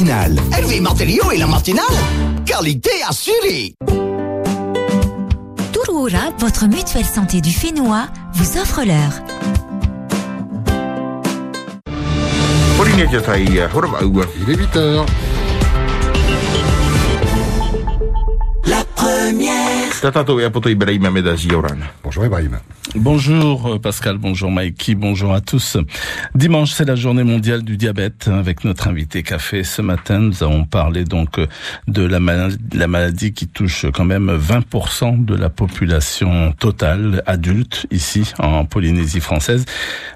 matinale. LV Matériaux et la matinale Qualité assurée Touroura, votre mutuelle santé du Fénois, vous offre l'heure. Il est 8 heures. La première Bonjour Ibrahim. Bonjour euh, Pascal, bonjour Mikey, bonjour à tous. Dimanche, c'est la journée mondiale du diabète. Avec notre invité café ce matin, nous avons parlé donc euh, de la maladie, la maladie qui touche quand même 20% de la population totale adulte ici en Polynésie française.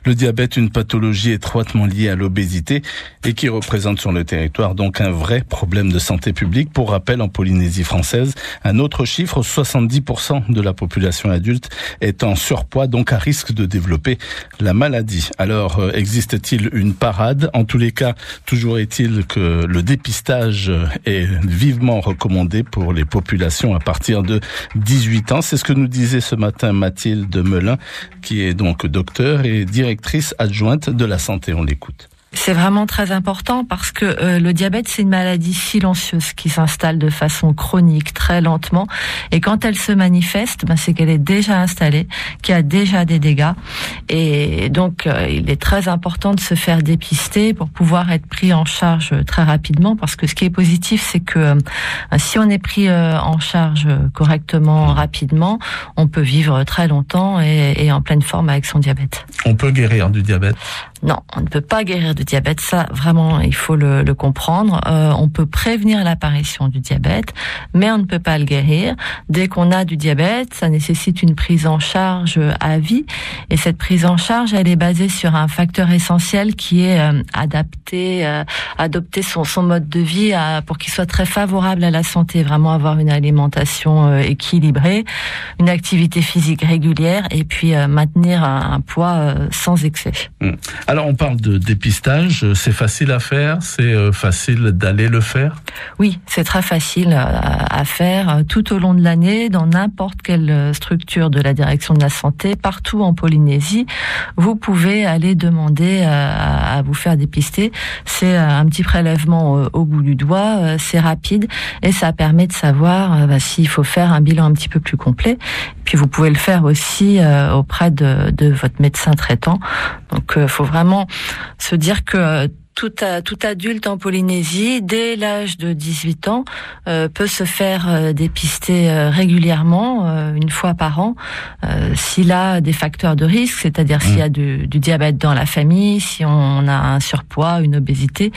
Le diabète, une pathologie étroitement liée à l'obésité et qui représente sur le territoire donc un vrai problème de santé publique. Pour rappel, en Polynésie française, un autre chiffre, 70% de la population adulte est en surpoids, donc à risque de développer la maladie. Alors, euh, existe-t-il une parade? En tous les cas, toujours est-il que le dépistage est vivement recommandé pour les populations à partir de 18 ans. C'est ce que nous disait ce matin Mathilde Melin, qui est donc docteur et directrice adjointe de la santé. On l'écoute. C'est vraiment très important parce que euh, le diabète, c'est une maladie silencieuse qui s'installe de façon chronique, très lentement. Et quand elle se manifeste, ben, c'est qu'elle est déjà installée, qu'il y a déjà des dégâts. Et donc, euh, il est très important de se faire dépister pour pouvoir être pris en charge très rapidement. Parce que ce qui est positif, c'est que euh, si on est pris euh, en charge correctement, rapidement, on peut vivre très longtemps et, et en pleine forme avec son diabète. On peut guérir du diabète? Non, on ne peut pas guérir du diabète. Ça, vraiment, il faut le, le comprendre. Euh, on peut prévenir l'apparition du diabète, mais on ne peut pas le guérir. Dès qu'on a du diabète, ça nécessite une prise en charge à vie. Et cette prise en charge, elle est basée sur un facteur essentiel qui est euh, euh, adopter son, son mode de vie à- pour qu'il soit très favorable à la santé. Vraiment avoir une alimentation euh, équilibrée, une activité physique régulière et puis euh, maintenir un, poids euh, sans excès. Alors, on parle de dépistage. C'est facile à faire C'est euh, facile d'aller le faire? Oui, c'est très facile euh, à faire euh, tout au long de l'année dans n'importe quelle structure de la direction de la santé, partout en Polynésie. Vous pouvez aller demander à vous faire dépister. C'est un petit prélèvement au bout du doigt, c'est rapide et ça permet de savoir bah, s'il faut faire un bilan un petit peu plus complet. Puis vous pouvez le faire aussi auprès de, de votre médecin traitant. Donc, faut vraiment se dire que euh, tout, a- tout adulte en Polynésie, dès l'âge de 18 ans, euh, peut se faire euh, dépister euh, régulièrement, euh, une fois par an, euh, s'il a des facteurs de risque, c'est-à-dire s'il y a du, du diabète dans la famille, si on a un surpoids, une obésité,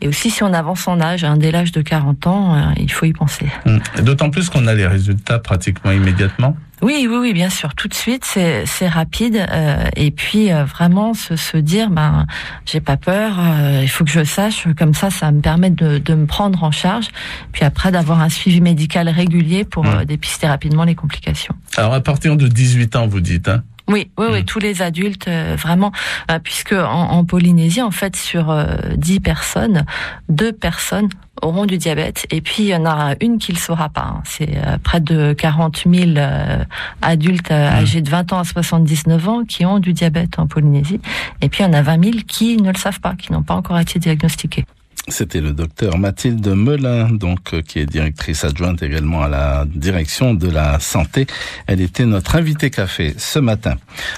et aussi si on avance en âge. hein, dès l'âge de 40 ans, euh, il faut y penser. Mm. Et D'autant plus qu'on a les résultats pratiquement immédiatement. Oui, oui, oui, bien sûr. Tout de suite, c'est c'est rapide. euh, et puis euh, vraiment se, se dire, ben, j'ai pas peur. euh, il faut que je sache. Comme ça, ça me permet de, de me prendre en charge. Puis après, d'avoir un suivi médical régulier pour Mm. euh, dépister rapidement les complications. Alors, à partir de 18 ans, vous dites, hein Oui, oui, oui, Mm. tous les adultes, euh, vraiment, euh, puisque en, en Polynésie, en fait, sur euh, 10 personnes, deux personnes auront du diabète, et puis il y en a une qui le saura pas. hein. C'est euh, près de 40 000 euh, adultes Mm. âgés de 20 ans à 79 ans qui ont du diabète en Polynésie, et puis il y en a 20 000 qui ne le savent pas, qui n'ont pas encore été diagnostiqués. C'était le docteur Mathilde Melin, donc euh, qui est directrice adjointe également à la direction de la santé. Elle était notre invitée café ce matin.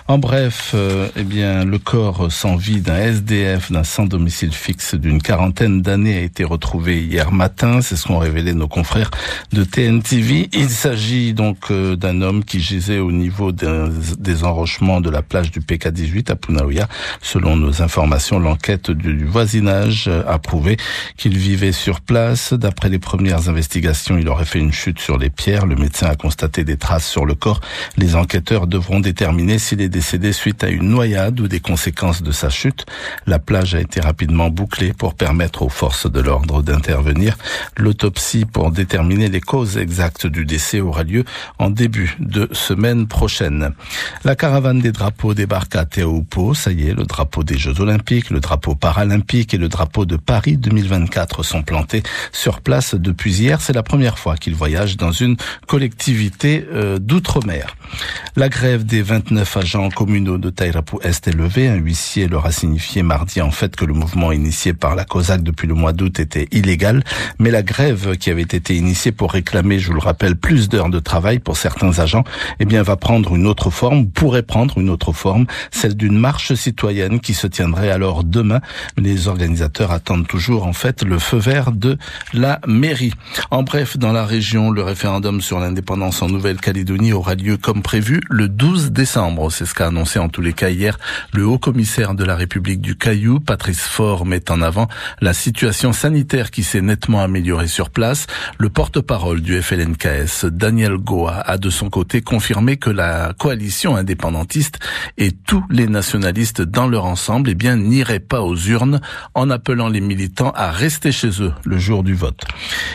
En bref, euh, eh bien, le corps sans vie d'un SDF d'un sans domicile fixe d'une quarantaine d'années a été retrouvé hier matin. C'est ce qu'ont révélé nos confrères de TNTV. Il s'agit donc euh, d'un homme qui gisait au niveau des, enrochements de la plage du PK18 à Punaoya. Selon nos informations, l'enquête du, voisinage a prouvé qu'il vivait sur place. D'après les premières investigations, il aurait fait une chute sur les pierres. Le médecin a constaté des traces sur le corps. Les enquêteurs devront déterminer s'il est décédé suite à une noyade ou des conséquences de sa chute. La plage a été rapidement bouclée pour permettre aux forces de l'ordre d'intervenir. L'autopsie pour déterminer les causes exactes du décès aura lieu en début de semaine prochaine. La caravane des drapeaux débarque à Teahupo. Ça y est, le drapeau des Jeux Olympiques, le drapeau paralympique et le drapeau de Paris 2024 sont plantés sur place depuis hier. C'est la première fois qu'ils voyagent dans une collectivité euh, d'outre-mer. La grève des 29 agents communaux de Tairapou Est est levée. Un huissier leur a signifié mardi en fait que le mouvement initié par la COSAC depuis le mois d'août était illégal. Mais la grève qui avait été initiée pour réclamer, je vous le rappelle, plus d'heures de travail pour certains agents, eh bien, va prendre une autre forme, pourrait prendre une autre forme, celle d'une marche citoyenne qui se tiendrait alors demain. Les organisateurs attendent toujours, en fait, le feu vert de la mairie. En bref, dans la région, le référendum sur l'indépendance en Nouvelle-Calédonie aura lieu comme prévu le 12 décembre. C'est ce qu'a annoncé en tous les cas hier le haut commissaire de la République du Caillou, Patrice Faure, met en avant la situation sanitaire qui s'est nettement améliorée sur place. Le porte-parole du FLNKS, Daniel Goa, a de son côté confirmé que la coalition indépendantiste et tous les nationalistes dans leur ensemble, eh bien, n'iraient pas aux urnes en appelant les militants à rester chez eux le jour du vote.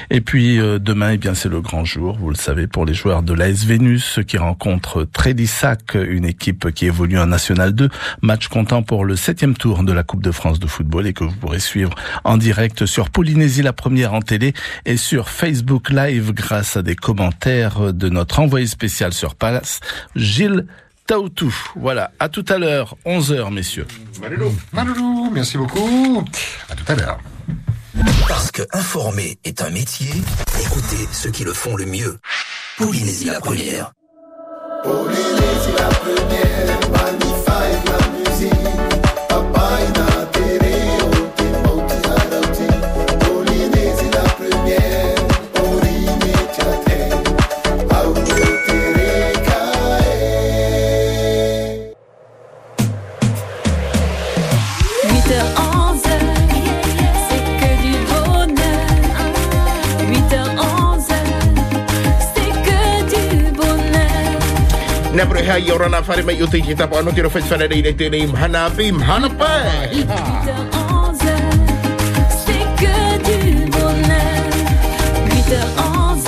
Et puis euh, demain, eh bien, c'est le grand jour, vous le savez, pour les joueurs de l'AS Vénus qui rencontrent Trélissac, une équipe qui évolue en National 2, match comptant pour le septième tour de la Coupe de France de football et que vous pourrez suivre en direct sur Polynésie la première en télé et sur Facebook Live grâce à des commentaires de notre envoyé spécial sur Palace, Gilles Taoutou. Voilà, à tout à l'heure, 11h messieurs. Maloulou, Maloulou, merci beaucoup. À tout à l'heure. Parce que informer est un métier, écoutez ceux qui le font le mieux. Polynésie la première. Polynésie la première, magnifie la musique. Tereo, Timothy, 8h11, c'est que du bonheur. 8h11,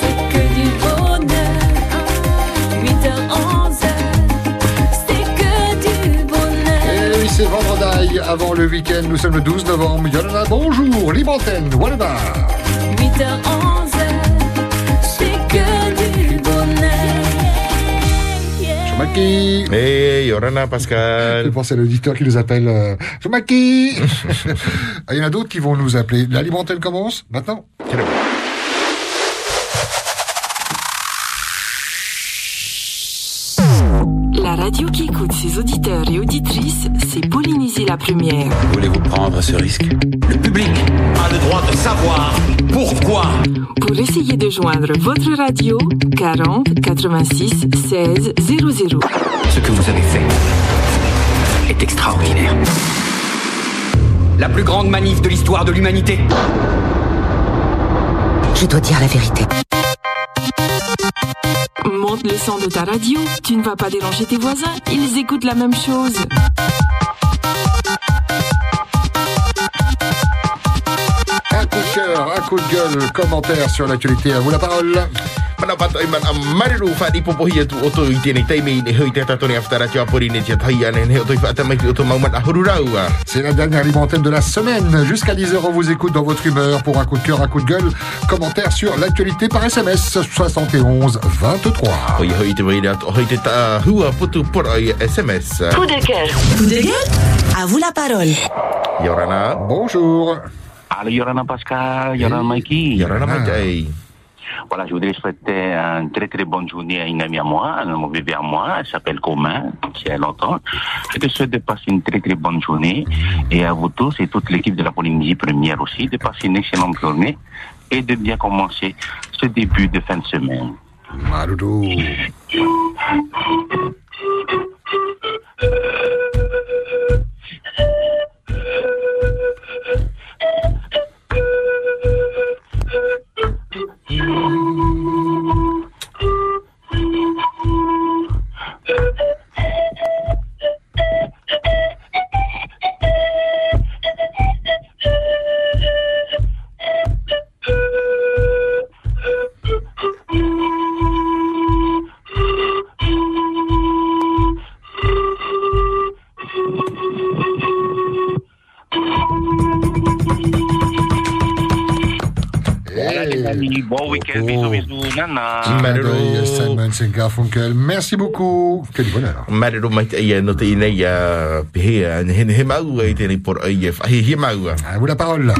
c'est que du bonheur. 8h11, c'est que du bonheur. Et oui, c'est vendredi avant le week-end. Nous sommes le 12 novembre. Yolanda, bonjour. Libre antenne. Walaba. 8h11, Maki. Hey, Yorana Pascal. Je pense à l'auditeur qui nous appelle euh, Maki. Ah, Il y en a d'autres qui vont nous appeler. La libre antenne commence maintenant. La radio qui écoute ses auditeurs et auditrices, c'est la première. Voulez-vous prendre ce risque? Le public a le droit de savoir pourquoi. Pour essayer de joindre votre radio, 40 86 16 00. Ce que vous avez fait est extraordinaire. La plus grande manif de l'histoire de l'humanité. Je dois dire la vérité. Monte le son de ta radio, tu ne vas pas déranger tes voisins, ils écoutent la même chose. De cœur, un coup de gueule, commentaire sur l'actualité. À vous la parole. Mana pata i mana mariru whani popohi atu o to i tēnei teime i ne hui te tatone aftara tia porine tia tai ane ne o toi whaata mai o to mauman a hururaua. C'est la dernière libre antenne de la semaine. Jusqu'à 10h, on vous écoute dans votre humeur pour un coup de cœur, un coup de gueule. Commentaire sur l'actualité par SMS 71 23. Hoi hoi te waire atu hoi te ta hua putu pora i SMS. Coup de cœur. Coup de gueule? À vous la parole. Yorana. Bonjour parle Yorana Pascal, Yorana Mikey. Yorana Mikey. Voilà, je voudrais souhaiter une très très bonne journée à une amie à moi, à mon bébé à moi, elle s'appelle Comin, si elle entend. Je te souhaite de passer une très très bonne journée et à vous tous et toute l'équipe de la Polynésie Première aussi, de passer une excellente journée et de bien commencer ce début de fin de semaine. Mm. Merci. Bon week-end. Bisous, bisous. Nana. Simon Garfunkel. Merci beaucoup. Quel bonheur? À vous la parole.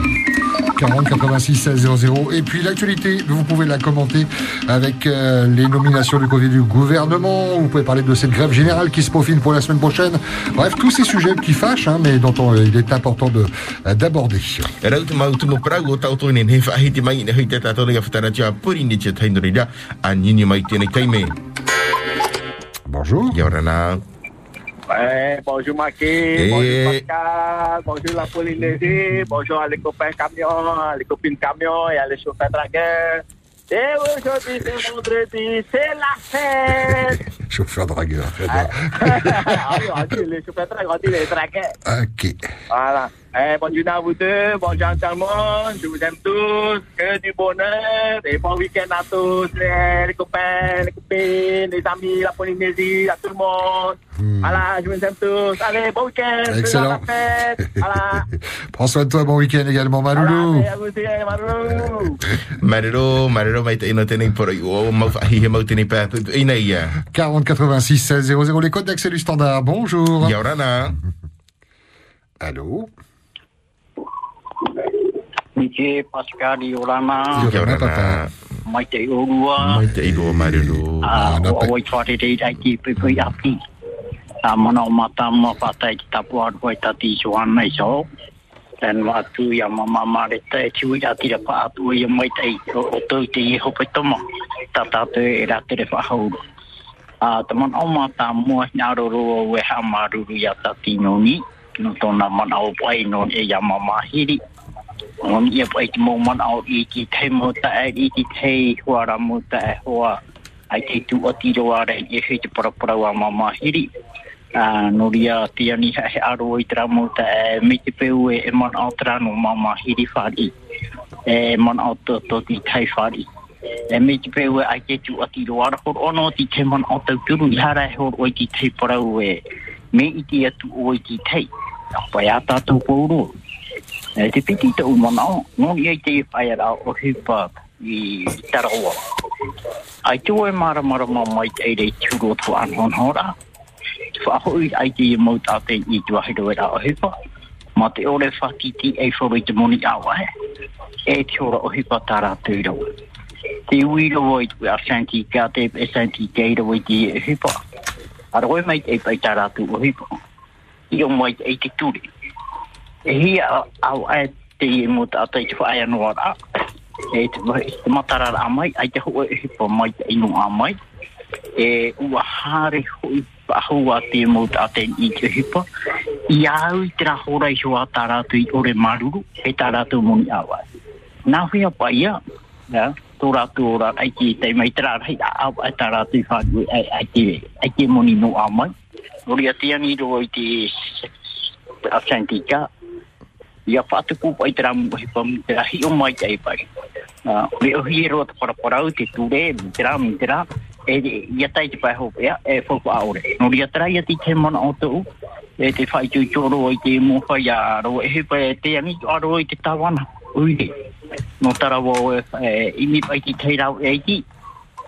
40 86 16 00 et puis l'actualité vous pouvez la commenter avec euh, les nominations du côté du gouvernement. Vous pouvez parler de cette grève générale qui se profile pour la semaine prochaine. Bref tous ces sujets qui fâchent hein, mais dont on- il est important de euh, d'aborder. Bonjour. Ouais, bonjour Maki, Eh. bonjour Pascal, bonjour la Polynésie, bonjour à les copains camions, à les copines camions et à les chauffeurs dragueurs. Et aujourd'hui c'est vendredi, c'est la fête. chauffeur dragueur très Ah, bien. ah oui, on dit les chauffeurs dragueurs, on dit les dragueurs. ok Voilà. Eh, bonne journée à vous deux, bonjour à tout le monde, je vous aime tous, que du bonheur et bon week-end à tous, les, les copains, les copines, les amis, la Polynésie, à tout le monde. Voilà, je vous aime tous. Allez, bon week-end, Excellent. la fête. Voilà. prends soin de toi bon week-end également Maloulou Allez, à vous aussi, Marou. Marero, marero mai te ina tēnei por ai o mau whahi he mau tēnei pā pupu ina ia. 40 86 16 00 les codes d'accès du standard bonjour Kia ora Nike Pascali Orama. Nike Orama. Mai te Orua. Mai te Orua mai A O i whare rei rai ki pepui api. A mana o mata mua whatai ki tapu aru ai tati iso ana iso. sao. Tēn wātū i a mama mare te tiwi a tira pa atu i a mai te o tau te i hope tomo. Ta tātou e rā tere whahauru. A tamana o mata mua nā roro o weha maruru i a tati noni. Nō tōna mana o pai no e a mama hiri. Nō On ia pai te mō mana o i ki te mo ta e i ki te huara mo ta e hoa ai te tu o tiro are i he te parapara wa mama hiri. Uh, no ria te ani he aro i tera mo ta e me te peu e e man au tera no mama hiri whari. E man au to to ti tai whari. E me te peu e ai te tu o tiro ara hor ono ti te man au tau turu i hara e hor o i te parau e me i ti atu o i ti te. Pai a tātou pauro. E te piti te umana o, no i ai te i whai ara o hipa i tarawa. Ai tu e mara mara ma mai te eire tūro tō anhon hora. Whahoi ai te i mau tāte i tuahiro e ra o hipa. Ma te ore whakiti e whore te moni awa he. E te ora o hipa tāra tūro. Te uiro o i tu a Santi Gatep e Santi keira o i te e hipa. Aroe mai te e pai tāra tu o hipa. I o mai te e te tūri. E hia au e te i mo tātai te whae anō ara. E te, te matarara a mai, ai te hoa e hipa mai te inu a mai. E ua hare hui pahua te a tātai i te hipa. I au i te rahora i hoa tā i ore maruru, e tā rātu moni awa. Nā whia pa ia, ja, tō rātu ora ai ki te mai te rārai a au ai tā rātu i whānu ai, ai, te, ai te moni no a mai. Nori a te ani ro i te Atlantika, ia fatu ku pai tra mo hi pam hi o mai tai pai a o hiero to para para u te tu re tra tera, e ia tai ki pai ho e e fo ko aure no ia tra ia ti ke mon auto e te fai tu choro i te mo fai aro ro e hi pai te ani o ro i te tawana ui. No tara wo e i mi pai ki tei rau e ti,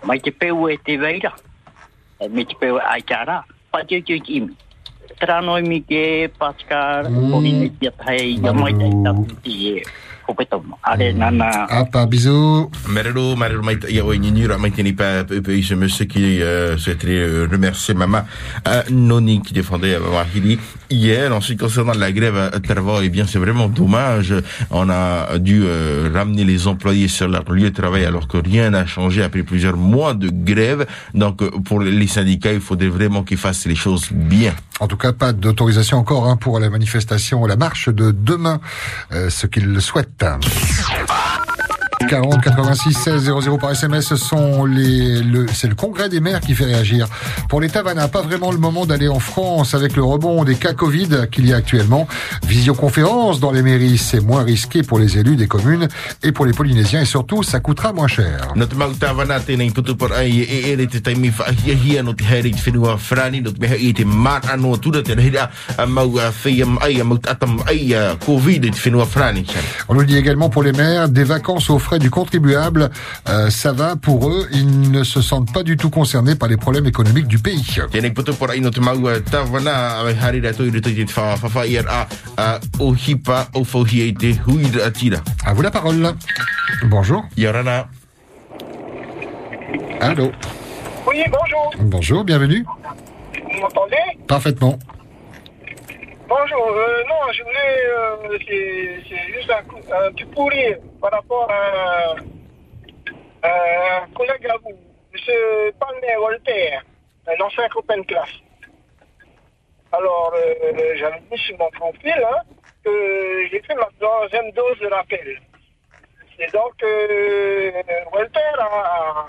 mai te peu e te veira me te peu ai aikara pa te tu ki mi Tera noi mi ke Pascal, mm. o ni ne tia tai, ia mai tai tapu ti e, hope tau. Are nana. Apa, bisous. Marero, marero mai ia o nini ra mai tini pa pe pe ce monsieur qui euh, souhaiterait euh, remercier maman euh, Noni qui défendait maman Hili hier en ce qui concerne la grève à Tarva eh bien c'est vraiment dommage on a dû euh, ramener les employés sur leur lieu de travail alors que rien n'a changé après plusieurs mois de grève donc euh, pour les syndicats il faudrait vraiment qu'ils fassent les choses bien En tout cas, pas d'autorisation encore hein, pour la manifestation, la marche de demain, euh, ce qu'ils souhaitent. 40 86 16 00 par SMS, sont les, le, c'est le congrès des maires qui fait réagir. Pour les Tavana, pas vraiment le moment d'aller en France avec le rebond des cas Covid qu'il y a actuellement. Visioconférence dans les mairies, c'est moins risqué pour les élus des communes et pour les Polynésiens et surtout, ça coûtera moins cher. Na. On nous dit également pour les maires, des vacances aux frais du contribuable. Euh, ça va pour eux, ils ne se sentent pas du tout concernés par les problèmes économiques du pays. À vous la parole. Bonjour. Yorana. Allô. Oui, bonjour. Bonjour, bienvenue. Vous m'entendez? Parfaitement. Bonjour. Euh, non, je voulais. euh, c'est juste un, un petit pourri par rapport à, un collègue à vous, M. Palmer Voltaire, un ancien copain de classe. Alors, euh, j'avais dit sur mon profil hein, que j'ai fait ma deuxième dose de rappel. Et donc, euh, Voltaire a,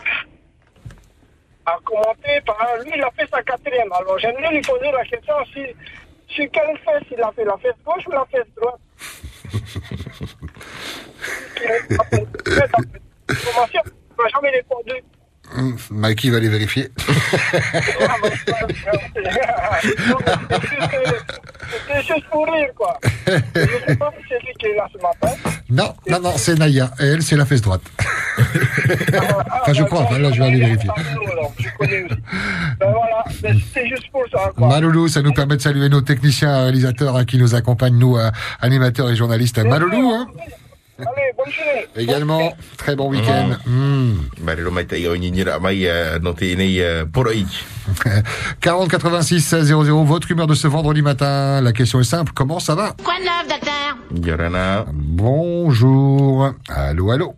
a commenté par lui, il a fait sa quatrième. Alors, j'aimerais lui poser la question si, sur quelle fesse il a fait, la fesse gauche ou la fesse droite Information, il n'a jamais répondu. Hum, Mikey va les vérifier. C'était juste pour rire, quoi. Je ne sais pas si c'est lui qui est là ce matin. Non, non, non, c'est Naya. Et elle, c'est la fesse droite. enfin, je crois. Là, je vais aller vérifier. Ben voilà, ben, c'est juste pour ça, quoi. Maloulou, ça nous permet de saluer nos techniciens réalisateurs hein, qui nous accompagnent, nous, euh, animateurs et journalistes. Maloulou, hein Allez, bonne journée. également, très bon week-end. I. 40 86 00, votre humeur de ce vendredi matin. La question est simple, comment ça va? Quoi de neuf, docteur? Yorana. Bonjour. Allô, allô.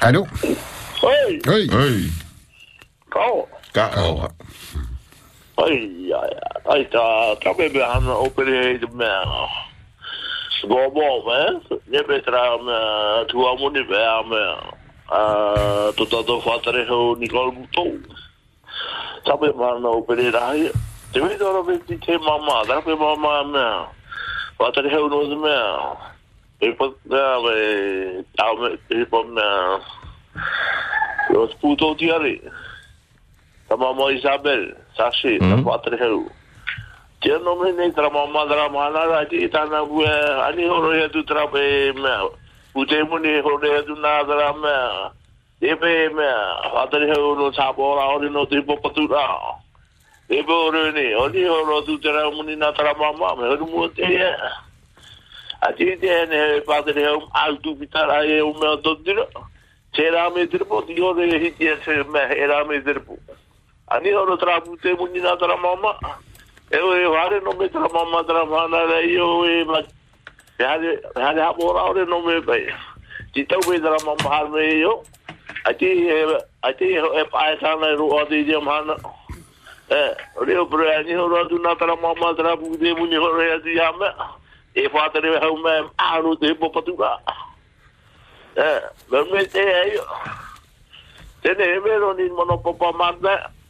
Allô? Oui. Oui. Oui. Kao. Kao. Me me hana opere de me. Go bo me, ne me tra me, tu amuni be me. Ah, to to to fatare ho Nicole Buto. Tā me me hana opere rai. Te me dora me ti te mama, tā me mama me. Fatare ho no me. E pa da me, tā me, e pa me. Lo sputo ti ari. Ta mama Isabel, sashi, ta patre heu. Tia no me nei tra mama dra mana ra ti ta na bue ani horo ya tu tra pe me. Ute mu ni horo ya tu na dra me. E pe me, patre heu no sa bora ori no ti po patu ra. E po ore ni, oni horo tu tra mu ni na tra mama me horo mu te ya. A ti te ne patre heu al tu pitara e o me do dira. Tērā me dirpo, ti ore hiti e se me, era me dirpo. Ani oro tra pute muni na tra mama. E e whare no me tra mama tra mana rei o e ma. E hare, hare hapora ore no me pai. Ti tau me tra mama har me e o. Ati e, e e e te i mana. E, pre tra mama tra muni hore ati hame. E te. E, me te ni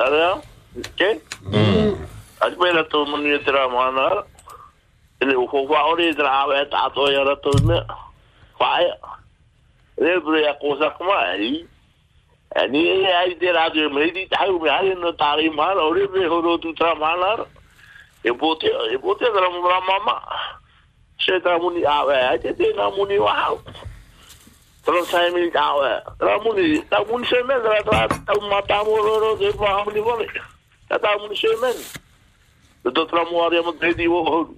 Dara ke? As pera to mani tra mana. Tene u ko wa ore dra wa ta to ya ra to me. Fa ya. Le bre ya cosa kuma ai. Ani ai de ra de me di ta u me ai no tari ma ore be ho ro tu tra mana. E bote e bote dra mama. se tra muni awe ai te te na muni wa Tro sai mi awe tra muni ta muni se men tra tra ta mata mo ro ro de pa muni vole ta ta muni se men to tra mo ari mo te di wo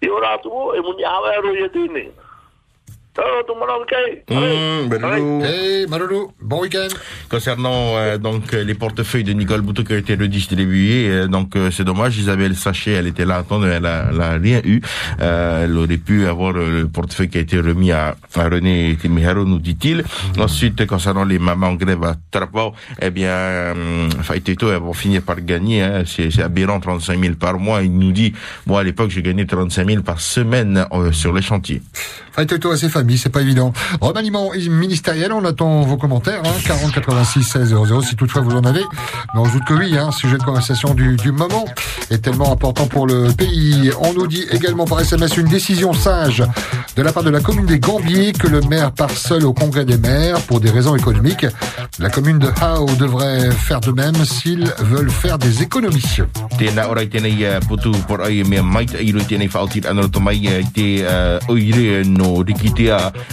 i ora tu e muni awe ro ye te ne Oh, tout le monde ok. Mmh. Hey, bon week-end. Concernant euh, donc euh, les portefeuilles de Nicole Bouteau qui ont été redistribués, euh, donc euh, c'est dommage. Isabelle Sachet, elle était là à attendre, elle a, elle a rien eu. Euh, elle aurait pu avoir euh, le portefeuille qui a été remis à, à René Timiharo, nous dit-il. Ensuite, concernant les mamans en grève à Trapao, eh bien, euh, Faiteto, elles vont finir par gagner. Hein, c'est c'est aberrant, 35 000 par mois. Il nous dit, moi à l'époque, j'ai gagné 35 000 par semaine euh, sur les chantiers. Faites-toi à ses familles, c'est pas évident. Remaniement ministériel, on attend vos commentaires, hein, 40 86 16 00, si toutefois vous en avez. Mais on doute que oui, hein, sujet de conversation du, moment est tellement important pour le pays. On nous dit également par SMS une décision sage de la part de la commune des Gambiers que le maire part seul au congrès des maires pour des raisons économiques. La commune de Hao devrait faire de même s'ils veulent faire des économies. Tēnā ora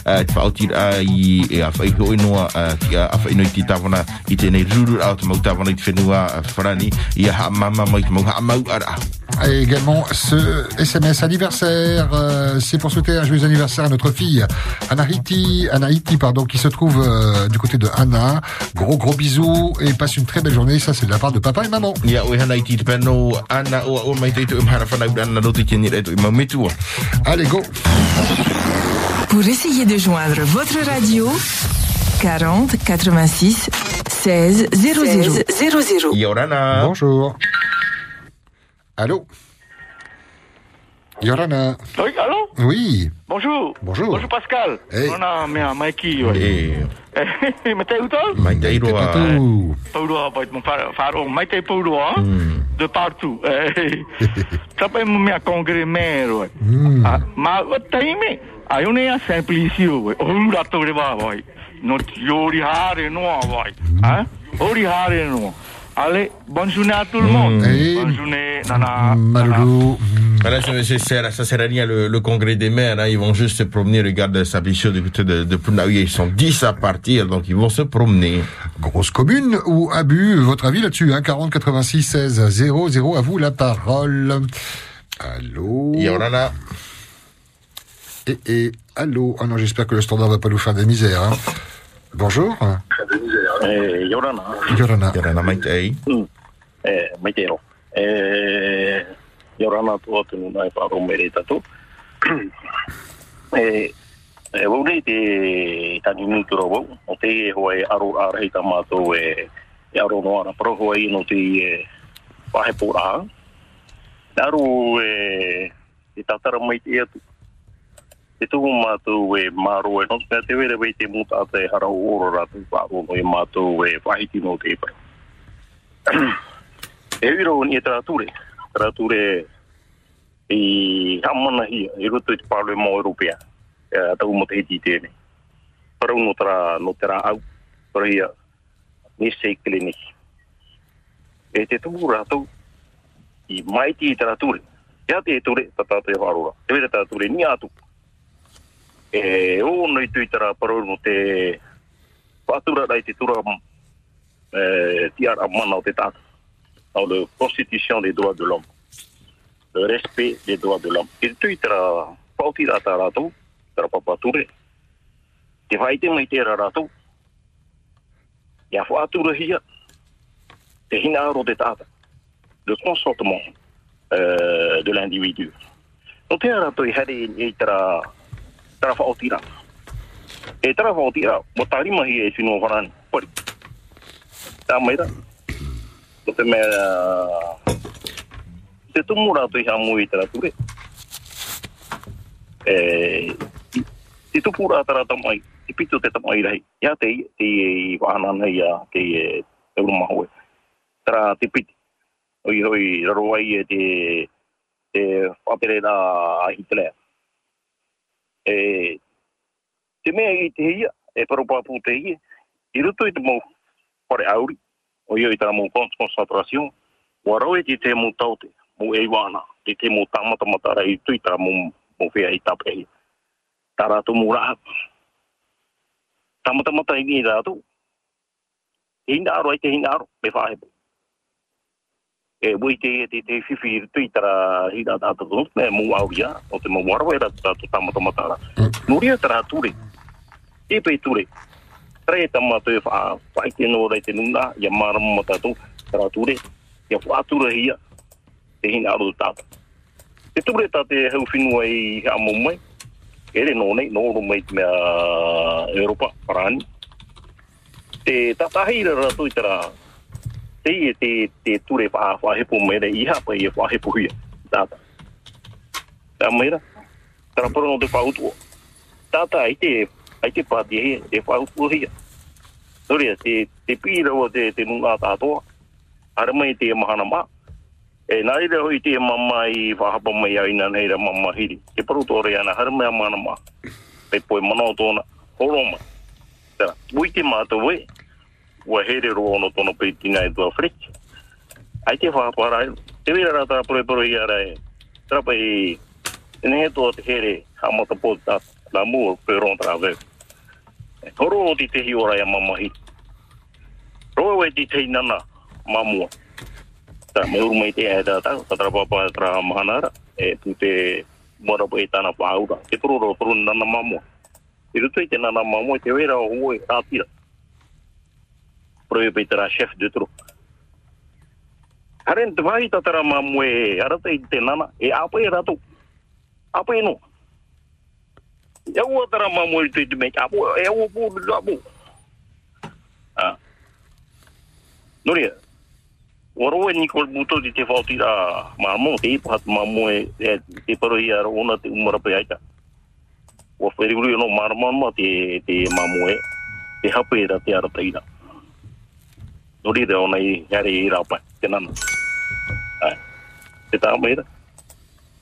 te whaotir ai e a whaiho inoa ki a whaino i te tawana i tēnei ruru au te mau tawana i te whenua wharani i a haa mama mai te mau haa mau ara. Et également ce SMS anniversaire, euh, c'est pour souhaiter un joyeux anniversaire à notre fille Anahiti, Anahiti pardon, qui se trouve euh, du côté de Anna. Gros gros bisous et passe une très belle journée. Ça c'est de la part de papa et maman. Allez go Pour essayer de joindre votre radio, 40 86 16 00 00. Yorana. Bonjour. Allô? Yorana. Oui, allô? Oui. Bonjour. Bonjour. Bonjour Pascal. Hey. On a mea Mikey. ouais. E, Mais t'es où toi? Mai te iroa. Tout. Pauloa, peut mon pharaon. Mais t'es Pauloa. De partout. T'as pas mea congrès maire. ouais. Ah, Ma, t'as aimé Ai one a simplicio. ouais. O rato re va, vai. No yori hare noa, vai. Hein Ori hare noa. Allez, bonne journée à tout le monde. Bonne journée, nana. Malou. Voilà, ça, c'est- ça sert à rien le, le congrès des maires. Hein, ils vont juste se promener. Regarde sa bichot du côté de, de Punaoui. Ils sont 10 à partir, donc ils vont se promener. Grosse commune ou abus Votre avis là-dessus hein 40 86 16 00. À vous la parole. Allô? Yorana. Et, et allô Ah non, j'espère que le standard va pas nous faire des misères. Hein. Bonjour. Eh, Yorana. Yorana. Yorana. Mm. Eh. Eh, Yorana e wharo mere tatu. eh, e wau nei te tani wau. O te e hoa e aro mātou e, e aro. Pero hoa i no te e wahe pōra. Aro e, e tatara mai te atu. Te tuhu mātou e māro e no te wera wei te mūta ata e hara o oro ratu wharo no e mātou e wahiti no te pai. e wiro ni e tarature. Tarature i hamana hia, i roto i te pālo e mō Europea. E tau mo te hiti tēne. Parau no tera, no tera au. Para hia, ni sei klinik. E te tuhu rātou, i maiti i tarature. Ia te e ture, tata te wharora. Te wera tarature ni atu. E eh, tiara mana o la Constitution des droits de l'homme. Le respect des droits de l'homme. E tui tara pauti rā tā rātou, tara papature. Te mai hia. Te aro te. Le consentement euh, de l'individu. tarafa o tira. E tarafa o tira, mo tarima hi e sinu horan, pori. Tā maira. Tō te mea... Te tu mura tu iha mui tera ture. E... Ti tu pura tera tamai, ti pitu te tamai rahi. Ia te i, te i wahana nei a te i e urumahoe. Tera te piti. Oi hoi, raro wai e te... te whapere na Hitler. E, te mea i te hia, e paropāpū te hia, i ruto i te mou pare auri, o ioi tara mou concentración, wa roe ti te mou taute, mou eiwana, ti te mou tamatamata i tui tara mou, mou whea i tape hia. Tara tu mou rā. Tamatamata i ni rātou, Te aro ai te hinda aro, me whahepo e voi te te te fifi tui tara hira da to me mu au ya o te mo waro era ta to tama to no ria tara ture. E pe ture. Tre tama te fa fa ki no dai te nunga ya mar mo ta to tara ture. Ya fa ture ia te hin aru ta te ture ta te heu finu ai ha mo mai. Ere no nei no ro mai me europa paran te ta hira ra tui tara te e te te ture pa wha hepo mai re iha pa i wha hepo hia. Tata. Tā mai ra. Tara porono te whautua. Tata ai te ai te pāti hea te whautua hia. Noria, te, te pīrawa te, te nunga tātoa. Ara mai te mahana mā. E nāi reho i te mamma i whahapa mai au ina neira mamma hiri. Te paruto re ana, hara a mahana mā. Pei poe o tōna. Horoma. Tara, bui te mātou e ua here roa ono tono peitina e tua frik. Ai te whakwara, te wira rata pore pore i arai, trapa i, ene he tua te here, ha mata po ta, la mua pe ron tra veu. Horo o ti tehi ora ia mamahi. Roa wei ti tei nana, mamua. Ta me uru mai te ae da tau, ta trapa pa tra mahanara, e tu te mora po e tana pa aura. Ke turu roa turu nana mamua. I rutu i te nana mamua, te wera o uoi, ta tira. Tira pro e pe tra chef de tro Haren te vai ta tra mamo e arata i te nana e apa e rato apa e no. E ua tra mamo i te te me apo e ua pu apo ah Noria, Oro e Nicol Buto di te falti a mamo te ipo hat mamo e e te paro i ara ona te umara pe aita. O wheri uru no marama ma te te mamo e te hape ra te ara teira. Nori re ona i hare i rapa te nana. Te tā mai ra.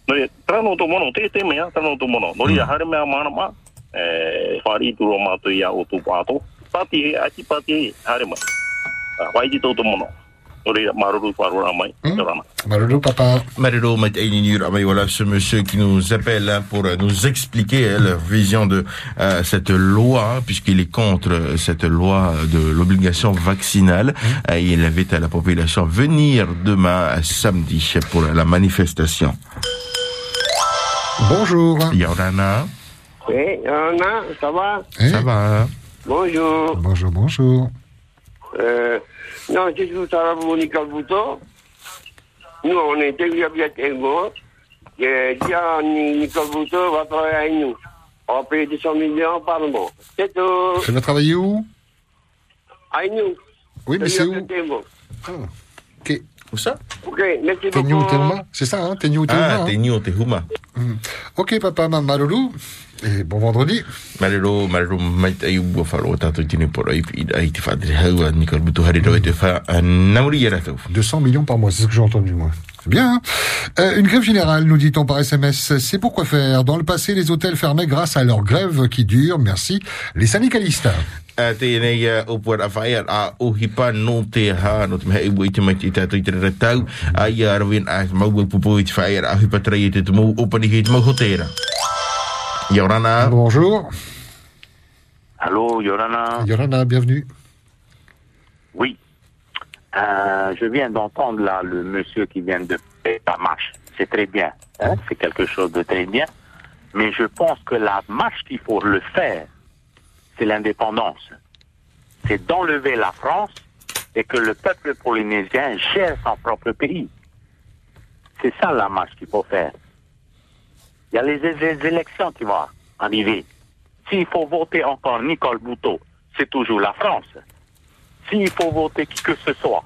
Nori, trano to mono, te te mea, trano to mono. Nori a hare mea marama, e whari turo mātu i a o tu pāto. Pati he, aki pati he, hare mai. Wai ki tau to mono. Maruru wharura mai. Torana. Marulu, papa. Voilà ce monsieur qui nous appelle hein, pour nous expliquer hein, leur vision de euh, cette loi, puisqu'il est contre cette loi de l'obligation vaccinale. Euh, il invite à la population à venir demain, à samedi, pour la manifestation. Bonjour. Yorana, Oui, Anna, ça va? Ça va Bonjour. Bonjour, bonjour. Euh, non, je suis Sarah Monica Bouto. Nous, on était bien bien Tengo. Et Nicole Bouto va travailler avec nous. On va payer 200 millions par mois. C'est tout. Elle va travailler où? Avec nous. Oui, mais c'est où? Tengo. Ok. Où ça? Ok, merci beaucoup. C'est ça, hein Teuma Ah, hein Tehuma. Hmm. Ok, papa, maman Marulu. Et bon vendredi. Tine Nicole et Nauri Yaratou. 200 millions par mois, c'est ce que j'ai entendu, moi. C'est bien. hein Euh, une grève générale, nous dit-on par SMS. C'est pourquoi faire? Dans le passé, les hôtels fermaient grâce à leur grève qui dure. Merci. Les syndicalistes. a te nei a o puar a whai a o hipa no te ha no te mehe ibu i te mai te tātou i te rara tau a i a rawin a mau au pupo i te whai a hipa trai i te te mau opani ki te mau hotera Yorana Bonjour. Allô, Yorana Yorana, bienvenue. Oui. Euh, je viens d'entendre là le monsieur qui vient de faire la marche. C'est très bien. hein, C'est quelque chose de très bien. Mais je pense que la marche qu'il faut le faire, c'est l'indépendance. C'est d'enlever la France et que le peuple polynésien gère son propre pays. C'est ça la marche qu'il faut faire. Il y a les, les élections qui vont arriver. S'il faut voter encore Nicole Bouteau, c'est toujours la France. S'il faut voter qui que ce soit,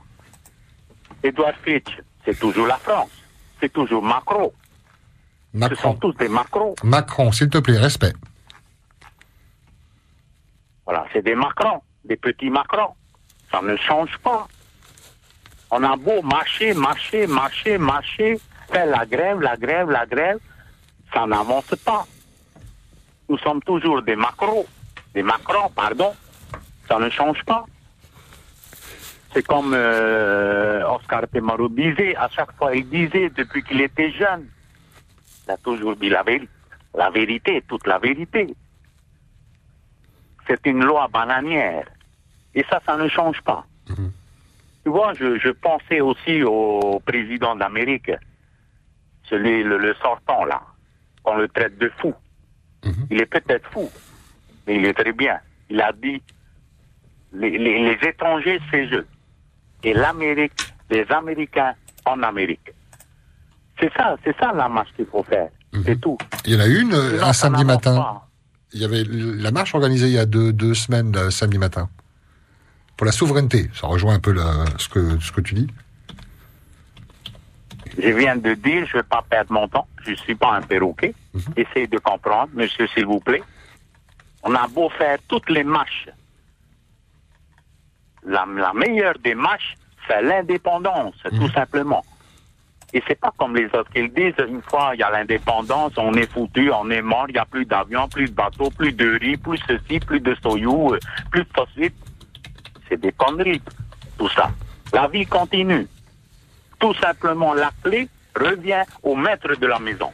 Edouard Fitch, c'est toujours la France. C'est toujours Macron. Ce sont Macron. tous des Macron. Macron, s'il te plaît, respect. Voilà, c'est des Macron, des petits Macron. Ça ne change pas. On a beau marcher, marcher, marcher, marcher, faire la grève, la grève, la grève, ça n'avance pas. Nous sommes toujours des Macron, des Macron, pardon. Ça ne change pas. C'est comme euh, Oscar Temaro disait, à chaque fois il disait depuis qu'il était jeune, il a toujours dit la vérité, la vérité, toute la vérité. C'est une loi bananière. Et ça, ça ne change pas. Tu vois, je, je pensais aussi au président d'Amérique, celui, le, le sortant là, qu'on le traite de fou. Il est peut-être fou, mais il est très bien. Il a dit, les, les, les étrangers, c'est eux. Et l'Amérique, les Américains en Amérique. C'est ça, c'est ça la marche qu'il faut faire. C'est tout. Il y en a une euh, Sinon, un samedi matin. pas. Il y avait la marche organisée il y a deux, deux semaines, euh, samedi matin. Pour la souveraineté. Ça rejoint un peu la- ce, que, ce que tu dis. Je viens de dire, je ne vais pas perdre mon temps. Je ne suis pas un perroquet. Essayez de comprendre, monsieur, s'il vous plaît. On a beau faire toutes les marches. La, la meilleure des marches, c'est l'indépendance, tout simplement. Et c'est pas comme les autres qui le disent, une fois il y a l'indépendance, on est foutu, on est mort, il n'y a plus d'avions, plus de bateaux, plus de riz, plus ceci, plus de soyou, euh, plus de phosphate. C'est des conneries, tout ça. La vie continue. Tout simplement, la clé revient au maître de la maison.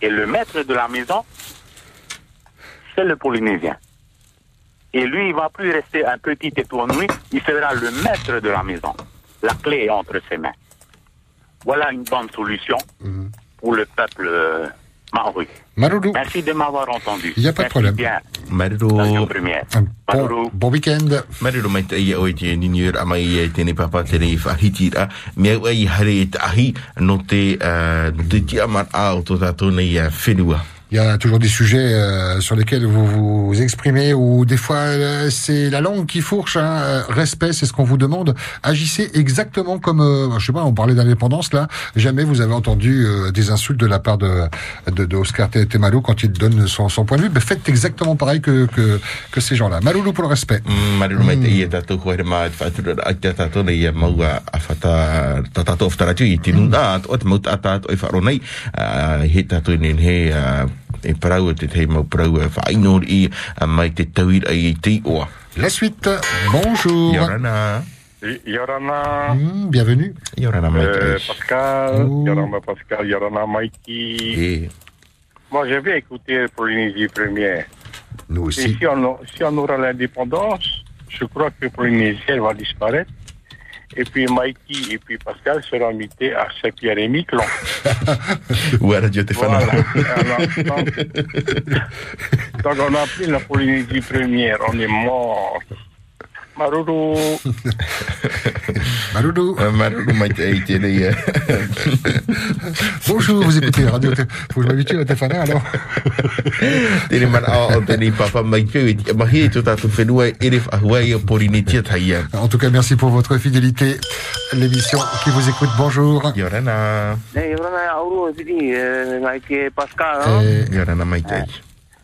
Et le maître de la maison, c'est le Polynésien. Et lui, il va plus rester un petit étournoui, il sera le maître de la maison. La clé est entre ses mains. Voilà une bonne solution pour le peuple euh, maori. Maroulou. Merci de m'avoir entendu. Il y a pas de Merci problème. Bien. Bon, bon week-end. Papa te rei whahiti a mea ua i hare e tahi no te, uh, no te au tō tātou nei uh, whenua. Il y a toujours des sujets euh, sur lesquels vous vous exprimez ou des fois euh, c'est la langue qui fourche. Hein. Euh, Respect, c'est ce qu'on vous demande. Agissez exactement comme, euh, je sais pas, on parlait d'indépendance là. Jamais vous avez entendu euh, des insultes de la part de, de, de Oscar Te- Temalu quand il donne son, son point de vue. Ben, faites exactement pareil que, que, que ces gens-là. Maloulou pour le respect. Mm, E parau te te mau parau e whainor i mai te tauira i te oa. La suite. Bonjour. Yorana. Yorana. Hmm, bienvenue. Yorana Euh, Mike. Pascal, Yorana Pascal, Yorana Mikey. Moi, je vais écouter Polynésie première. Nous Et si on, a- si on aura l'indépendance, je crois que Polynésie elle va disparaître. Et puis Mikey et puis Pascal seront invités à Saint-Pierre et Miquelon. Ou à Radio donc, donc on a pris la Polynésie première, on est mort. Te nei uh, Bonjour, vous écoutez Radio Faut que je m'habitue à Tefana alors. Tēne mana a o papa mai pēu e tia mahi e tō tātou whenua e re whahuai o Polynésia taia. En tout cas, merci pour votre fidélité. L'émission qui vous écoute, bonjour. Yorana. Nei, rana e auru e piti, e, ngai ke Pascal, no? Yorana mai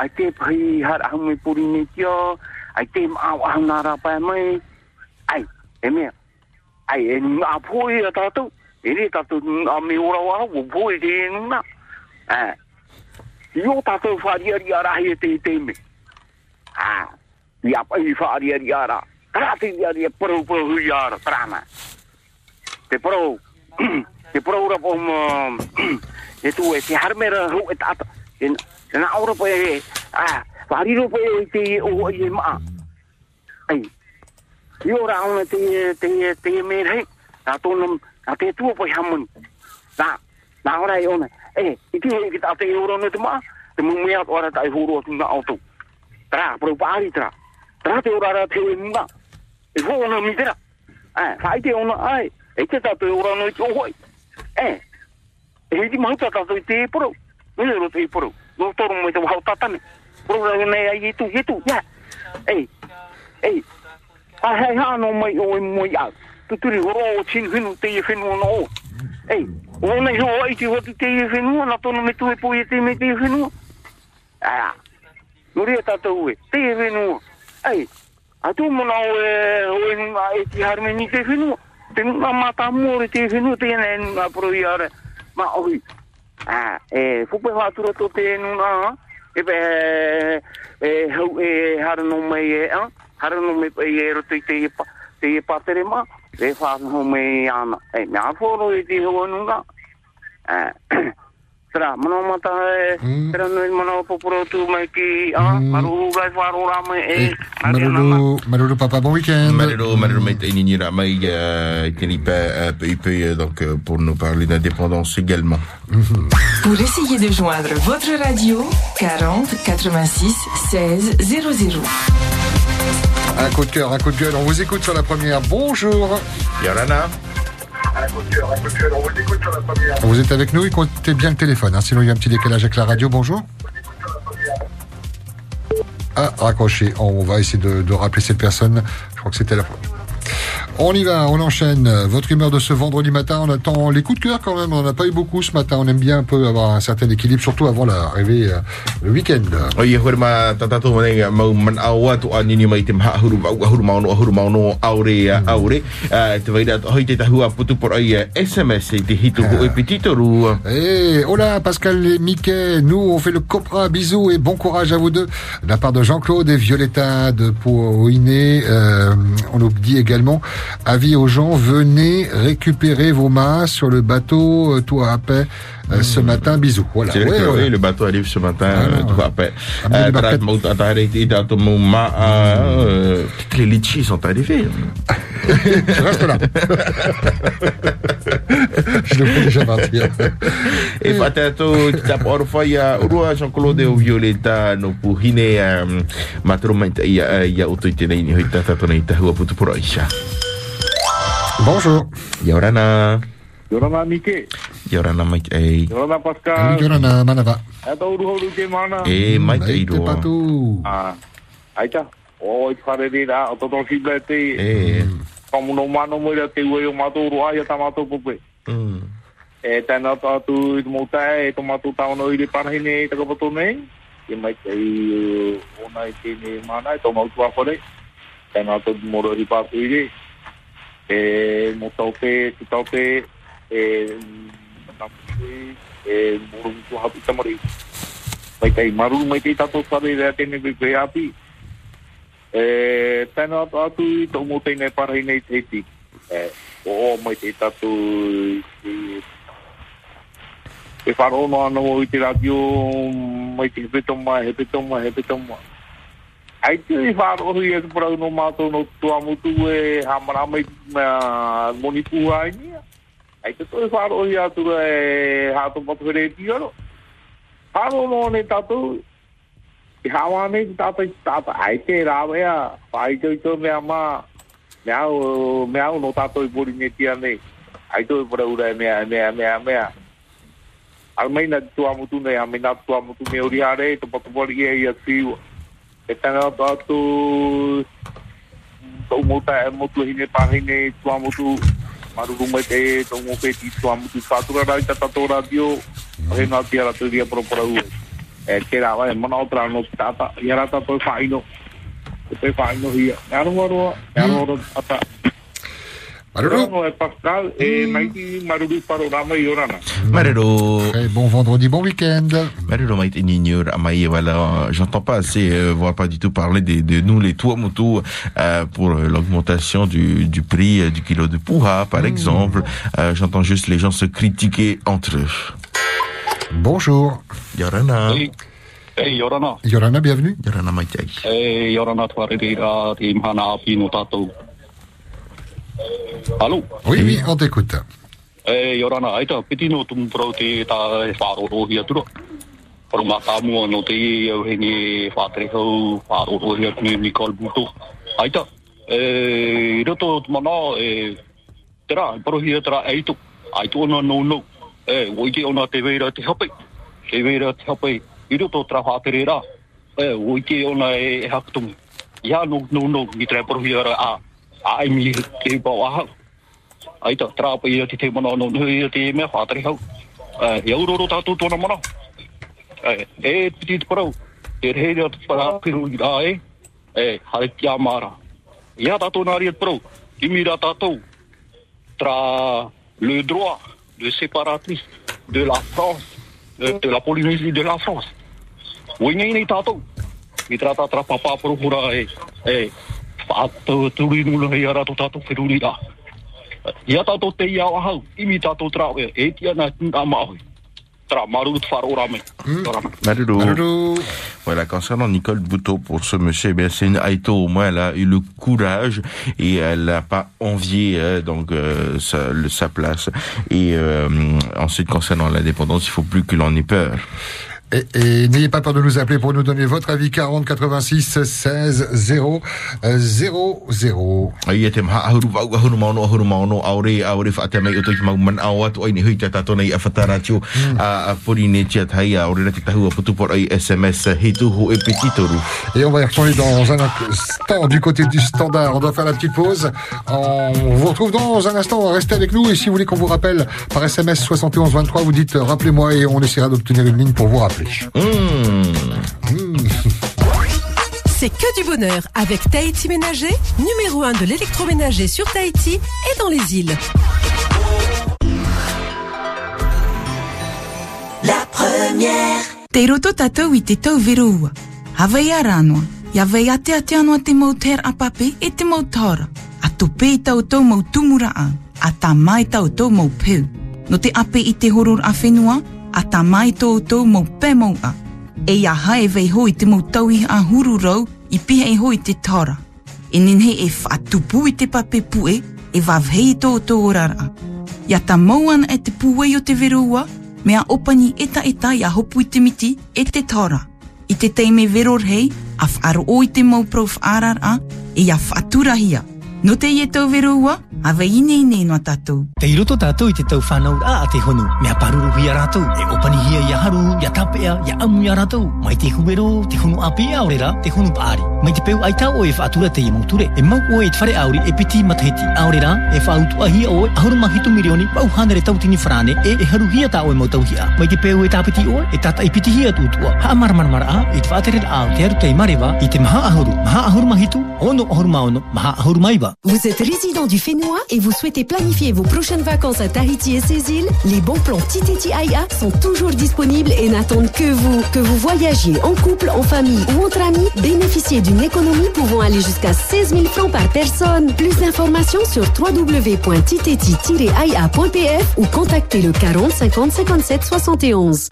ai te pai har ahu me puri ni tio, ai te mau ahu nā rapa e mai, ai, e mea, ai, e ngā pōi a tātou, e re tātou a me ora wara, o pōi te e nuna, eh, i o tātou whāria ri ara he te te me, ah, i a pai whāria ri ara, kara te ri ara, paro paro hui ara, trana, te paro, te paro ora po mo, e tu e te harmera hu e tata, e e na ora po e, ah, whariro po e te o i e maa, ai, i ora ona te, te, te me rei, a tōna, a te tua po i hamoni, na, na ora e ona, e, i te hei ki ta te ora me te maa, te mu mea ora ta atu na auto, tra, pro paari tra, tra te ora ra te e mga, e ho ona mi tera, eh, whai te ona ai, e te ta te ora no i te ohoi, eh, e hei ti mahuta ta te poro, Nui ro te poro, no toro mo te hau tatane. Bro, rangi nei ai itu, itu, ya. Ei, ei. Ha hei ha no mai o mo ya tu tu horo o tin hinu te i whenua na o. Ei, o nei hoa ai te ho te i whenua, na tono me e poe te me te i no ah Nuri e tatau e, te i whenua. Ei, atu mona o e o e nga e ti harmeni te i. Te ma mata mo te i whenua, te i nga. Ma o Ah, e fupe whatura to te nuna. E pe e hau e harano mai e a. Harano mai e roto i te e pa te e patere ma. E whaano mai ana. E ngā whoro e te hua nuna. Ah, Tera, mana mata e, tera nui mana poporo tu mai ki, ah, maru gai wharo rā mai e, Marulu, Marulu papa, bon week-end. Marero, Marero Maït et Nini Ramaï, euh, et Tenipa, euh, peu, peu, euh, donc, pour nous parler d'indépendance également. Pour essayer de joindre votre radio, 40 86 16 00. Un coup de cœur, un coup de gueule. On vous écoute sur la première. Bonjour. Yorana. Vous êtes avec nous, écoutez bien le téléphone, hein, sinon il y a un petit décalage avec la radio. Bonjour. Ah, raccroché. On va essayer de, de rappeler cette personne. Je crois que c'était la On y va, on enchaîne. Votre humeur de ce vendredi matin, on attend les coups de cœur quand même. On n'en a pas eu beaucoup ce matin. On aime bien un peu avoir un certain équilibre, surtout avant l'arrivée, euh, le week-end. A aure Ah, e ru Eh, hola Pascal et Mickey, nous on fait le Copra, bisous et bon courage à vous deux. De la part de Jean-Claude et Violetta de Poiné, euh, on nous dit également, avis aux gens, venez récupérer vos masses sur le bateau Tour à paix euh, ce matin, bisous. Voilà. Ouais, que ouais. oui, le bateau arrive ce matin, euh, Euh, les ma, euh, peut-être litchis sont arrivés. Je reste là. Je devrais déjà partir. E tapa oro whai a urua Jean-Claude o Violeta no puhine um, matro mai ta ia ia uto i tēnei ni hoi tatato nei tahua putu pura isha. Bonjour. Yorana. Yorana Mike. Yorana mai ei. Yorana Pascal. Yorana, manava. E tau ruho ru te mana. E mai te te patu. Ah, aita. O i whare re rā, o toto whible te. E. Pamuno mano mo rea te ue o mātou roa i a tamatou pope. Mm. E tēnā tātu i te mauta e to mātou tāono i re parahine i takapato nei. E mai te i ona i tēne mana e tō mautu a whare. Tēnā tātu moro i pātu i re. E mo tau te, ki tau te, mai tei maru mai tei tato tawe rea tene vi vi api e tēnā atu atu i tō mō tēne parhi nei tei ti e o o mai tei tato e wharo no anō i te radio mai tei hepetoma, hepetoma, hepetoma peto ma he peto ma ai te i wharo hui e kuprau no mātou no tuamutu e hamara mai monipu ai nia. Ai te toi wharono i atura e hātou patu here e tiaro. Wharono ne tatu i hawa ne te tata i tata. Ai te rawe a, whai tau tau mea maa me au me au no tato i bori ne tia nei. Ai to para ura me me me me al mai na tua mutu nei a me na tua mutu me ori are to pato bori e ia tiu e tana to atu to mota e motu hine pa hine tua mutu maru rume te to mo pe ti tua mutu fatura ra ta tato radio he na tia ra tu dia pro pro u e ke ra va e mana otra no tata ia ra ta to faino te faino hia aro aro aro ata Maruru? e Pascal e Maiti Maruru Panorama i Orana. Marero. Très bon vendredi, bon week-end. Voilà, euh, j'entends pas assez, euh, voire pas du tout parler de, de nous les toits motos euh, pour euh, l'augmentation du, du prix euh, du kilo de puha, par exemple. Euh, j'entends juste les gens se critiquer entre eux. Bonjour. Yorana. Hey, hey, Yorana. Yorana, bienvenue. Yorana mai te Hey, Yorana tuare reira te mhana api no tātou. Allô? Oui, oui, on t'écoute. Hey, Yorana, aita, piti no tum pro te tā e whāroro hia tura. Pero mā tā mua no te i au henge whātere hau whāroro hia tunu Nicole Buto. Aita, e, roto mana, e, tera, pero hia tera eitu. Aitu ona no no. E, woike ona te veira te hape. Te veira te hape. I roto tera whātere rā. E, woike ona e, e hakutungu. Ia no no no, ni tera pero hia ra a. A ai mi te pau ahau. Aita, tera pa ia te te mana no no ia te mea whātere hau. E, ia uroro tātou tōna mana. Piti te parau. Reira te para piru i rā hare kia mara. Ia tātou nā ria te parau. Kimi rā tātou. tra le droit de séparatrice de la France, de, de la Polynésie de la France. Wingi ni tātou. I tra tā tra papa purupura e, e, whātou turi nula hei ara tō tātou whiruri rā. Ia tātou te ia ahau, imi tātou tra e, tia nā nā maui. Tra maru tu wharo rame. Maruru. Voilà, concernant Nicole Bouteau, pour ce monsieur, eh bien, c'est une Aito, au moins, elle a eu le courage et elle n'a pas envié euh, donc euh, sa, le- sa place. Et euh, ensuite, concernant l'indépendance, il faut plus que l'on ait peur. Et, et n'ayez pas peur de nous appeler pour nous donner votre avis 40 86 16 0 euh, 0 Ai te maha ahuru wau ahuru maono ahuru maono aore aore whaate mai o toki mau man au atu ai ni hui te tato nei a whataratio a a pori ne tia tai a ore rati tahua putupor ai SMS he tuhu e petitoru. Et on va y retourner dans un instant du côté du standard. On doit faire la petite pause. On vous retrouve dans un instant. Restez avec nous. Et si vous voulez qu'on vous rappelle par SMS 71 23, vous dites rappelez-moi et on essaiera d'obtenir une ligne pour vous rappeler. C'est que du bonheur avec Tahiti Ménager, numéro 1 de l'électroménager sur Tahiti et dans les îles. La première. Te roto tātou i te tau verua. Hawai ara anō. Ia wei ate ate anō te a pape e te mau tāra. A tope i tau tau mau tumura a. A tā mai tau tau mau peu. No te ape i te horor a whenua, a tā mai tōtou mō mau. E ia hae vei hoi te mau tauhi a hururau i piha e hoi te tāra. E ninhe e whatupu i te pape pue e wavhei tōtou orara. Ia tā mauana e te puwei o te verua, a opani eta eta ia hopu i te miti e te tāra. I te teime veror hei, a wharo o i te mau prof arar e ia whaturahia. No te ie tau verua, a wei ine ine noa tātou. Te i roto tātou i te tau whanau a te honu. Mea paruru hi a rātou. E opani hia i a haru, i a tapea, i a amu i a rātou. Mai te te honu a orera, te honu paari. Mai te peu ai tau o e whaatura te i mauture. E mau o e te whare auri e piti matahiti. A orera, e whaautu a hia o e ahuru mahitu milioni, wau hanere tau tini whrane, e e haru hia tā o e mau tau hia. Mai te peu e tāpiti o e tata i piti hia tūtua. Ha a, i te whaatere a o te aru te i marewa, i te maha ahuru. Maha ahuru mahitu, ono ahuru maono, maha ahuru maiwa. Vous êtes résident du Et vous souhaitez planifier vos prochaines vacances à Tahiti et ses îles Les bons plans Titeti Aya sont toujours disponibles et n'attendent que vous. Que vous voyagiez en couple, en famille ou entre amis, bénéficiez d'une économie pouvant aller jusqu'à 16 000 francs par personne. Plus d'informations sur www.titeti-aya.pf ou contactez le 40 50 57 71.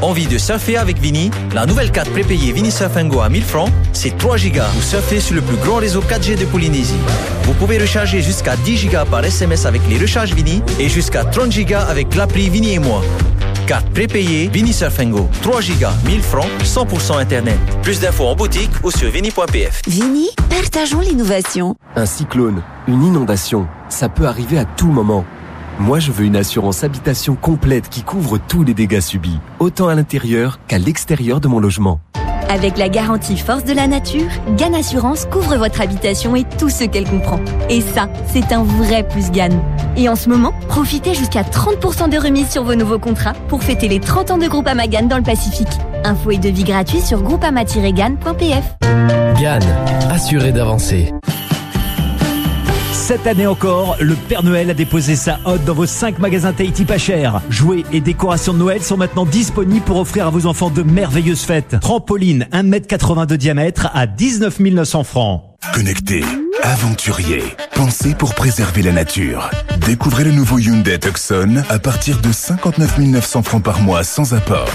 Envie de surfer avec Vini La nouvelle carte prépayée Vini Surfingo à 1000 francs, c'est 3 gigas pour surfer sur le plus grand réseau 4G de Polynésie. Vous pouvez recharger jusqu'à 10 gigas par SMS avec les recharges Vini et jusqu'à 30 gigas avec l'appli Vini et moi. Carte prépayée Vini Surfingo, 3 gigas, 1000 francs, 100% Internet. Plus d'infos en boutique ou sur vini.pf. Vini, partageons l'innovation. Un cyclone, une inondation, ça peut arriver à tout moment. Moi, je veux une assurance habitation complète qui couvre tous les dégâts subis, autant à l'intérieur qu'à l'extérieur de mon logement. Avec la garantie force de la nature, Gann Assurance couvre votre habitation et tout ce qu'elle comprend. Et ça, c'est un vrai plus Gann. Et en ce moment, profitez jusqu'à 30% de remise sur vos nouveaux contrats pour fêter les 30 ans de Groupama Gann dans le Pacifique. Info et devis gratuits sur groupama-gann.pf. Gann, assuré d'avancer. Cette année encore, le Père Noël a déposé sa hotte dans vos 5 magasins Tahiti pas cher. Jouets et décorations de Noël sont maintenant disponibles pour offrir à vos enfants de merveilleuses fêtes. Trampoline 1m80 de diamètre à 19 900 francs. Connecté, aventurier, pensé pour préserver la nature. Découvrez le nouveau Hyundai Tucson à partir de 59 900 francs par mois sans apport.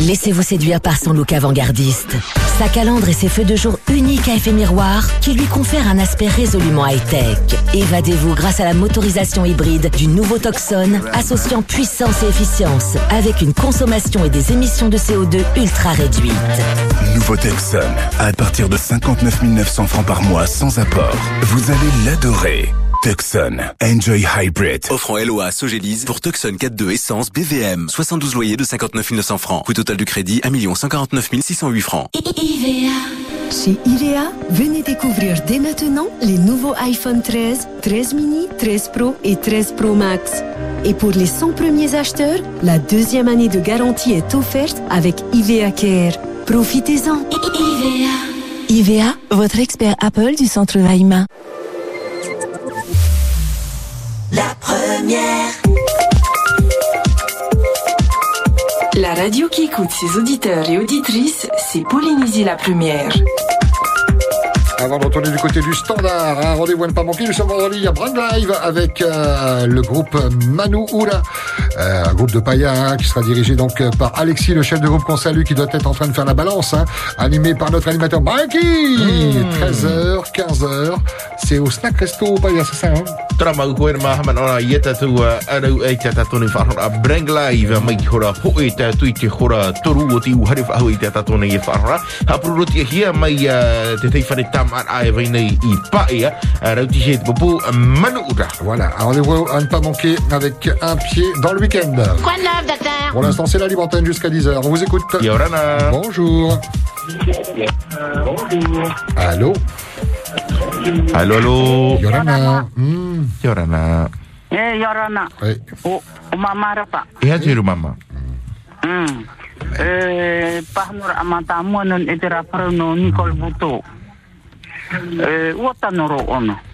Laissez-vous séduire par son look avant-gardiste. Sa calandre et ses feux de jour uniques à effet miroir qui lui confèrent un aspect résolument high-tech. Évadez-vous grâce à la motorisation hybride du nouveau Tucson associant puissance et efficience avec une consommation et des émissions de CO2 ultra réduites. Nouveau Tucson à partir de 59 900 francs par mois sans apport. Vous allez l'adorer. Tucson, Enjoy Hybrid. Offrant LOA à Sogélise pour Tucson 4.2 essence BVM. 72 loyers de 59 900 francs. Coût total du crédit 1 149 608 francs. Chez IVEA, venez découvrir dès maintenant les nouveaux iPhone 13, 13 mini, 13 Pro et 13 Pro Max. Et pour les 100 premiers acheteurs, la deuxième année de garantie est offerte avec IVEA Care. Profitez-en. IVA, votre expert Apple du centre Vaima. La première. La radio qui écoute ses auditeurs et auditrices, c'est Polynésie la première. Avant de retourner du côté du standard, un rendez-vous à ne pas manquer, nous sommes vendredi à Brand Live avec euh, le groupe Manu Ura, euh, un groupe de païens hein, qui sera dirigé donc euh, par Alexis, le chef de groupe qu'on salue, qui doit être en train de faire la balance, hein, animé par notre animateur Mikey. 13h, 15h, c'est au Snack Resto Païen, c'est ça hein à ne pas manquer avec un pied dans le week-end. Quoi de neuf, docteur Pour l'instant, c'est la libre antenne jusqu'à 10h. On vous écoute. Yorana. Bonjour. Allô Allô, allô. Yorana. Hmm. Yorana. E Yorana. Oui. O, o mamara pa. E ha te mama. Mm. E pahnura amata monon e te raparo no Nicole Buto. Ono.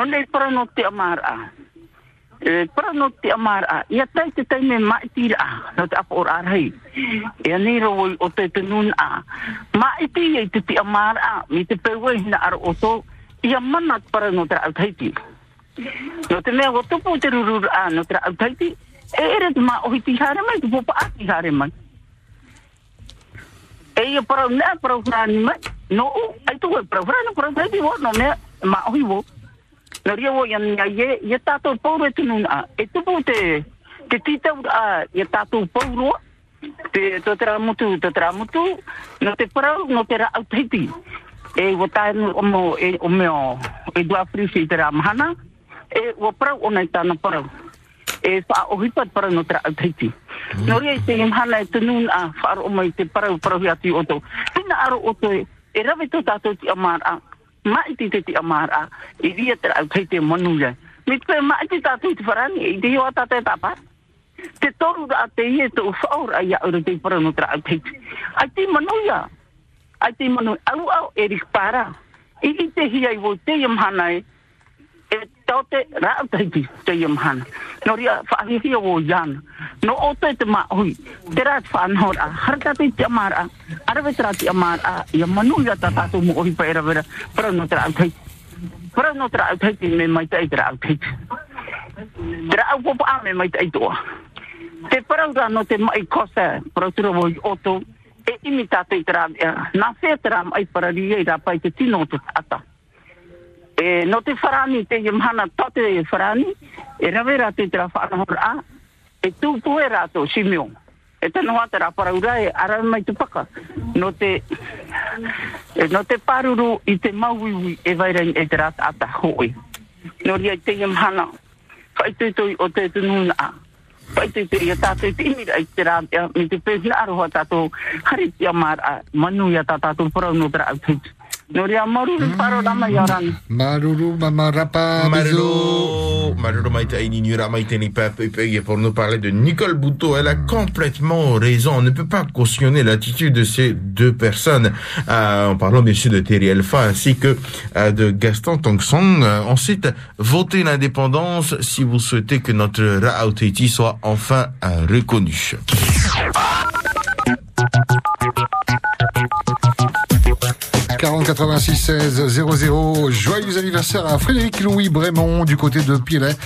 no nei parau no te amar a. E, parau no te amar a. Ia tai te tai me maitira a. No te apa ora arhei. E ani roi o te te nun a. Maiti e te te amar a. Mi te pewe hina aro o. Ia te taiti. No te mea o tupu te rururu a no te au taiti. E ere te ma ohi mai, te popa a ti hare mai. E ia parau nea parau mai. No u, ai tu e parau frani, parau taiti wo, no mea ma ohi wo. No ria wo yan ya ye, ye tato pauru e tunun a. E tupu te, te titau a, ye tato pauru a. Te to te ramutu, te te ramutu, no te parau, no te ra au taiti. E wo tae o mo, e o meo, e dua frisi te ra mahana. E wo parau o nei tāna parau. E wha o hipat parau no te ra au taiti. No ria te imhana e tunun a whaaro o mai te parau parau hiati o tau. Hina aro o te, e rawe tō tātou ti amar mai te te amara i ria te au te manu ya mi te mai te ta te wharani i te hiwa ta te te toru a te e te o faur ai o te para no au te ai te manu ya ai te manu au au e ri i te hi ai vo te yam tau te rau taiti te imhana. No ria whaahihia wo iana. No o te te maui. Te rat whanhor a. Harata te te amar a. Arawe te rati amar a. Ia manu ia tātou ohi no te taiti. No te taiti me mai tai te rau taiti. Te rau popo a me mai tai toa. Te parau te mai kosa. Parau tura oto. E imi tātou te. Nā te rā mai para ria i rā pai te tino te ata. E, no te wharani, te imhana tote e wharani, e rawe rā te tera whanahora a, e tūpu e rātou simio. E tanu hata rā paraura e arawe mai tupaka. No te, e, no te paruru i te mauiwi e vairani e te rāta ata hoi. No ria te imhana, whaitutui o te tununa a. Whaitutui i a tātou te imira i te rā, mi te pēhina aroha tātou hariti a mara, manu i a tātou parau no tera au ria maruru paro rama i aran. Maruru, mama rapa, bisous. Marilo, Marilo Maïta Nura Maïteni Pape pour nous parler de Nicole Bouteau. Elle a complètement raison. On ne peut pas cautionner l'attitude de ces deux personnes. Euh, en parlant bien sûr de Terry Alpha ainsi que euh, de Gaston Tongsong. Euh, ensuite, votez l'indépendance si vous souhaitez que notre Ra'auteti soit enfin euh, reconnu. 40 86 16 00. Joyeux anniversaire à Frédéric Louis Brémond du côté de Piret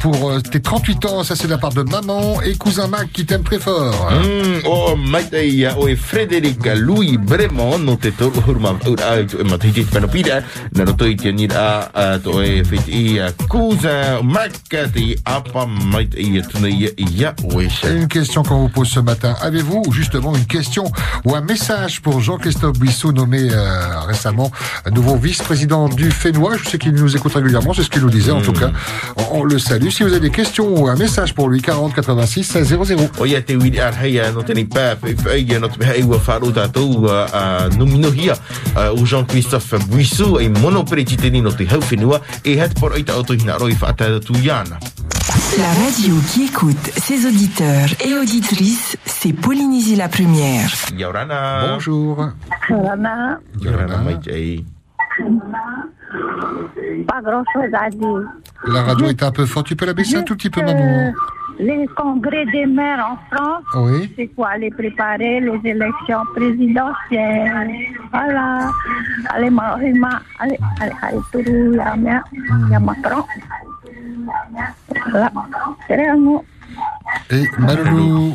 pour euh, tes 38 ans. Ça, c'est de la part de maman et cousin Mac qui t'aime très fort. Mm, oh, Maitei, oh, Frédéric Louis Brémond, no te toro hurma, ura, ma te te pano pira, na no toi te nira, to e fiti, cousin Mac, te apa Maitei, tunei, ya, wesh. Une question qu'on vous pose ce matin. Avez-vous justement une question ou un message pour Jean-Christophe Bissou nommé euh, récemment nouveau vice-président du Fénois. Je sais qu'il nous écoute régulièrement, c'est ce qu'il nous disait en tout cas. On, on le salue. Si vous avez des questions ou un message pour lui, 40 86 16 00. O ia te wiri ar hei no tēnei pā pei pei no te hei ua whāro tātou a nominohia o Jean-Christophe Buissou e e iana. La radio qui écoute ses auditeurs et auditrices, c'est Polynésie la première. Yorana. Bonjour. Yorana. Yorana tei. Pas grand chose à dire. La radio est un peu forte. Tu peux la baisser un tout petit peu, maman Les congrès des maires en France, Oui. c'est quoi Les préparer les élections présidentielles. Voilà. Allez, allez, allez, allez, Tourou, ya, ya, ya Macron. Voilà. C'est rien, Et Malulu.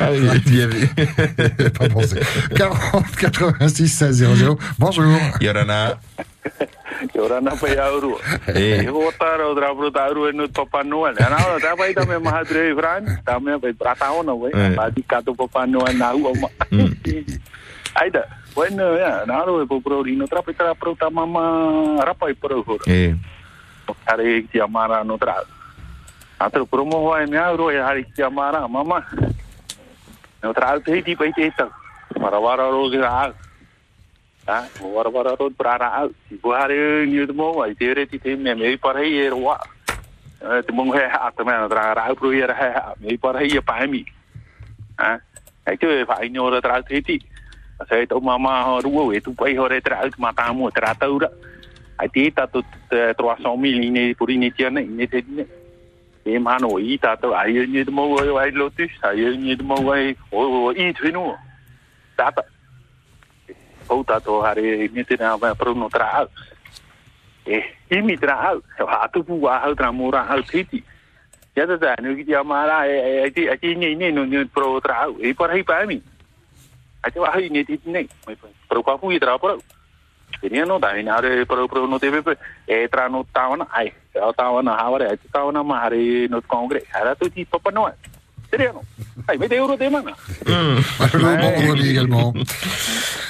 ah oui, bien vu. pas pensé. 40 86 16 00. Bonjour. Yorana. Yorana pa yauru. Eh. E ho tara o drabro taru e no papa noel. Ana ta pai ta me mahadre fran, ta me pai prata ona we. Eh. Pa di ka to papa noel na u ma. Aida. Bueno, ya, na ro e po pro rino tra pa tra pro ta mama pro ho. Eh. Kare ki amara no tra. Atra promo ho e me ro e hari ki amara mama. No tra te di pai te ta. Marawara ro ga Ah, wara wara rod prara au. Si buhare ni de mo ai tere ti te me me par hei er wa. Eh te mong he ha te me na tra ra pro er he ha me par hei pa mi. Ah, ai te fa ai no ra tra te ti. Sai to mama ho ru we tu pai ho re tra ma ta mo tra ta ura. Ai te ta tu 300 mil ni por ni ti ne ni te ni. E ma no i ta to ai ni de mo ai lotus ai ni de mo ai o i tu no. Ta ta ou tato hare ni te na va pro no tra e i mi tra au ha tu pu wa ha tra mora ha titi ya da da no ki ya mara e e ti a ti ni ni no ni pro tra au e por hai pa mi a ti wa hai ni ti ni pro pa pu i tra pro Tenia no da ina re pro pro no te pe e tra no tawana ai tawana ha wa re tawana ma hare no congre hara tu ti papa no Tenia no ai me de euro de mana Vendredi également.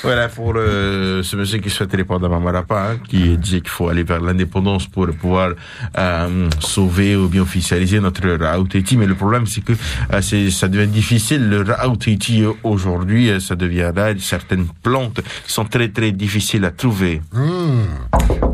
Voilà, pour le, ce monsieur qui souhaite répondre à Mamarapa, hein, qui dit qu'il faut aller vers l'indépendance pour pouvoir euh, sauver ou bien officialiser notre Raouteti. Mais le problème, c'est que euh, c'est, ça devient difficile. Le Raouteti aujourd'hui, euh, ça devient là. Certaines plantes sont très très difficiles à trouver. Hmm.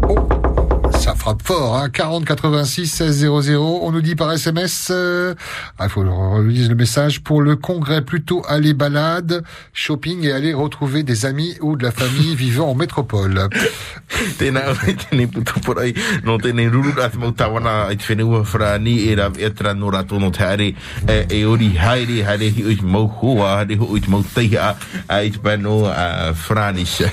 Frappe fort, hein. 40 86 16 00. On nous dit par SMS, euh, ah, il faut relise le message, pour le congrès, plutôt aller balade, shopping et aller retrouver des amis ou de la famille vivant en métropole.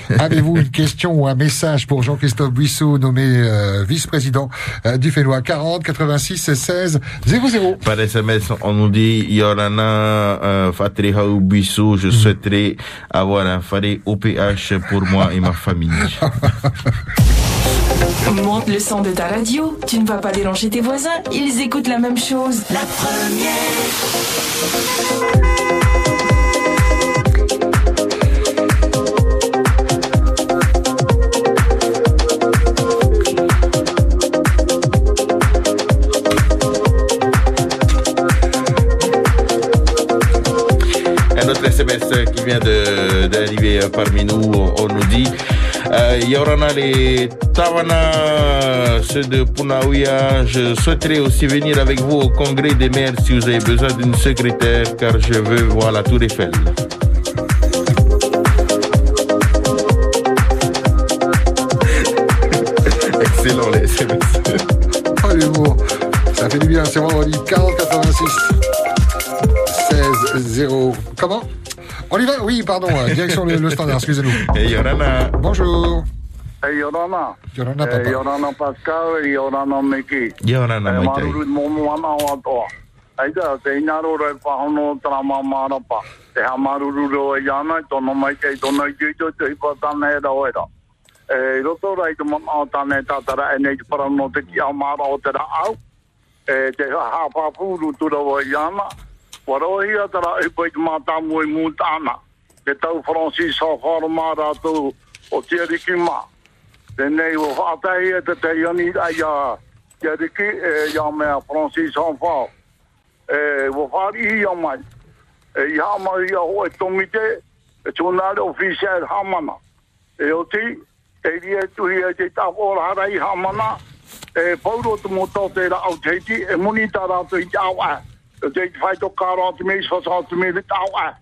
Avez-vous une question ou un message pour Jean-Christophe nommé euh, vice-président euh, du Fénois 40 86 16 00. Par SMS, on nous dit Yorana euh, Fatri Hau Bissou, je souhaiterais avoir un faré OPH pour moi et ma famille. Monte le son de ta radio, tu ne vas pas déranger tes voisins, ils écoutent la même chose. La Un autre SMS qui vient de- d'arriver parmi nous, on, nous dit euh, Yorana les Tawana, ceux de Punaouia, je souhaiterais aussi venir avec vous au congrès des maires si vous avez besoin d'une secrétaire, car je veux voir la Tour Eiffel. Excellent les SMS. Oh l'humour, ça fait du bien, c'est vendredi 40 86 16 0. Comment On y va Oui, pardon, euh, direction le, le standard, excusez-nous. Et Yorana. Bonjour. Hey, Yorana. Yorana, Eh, Yorana Pascal, Yorana Meki. Yorana Maitai. maruru mo mo ana o atoa. Ai da, te ina rora e. Te tono mai tono te e e. E roto rai te mama o tāna e tātara e nei te parano te ki au mara o te ra au. E te ha pāpūru tura o i ana. Warohia tara e poi te mātamu e mū tāna. Te tau Francis a whara rātou o te ariki mā. Tēnei o whātai e te te ioni ai a te ariki e ia mea Francis a. E wo whari hi a mai. E i hama i a hoe tomite e tūnare official hamana. E o ti, e ria tuhi e te tāpora hara i hamana. E pauro tu mo tau te ra au teiti e muni tā rātou i te au a. E te whai to karo atu me i whasa atu me le tau a.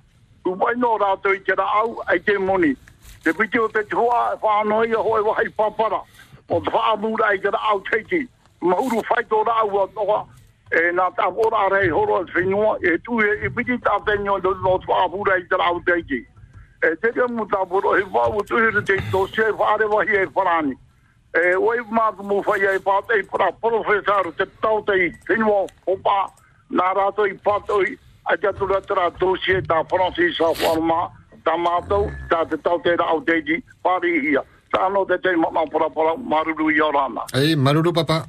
Tu wai no rātou i te ra au ai te muni. Te piti o te tua e whanoi a hoe wahai papara. O te whaamura i te au teiti. Mahuru whai tō ra a toa. E nā tā ora rei horo al whenua. E tu e i piti tā tenyo lo lo te whaamura i te ra au teiti. E te rea mu tā poro he whau tu he te tō se whaare wahi e wharani. E oi mātu mu whai e pātei para profesaru te tau te Nā rātou i pātoi a te atura tera tōsie tā Francis a wharma. Tā mātou, tā te tau te rau teiti, pāri hia. Tā no te te mama para para maruru i orana. Hey, Maruru papa.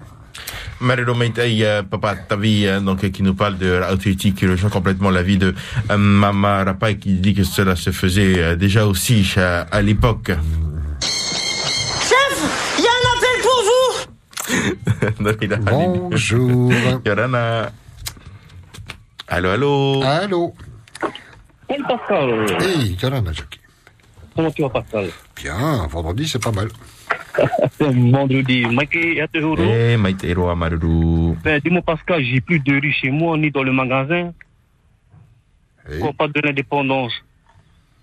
Marilo Meitei, euh, papa Tavi, euh, donc, qui nous parle de Authority, qui rejoint complètement la vie de euh, Mama Rapa et qui dit que cela se faisait euh, déjà aussi à, à l'époque. Chef, il y a un appel pour vous Bonjour. Yorana. Allô, allô. Allô. Salut Pascal. Hey, Yorana, Jackie. Comment tu vas Pascal? Bien, vendredi, c'est pas mal. Vendredi, Mike Yatehuro. Eh, Maitero Amaruru. Ben, dis-moi Pascal, j'ai plus de riz chez moi ni dans le magasin. Pourquoi pas de l'indépendance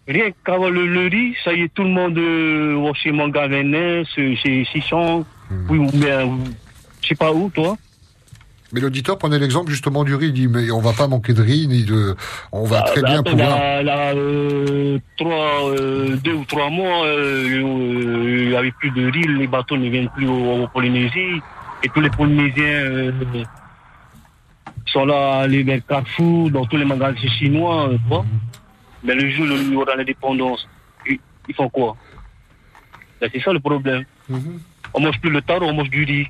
Rien qu'avoir le, le riz, ça y est, tout le monde euh, va chez Mangavenet, chez chez Sisson, oui, ou bien, je sais pas où, toi. Mais l'auditeur prenait l'exemple justement du riz. Il dit, mais on va pas manquer de riz, ni de. On va très Ah, bien pouvoir. Là, là, euh, trois, euh, deux ou trois mois, euh, il n'y avait plus de riz, les bateaux ne viennent plus au, au Polynésie. Et tous les Polynésiens euh, sont là, les vers Carrefour, dans tous les magasins chinois, tu vois. Mais le jour où il y aura l'indépendance, ils, font quoi? Ben, C'est ça le problème. On mange plus le taro, on mange du riz.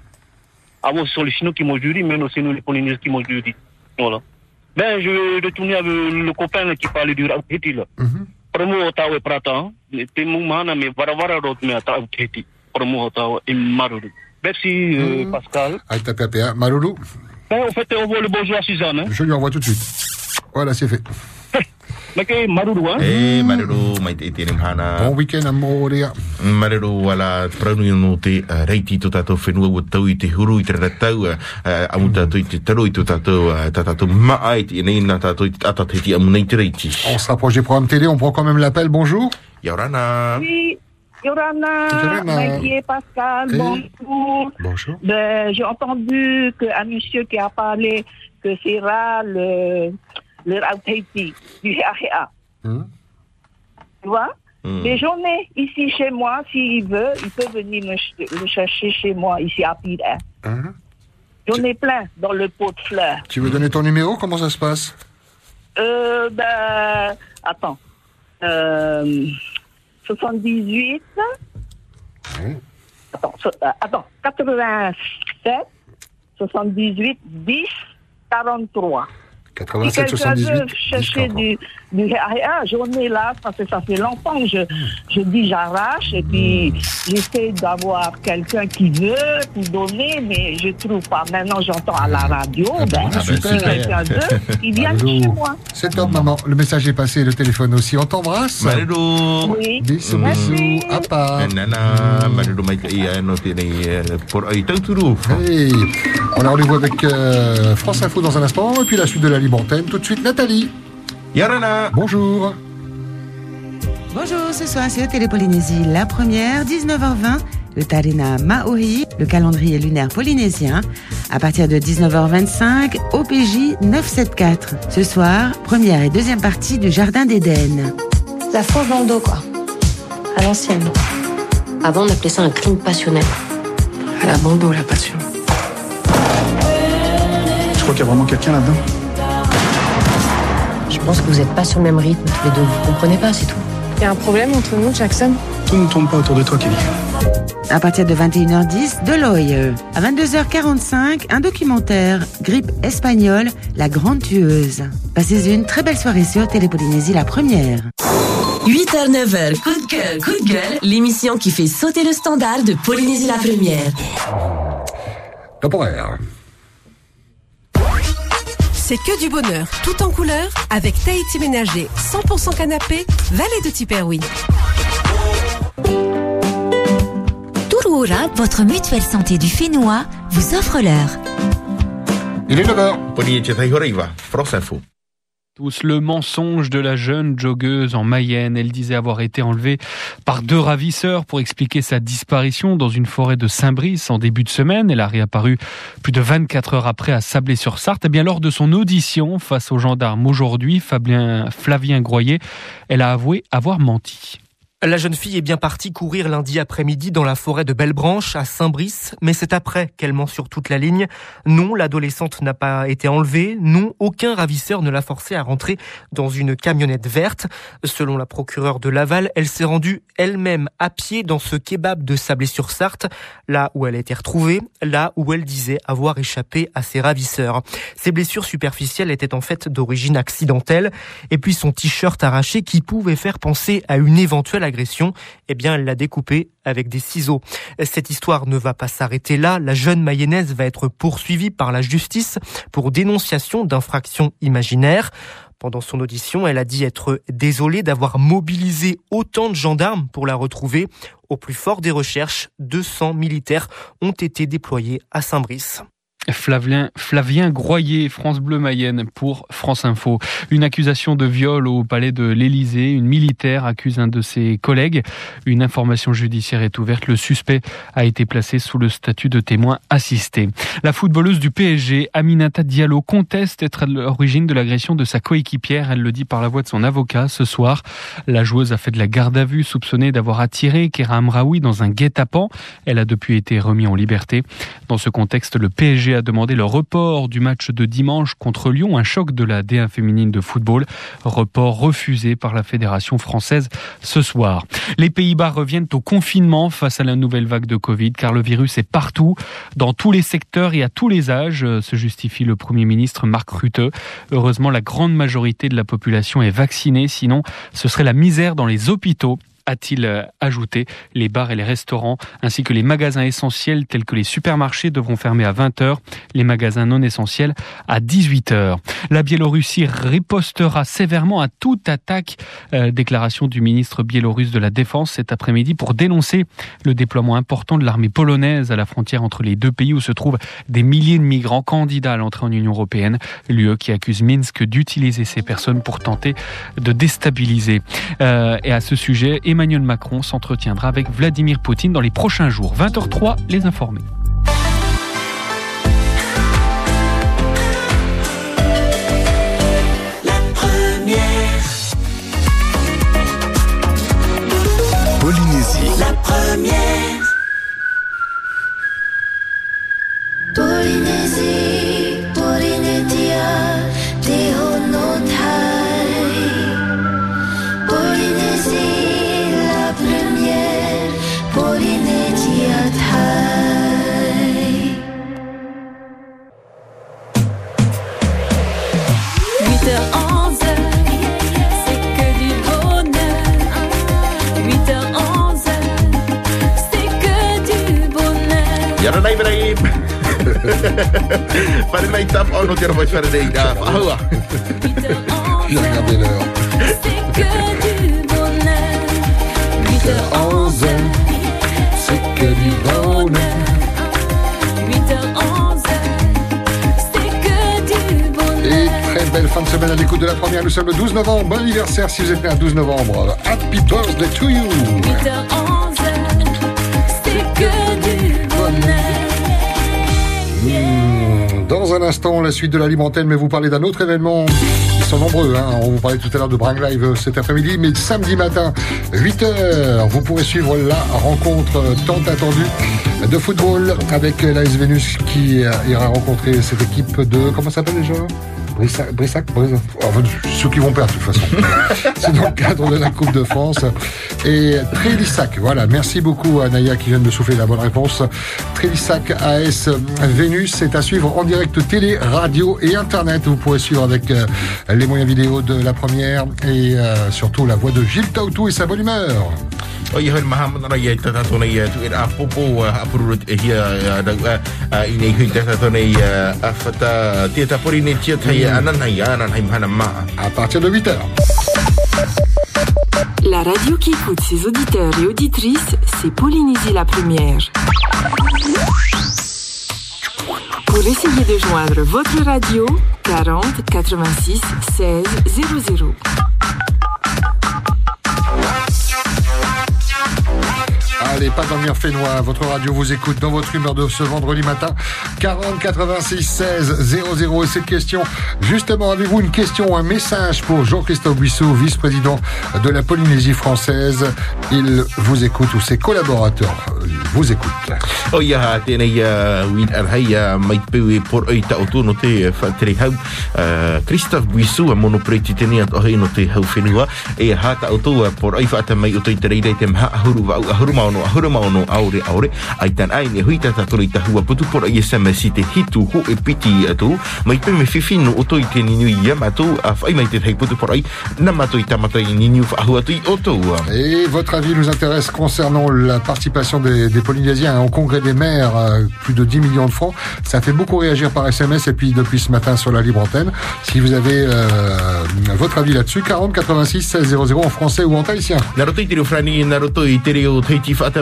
Avant, ce sont les Chinois qui du riz, maintenant, c'est nous les Polynésiens qui du riz. Voilà. Ben, je vais retourner avec le copain là, qui parlait du Rauhiti, là. Promo otawe prata, te mumana me varavara rot me ata Rauhiti. Promo otawe imaruru. Merci, euh, Pascal. Ah, t'as tapé, hein. Maruru, Ben, en fait, on voit le bonjour à Suzanne, hein. je lui envoie tout de suite. Voilà, c'est fait. Mais que maruru, hein. Eh, Maruru, Maite Hana. Bon week-end, Amoria. Maruru, wala, pranu no te uh, reiti to tātou whenua ua tau i te huru i te ratau, uh, amu tātou i te taro i to tātou, uh, tā tātou maa i te nei nā tātou i te ata te ti amu nei te reiti. On se rapproche des programmes télé, on prend quand même l'appel. Bonjour. Yorana. Oui, Yorana, Yorana. Maggie et Pascal, Oui. bonjour. Bonjour. Ben, J'ai entendu qu'un monsieur qui a parlé que c'est rare le, le Rauteiti, du Héa Tu vois? Mais j'en ai ici chez moi, s'il veut, il peut venir me ch- chercher chez moi, ici à Pire. Hein? J'en ai plein dans le pot de fleurs. Tu veux donner ton numéro? Comment ça se passe? Euh, ben, attends. Euh, 78. Attends, so- euh, attends, 87, 78, 10, 43. Si 87 quelqu'un 78 veut chercher du, du RA, j'en ai là, parce que ça fait longtemps que je, je dis j'arrache, et puis j'essaie d'avoir quelqu'un qui veut pour donner, mais je trouve pas. Maintenant, j'entends à la radio, ben, Ah ben, si super. quelqu'un veut, il vient chez moi. C'est top, maman. Le message est passé, le téléphone aussi. On t'embrasse. Maruru. Oui. Bisous, bisous. À part. Hey. On a rendez-vous avec euh, France Info dans un instant, et puis la suite de la libre antenne. Tout de suite, Nathalie. Yorana. Bonjour. Bonjour, ce soir c'est Télé Polynésie, la première, 19h20, le Tarina Maori, le calendrier lunaire polynésien, à partir de 19h25, OPJ 974. Ce soir, première et deuxième partie du Jardin d'Éden. La France dans le dos, quoi. À l'ancienne. Avant, on appelait ça un crime passionnel. Elle a bon dos, la passion. Je crois qu'il y a vraiment quelqu'un là-dedans Je pense que vous n'êtes pas sur le même rythme tous les deux. Vous comprenez pas, c'est tout. Il y a un problème entre nous, Jackson Tout ne tourne pas autour de toi, Kelly. À partir de 21h10, de Lawyer. À 22h45, un documentaire, Grippe espagnole, la grande tueuse. Passez une très belle soirée sur Télépolynésie, la première. 8h, 9h, coup de cœur, coup de gueule, l'émission qui fait sauter le standard de Polynésie la première. Temporaire. C'est que du bonheur, tout en couleur, avec Tahiti Ménager, 100% canapé, vallée de Tiperoui. Touroura, votre mutuelle santé du Fénois, vous offre l'heure. Il est 9h. France Info. Le mensonge de la jeune joggeuse en Mayenne. Elle disait avoir été enlevée par deux ravisseurs pour expliquer sa disparition dans une forêt de Saint-Brice en début de semaine. Elle a réapparu plus de 24 heures après à Sablé-sur-Sarthe. Et eh bien, lors de son audition face aux gendarmes aujourd'hui, Fabien, Flavien Groyer, elle a avoué avoir menti. La jeune fille est bien partie courir lundi après-midi dans la forêt de Bellebranche à Saint-Brice, mais c'est après qu'elle ment sur toute la ligne. Non, l'adolescente n'a pas été enlevée. Non, aucun ravisseur ne l'a forcée à rentrer dans une camionnette verte. Selon la procureure de Laval, elle s'est rendue elle-même à pied dans ce kebab de Sablé-sur-Sarthe, là où elle a été retrouvée, là où elle disait avoir échappé à ses ravisseurs. Ses blessures superficielles étaient en fait d'origine accidentelle, et puis son t-shirt arraché qui pouvait faire penser à une éventuelle agression, eh bien, elle l'a découpé avec des ciseaux. Cette histoire ne va pas s'arrêter là. La jeune mayonnaise va être poursuivie par la justice pour dénonciation d'infraction imaginaire. Pendant son audition, elle a dit être désolée d'avoir mobilisé autant de gendarmes pour la retrouver. Au plus fort des recherches, 200 militaires ont été déployés à Saint-Brice. Flavien, Groyer, France Bleu Mayenne pour France Info. Une accusation de viol au palais de l'Élysée. Une militaire accuse un de ses collègues. Une information judiciaire est ouverte. Le suspect a été placé sous le statut de témoin assisté. La footballeuse du PSG, Aminata Diallo, conteste être à l'origine de l'agression de sa coéquipière. Elle le dit par la voix de son avocat ce soir. La joueuse a fait de la garde à vue, soupçonnée d'avoir attiré Kera Amraoui dans un guet-apens. Elle a depuis été remise en liberté. Dans ce contexte, le PSG a demandé le report du match de dimanche contre Lyon, un choc de la D1 féminine de football, report refusé par la Fédération française ce soir. Les Pays-Bas reviennent au confinement face à la nouvelle vague de Covid, car le virus est partout, dans tous les secteurs et à tous les âges, se justifie le Premier ministre Mark Rutte. Heureusement, la grande majorité de la population est vaccinée, sinon ce serait la misère dans les hôpitaux a-t-il euh, ajouté. Les bars et les restaurants ainsi que les magasins essentiels tels que les supermarchés devront fermer à 20h, les magasins non essentiels à 18h. La Biélorussie ripostera sévèrement à toute attaque, euh, déclaration du ministre biélorusse de la Défense cet après-midi pour dénoncer le déploiement important de l'armée polonaise à la frontière entre les deux pays où se trouvent des milliers de migrants candidats à l'entrée en Union européenne. L'UE qui accuse Minsk d'utiliser ces personnes pour tenter de déstabiliser. Euh, et à ce sujet, Emmanuel Macron s'entretiendra avec Vladimir Poutine dans les prochains jours. 20h03, les informés. Fallait ma tap on nous tire voice faire des gars. Ah ouais. Regardé l'heure. C'est que du bonheur. 8h11, c'est que du bonheur. 8h11, c'est que du bonheur. Et très belle fin de semaine à l'écoute de la première. Nous sommes le 12 novembre. Bon anniversaire si vous êtes né un 12 novembre. Happy birthday to you. 8h11, c'est que du bonheur. Dans un instant, la suite de l'alimentaire, mais vous parlez d'un autre événement. Ils sont nombreux, hein. on vous parlait tout à l'heure de Brang Live euh, cet après-midi, mais samedi matin, 8h, vous pourrez suivre la rencontre euh, tant attendue de football avec l'AS Vénus qui euh, ira rencontrer cette équipe de... Comment s'appelle déjà? Brissac, Brissac, Brissac. Enfin, ceux qui vont perdre de toute façon. C'est dans le cadre de la Coupe de France. Et Trélissac, voilà. Merci beaucoup à Naya qui vient de me souffler la bonne réponse. Trélissac AS Vénus, c'est à suivre en direct télé, radio et internet. Vous pourrez suivre avec euh, les moyens vidéo de la première et euh, surtout la voix de Gilles Tautou et sa bonne humeur. O ia hoi maha mana ia tata tona ia tu era popo a pururut e hia da i À partir de 8 heures. La radio qui écoute ses auditeurs et auditrices, c'est Polynésie la première. Pour essayer de joindre votre radio, 40 86 16 00. Allez, pas dormir fénois. Votre radio vous écoute dans votre humeur de ce vendredi matin. 40 86 16 00. Et cette question, justement, avez-vous une question un message pour Jean-Christophe Buissot, vice-président de la Polynésie française? Il vous écoute ou ses collaborateurs vous écoutent. O ia ha tēnei ia win ar hei a mai peu e por oi ta o tōno te whatere hau uh, Christophe Buissou a mono preti tēnei at o hei no te hau whenua e ha ta o tō por oi whaata mai o tō i te reirei te maha ahuru ahuru maono hua putu por hitu ho e piti atu. Mai me i te ninu ia matu a mai te hei putu por na matu i ninu Et votre avis nous intéresse concernant la participation des, des Polynésiens au Congrès des maires, euh, plus de 10 millions de francs. Ça fait beaucoup réagir par SMS et puis depuis ce matin sur la libre antenne. Si vous avez euh, votre avis là-dessus, 40 86 16 00 en français ou en whrani, uh,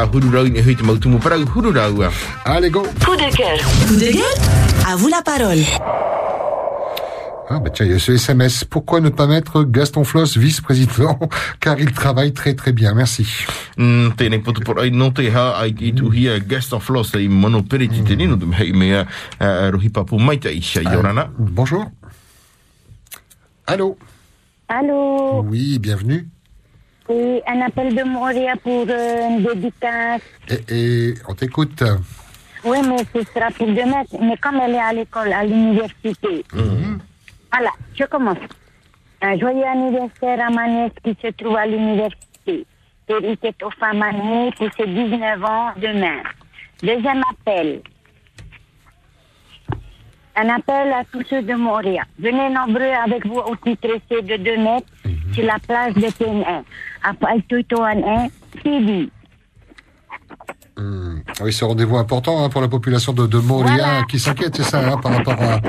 uh, uh, tumu parau hururau. Allez, go Coup de cœur. Coup de gueule À vous la parole. Ah bah tiens, il y a ce SMS. Pourquoi ne pas mettre Gaston Floss vice-président? Car il travaille très très bien. Merci. Mm, tēnei putu por ai no te ha ai i tu hia guest of floss i mono periti te nino tu hei mea rohi papu mai te isha i orana. Bonjour. Allô? Allô? Oui, bienvenue. Oui, un appel de Montréal pour euh, une dédicace. Et, et on t'écoute. Oui, mais ce sera pour demain. Mais comme elle est à l'école, à l'université. Voilà, je commence. Un joyeux anniversaire à ma nièce qui se trouve à l'université. Femmes années pour ses 19 ans demain. Deuxième appel. Un appel à tous ceux de Montréal. Venez nombreux avec vous au titre C de 2 mètres sur la place de TN1. Après Toitoan 1, Sidi. Hmm. Oui, ce rendez-vous important hein, pour la population de, de Moria qui s'inquiète, c'est ça, hein, par rapport à,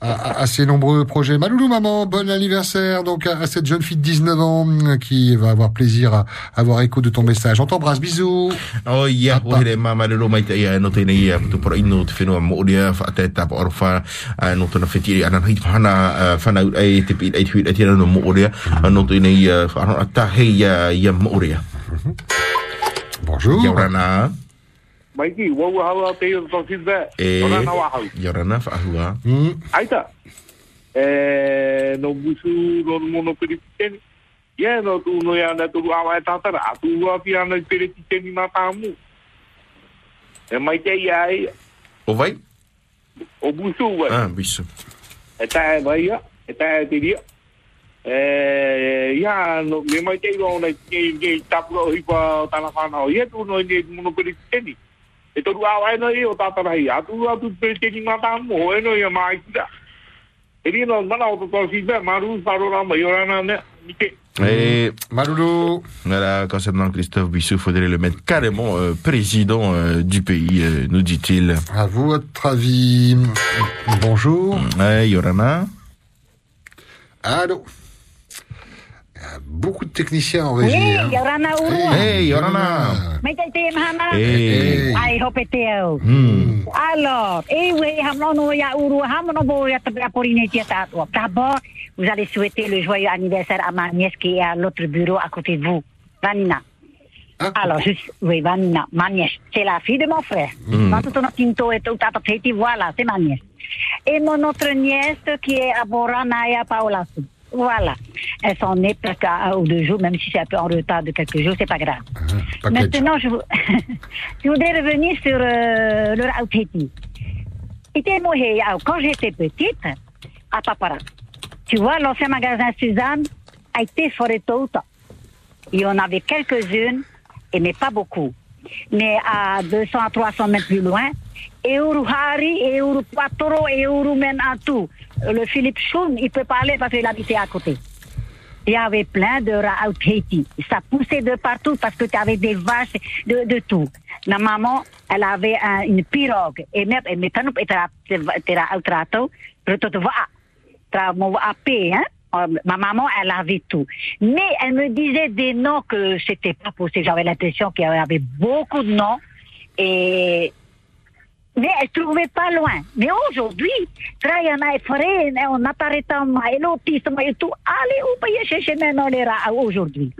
à, à ces nombreux projets. Maloulou maman, bon anniversaire donc à, à cette jeune fille de 19 ans hum, qui va avoir plaisir à avoir écho de ton message. On t'embrasse, bisous. Mama mai no ia por ino te mo no tona ana ai te ai ai no mo no ia ta ia ia mo. Bonjour. Maiki, wau hau te o tō whiwhe. E, Ora na wahau. ia rana whaahua. Aita. E, no musu no mono peripiteni. Ia no tu no ia na tu awa e tātara. A tu ua pia na peripiteni mā tāmu. E mai te ia ai. O vai? O busu vai. Ah, bisu. E tā e vai ia. E tā e te ria. E, ia, no, me mai te iro na ke ke tapu o hipa tana whanau. Ia tu no i mono peripiteni. E e e. E. Et. Voilà, concernant Christophe Bissou, il faudrait le mettre carrément euh, président euh, du pays, euh, nous dit-il. À votre avis. Bonjour. Ouais, Yorana. Allô. Beaucoup de techniciens en régie. Hey, hein. Yorana Urua. Hey, Yorana. Mai te te mahana. Hey. Ai hope te au. Hmm. Alors, et oui, hamlono ya uru, hamlono bo ya tabe aporine tia tatua. D'abord, vous allez souhaiter le joyeux anniversaire à ma nièce qui est à l'autre bureau à côté de vous, Vanina. Alors, je, oui, Vanina, ma nièce. C'est la fille de mon frère. Tinto et tout, tata teti, voilà, c'est ma nièce. Et mon autre nièce qui est à Boranaya Paola. Voilà. Elles sont nées presque à un ou deux jours, même si c'est un peu en retard de quelques jours, c'est pas grave. Maintenant, je, vou- je voudrais revenir sur euh, he iau. Quand j'étais petite, à Papara, tu vois, l'ancien magasin Suzanne a été foré tôt. Il y en avait quelques-unes, et mais pas beaucoup. Mais à 200 à 300 mètres plus loin, Euru Hari, Euru Patoro, Euru Menatu. Le Philippe Choun, il peut parler parce qu'il habitait à côté. Il y avait plein de rats out Haiti. Ça poussait de partout parce que tu avais des vaches, de, de tout. Ma maman, elle avait un- une pirogue. Et même, et maintenant, tu as out rato, tu te vois, tra mo wa ape, hein. Euh, Ma maman, elle avait tout. Mais elle me disait des noms que c'était pas possible. J'avais l'impression qu'il y avait beaucoup de noms. Et mais elle trouvait pas loin. Mais aujourd'hui, Traiana Efrain, on apparaît en et l'autisme et tout. Allez, où payer chercher maintenant les rats aujourd'hui?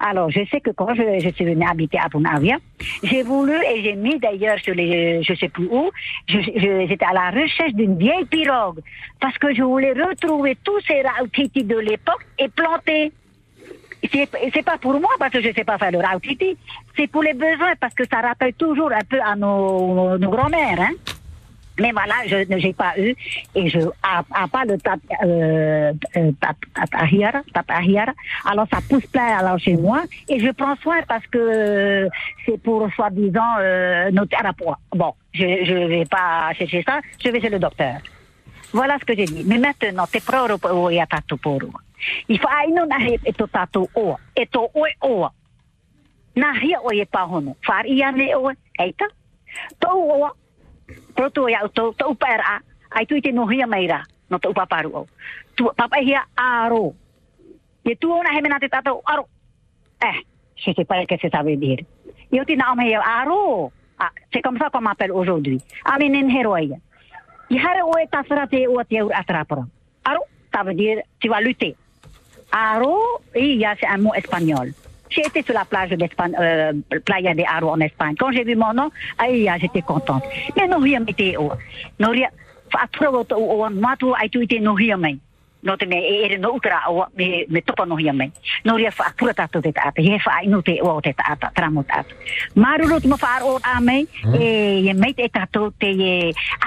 Alors, je sais que quand je, je suis venue habiter à Punavia, j'ai voulu et j'ai mis d'ailleurs sur les, je sais plus où, j'étais à la recherche d'une vieille pirogue parce que je voulais retrouver tous ces rautiti de l'époque et planter. C'est pas pour moi parce que je sais pas faire le rautiti, c'est pour les besoins parce que ça rappelle toujours un peu à nos, nos grands-mères, hein. Mais voilà, je ne j'ai pas eu et je à, à part le tap, euh, euh, tap, tapahiara, alors ça pousse plein alors chez moi et je prends soin parce que c'est pour soi-disant euh, notre rapport. Bon, je je vais pas chercher ça, je vais chez le docteur. Voilà ce que j'ai dit. Mais maintenant, te proro o ia tatu poru. Il faut aino na e to tatu o. E to oe o. Na hia o e pahono. Far ia ne o. Eita. To o. Proto ia to to upera. Ai tu te no hia meira. No to upaparu o. Tu papa hia aro. E tu ona he te tatu aro. Eh, pas qu'est-ce que veut dire. Yo te na me aro. Ah, c'est comme ça qu'on m'appelle aujourd'hui. Aminen heroia. Ihare oe tasrate o te ur atrapara. Aro, ça veut dire tu vas. Aro, il y a c'est un mot espagnol. J'ai été sur la plage d'Espagne, euh, playa de Aro en Espagne. Quand j'ai vu mon nom, aïe, j'étais contente. Mais non rien m'était o. Non rien. Fa atro o o matu ai tu ite no rien mai. No te me e ere no utra o me me topa no rien mai. No ria fa atro tato te ai no te o te tato, tramo tato. Maruru te mo fa o a mai et mei te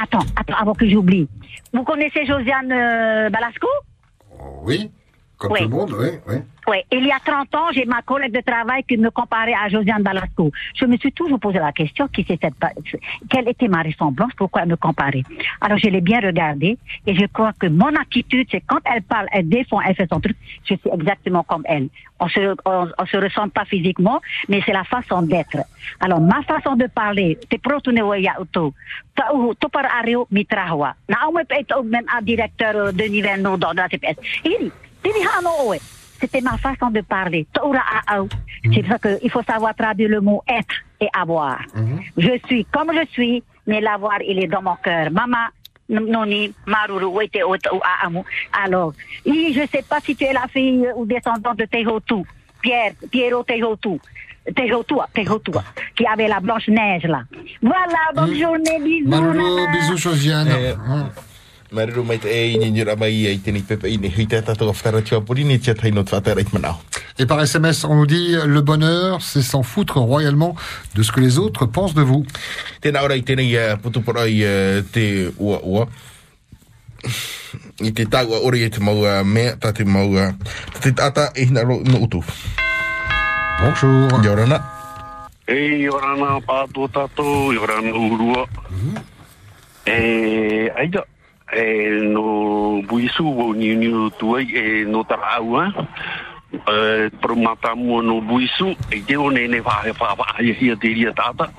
Attends, attends, avant que j'oublie. Vous connaissez Josiane euh, Balasco? Oui, comme Oui. tout le monde, oui, oui. Oui, il y a 30 ans, j'ai ma collègue de travail qui me comparait à Josiane Balasco. Je me suis toujours posé la question qui c'est cette, quelle était ma ressemblance, pourquoi elle me comparait? Alors je l'ai bien regardée et je crois que mon attitude, c'est quand elle parle, elle défend, elle fait son truc, je suis exactement comme elle. On se, on, on se ressemble pas physiquement, mais c'est la façon d'être. Alors ma façon de parler, te protune wa ya uto, ta u to par ario mitrahwa. Na au me pe to men a directeur de niveau dans la TPS. C'était ma façon de parler. C'est pour ça qu'il faut savoir traduire le mot être et avoir. Je suis comme je suis, mais l'avoir, il est dans mon cœur. Mama, noni, maruru, wete, ote, ou aamu. Alors, oui, je sais pas si tu es la fille ou descendante de Tehotu. Pierre, Piero Tehotu. Tehotu, Tehotu, qui avait la blanche neige là. Voilà, bonne journée, bisous. Maruru, bisous Josiane. Eh, Mariru mai te e ini ni ramai ai tini pepe ini hui te tato tua puri ni tia taino te whakara i manao. Et par SMS, on nous dit le bonheur, c'est s'en foutre royalement de ce que les autres pensent de vous. Tēnā ora i tēnei uh, putupura i uh, te ua ua. I te tāua ori e te mau uh, mea, tā te mau uh, tā te tata e hina ro no utu. Bonjour. Yorana. Ei, orana pātō tātou, i orana urua. E, aida, e, no buisu o ni ni tuai e no tara au, ha? E, pro mata mua no buisu, e te o nene whahe whaha ai hia te ria tāta.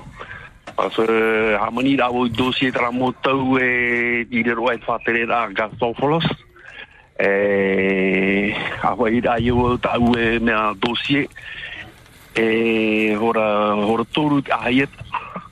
Pas e, hamani rā o i dosie tara mo tau e i re roa e whatere rā gastofolos. E, awa i rā i o tau e. E, a.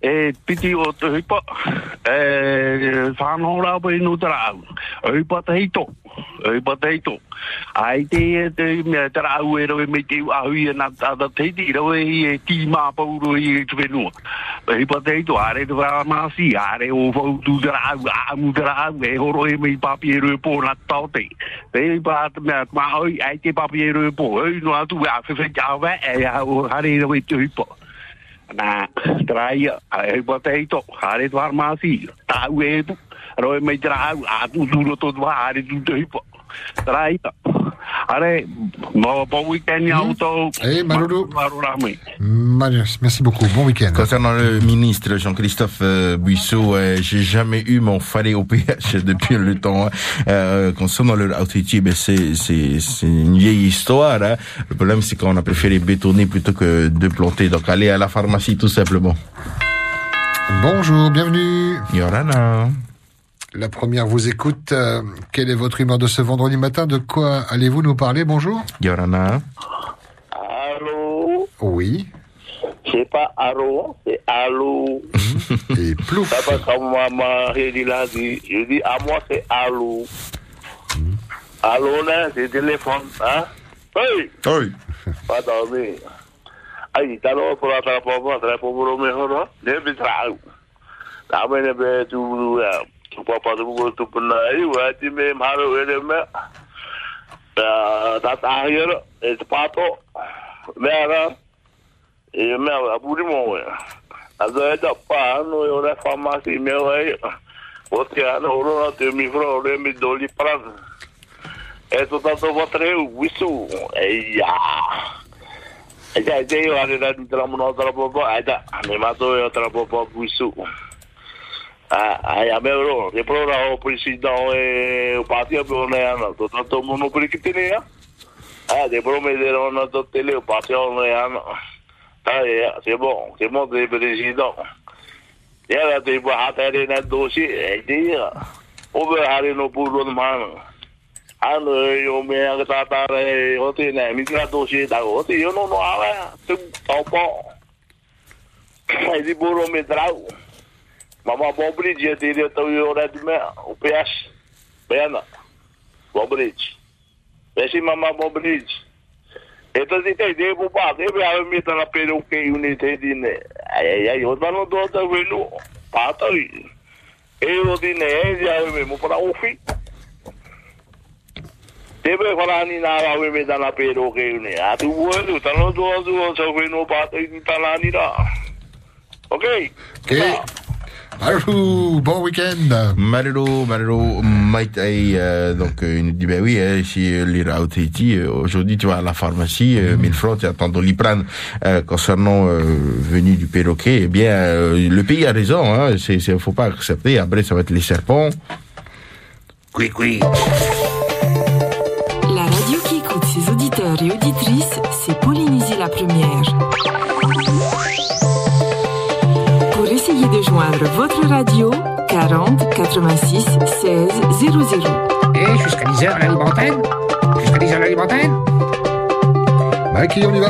e piti o te hupa, e whanau rā pa inu tara au. Hipa te hito, hipa te hito. Ai te e te mea tara au e rawe me te ahui e nā tata te hiti, rawe i e ti mā pauro i e tuwenua. Hipa te hito, are te wā māsi, are o fau tu tara au, āmu tara au, e horo e mei papi e rue pō nā tau te. Te i hipa te mea, mā oi, ai te papi e rue pō, e nō atu, a whewhetia wā, e hare rawe te hupa. Na trai ai bo te to hare to armasi ta we tu ro me tra a tu mo bon week-end auto Eh, Marulu. Marurame. Marius, merci beaucoup. Bon week-end. Concernant le ministre Jean-Christophe euh, Buisseau, euh, j'ai jamais eu mon faré au PH depuis le temps. hein. Euh, concernant le outreach, ben c'est c'est c'est une vieille histoire. hein. Le problème c'est qu'on a préféré bétonner plutôt que de planter. Donc aller à la pharmacie tout simplement. Bonjour, bienvenue. Yorana. La première vous écoute. Euh, quelle est votre humeur de ce vendredi matin? De quoi allez-vous nous parler? Bonjour. Yorana. Allô? Oui. C'est pas allô, c'est allô. Et plouf. Ça va comme maman dit. Je dis à moi c'est allô. Allô là, c'est téléphone, hein? Oui. Oui. Pas dormir. Ay, talo por la tra por la tra por lo mejor, ¿no? Debe traer. Dame ne be tu tu papa tu tu puna ai wa ti me maro ere me. Ta ta ta hier es pato. Vera. E me aburi mo we. Azo e da pa no yo la farmacie me we. O te ano oro na te mi fro re mi doli pran. E to tanto votre wisu. E ya. Aja aja yo ada dan dalam menonton apa ada memang tu yo dalam apa busu. Ah, ai a meu de pro o presidente e o patio pe ona ana, to tanto tem. Ah, de pro me deram na to tele o patio ona ana. Ah, é, c'est bon, c'est bon de presidente. Ya la te bo hata de na dosi, e dia. O be hare no puro no mano. ano yo me aga tata re o te na mi tra do si da o te yo no no ala tu topo ai di buro me trau mama bobridge te de to yo ra di me o peas bena bobridge Pesi mama bobridge Eto di te de bu pa te be ave mi ta na pero ke uni te di ne ai ai ai o ta no do ta venu pa ta i e o di ne e ya me mo para o fi Tebe whalani nā rawe me tana pero ke une. A tu uenu, tano tu azu o sa wheno pātai ni talani rā. Ok? Ok. Marou, bon week-end. Mariro, Mike, euh, donc euh, il nous dit ben oui, hein, si euh, l'ira euh, aujourd'hui tu vas à la pharmacie, euh, 1000 francs, tu attends Doliprane euh, concernant euh, venu du perroquet. Eh bien, euh, le pays a raison, hein, c'est, c'est, faut pas accepter. Après, ça va être les serpents. Oui, oui. La radio qui écoute ses auditeurs et auditrices, c'est Polynésie la première. Votre radio, 40 86 16 00. Et jusqu'à 10h la libre antenne Jusqu'à 10h la libre antenne Mikey, on y va.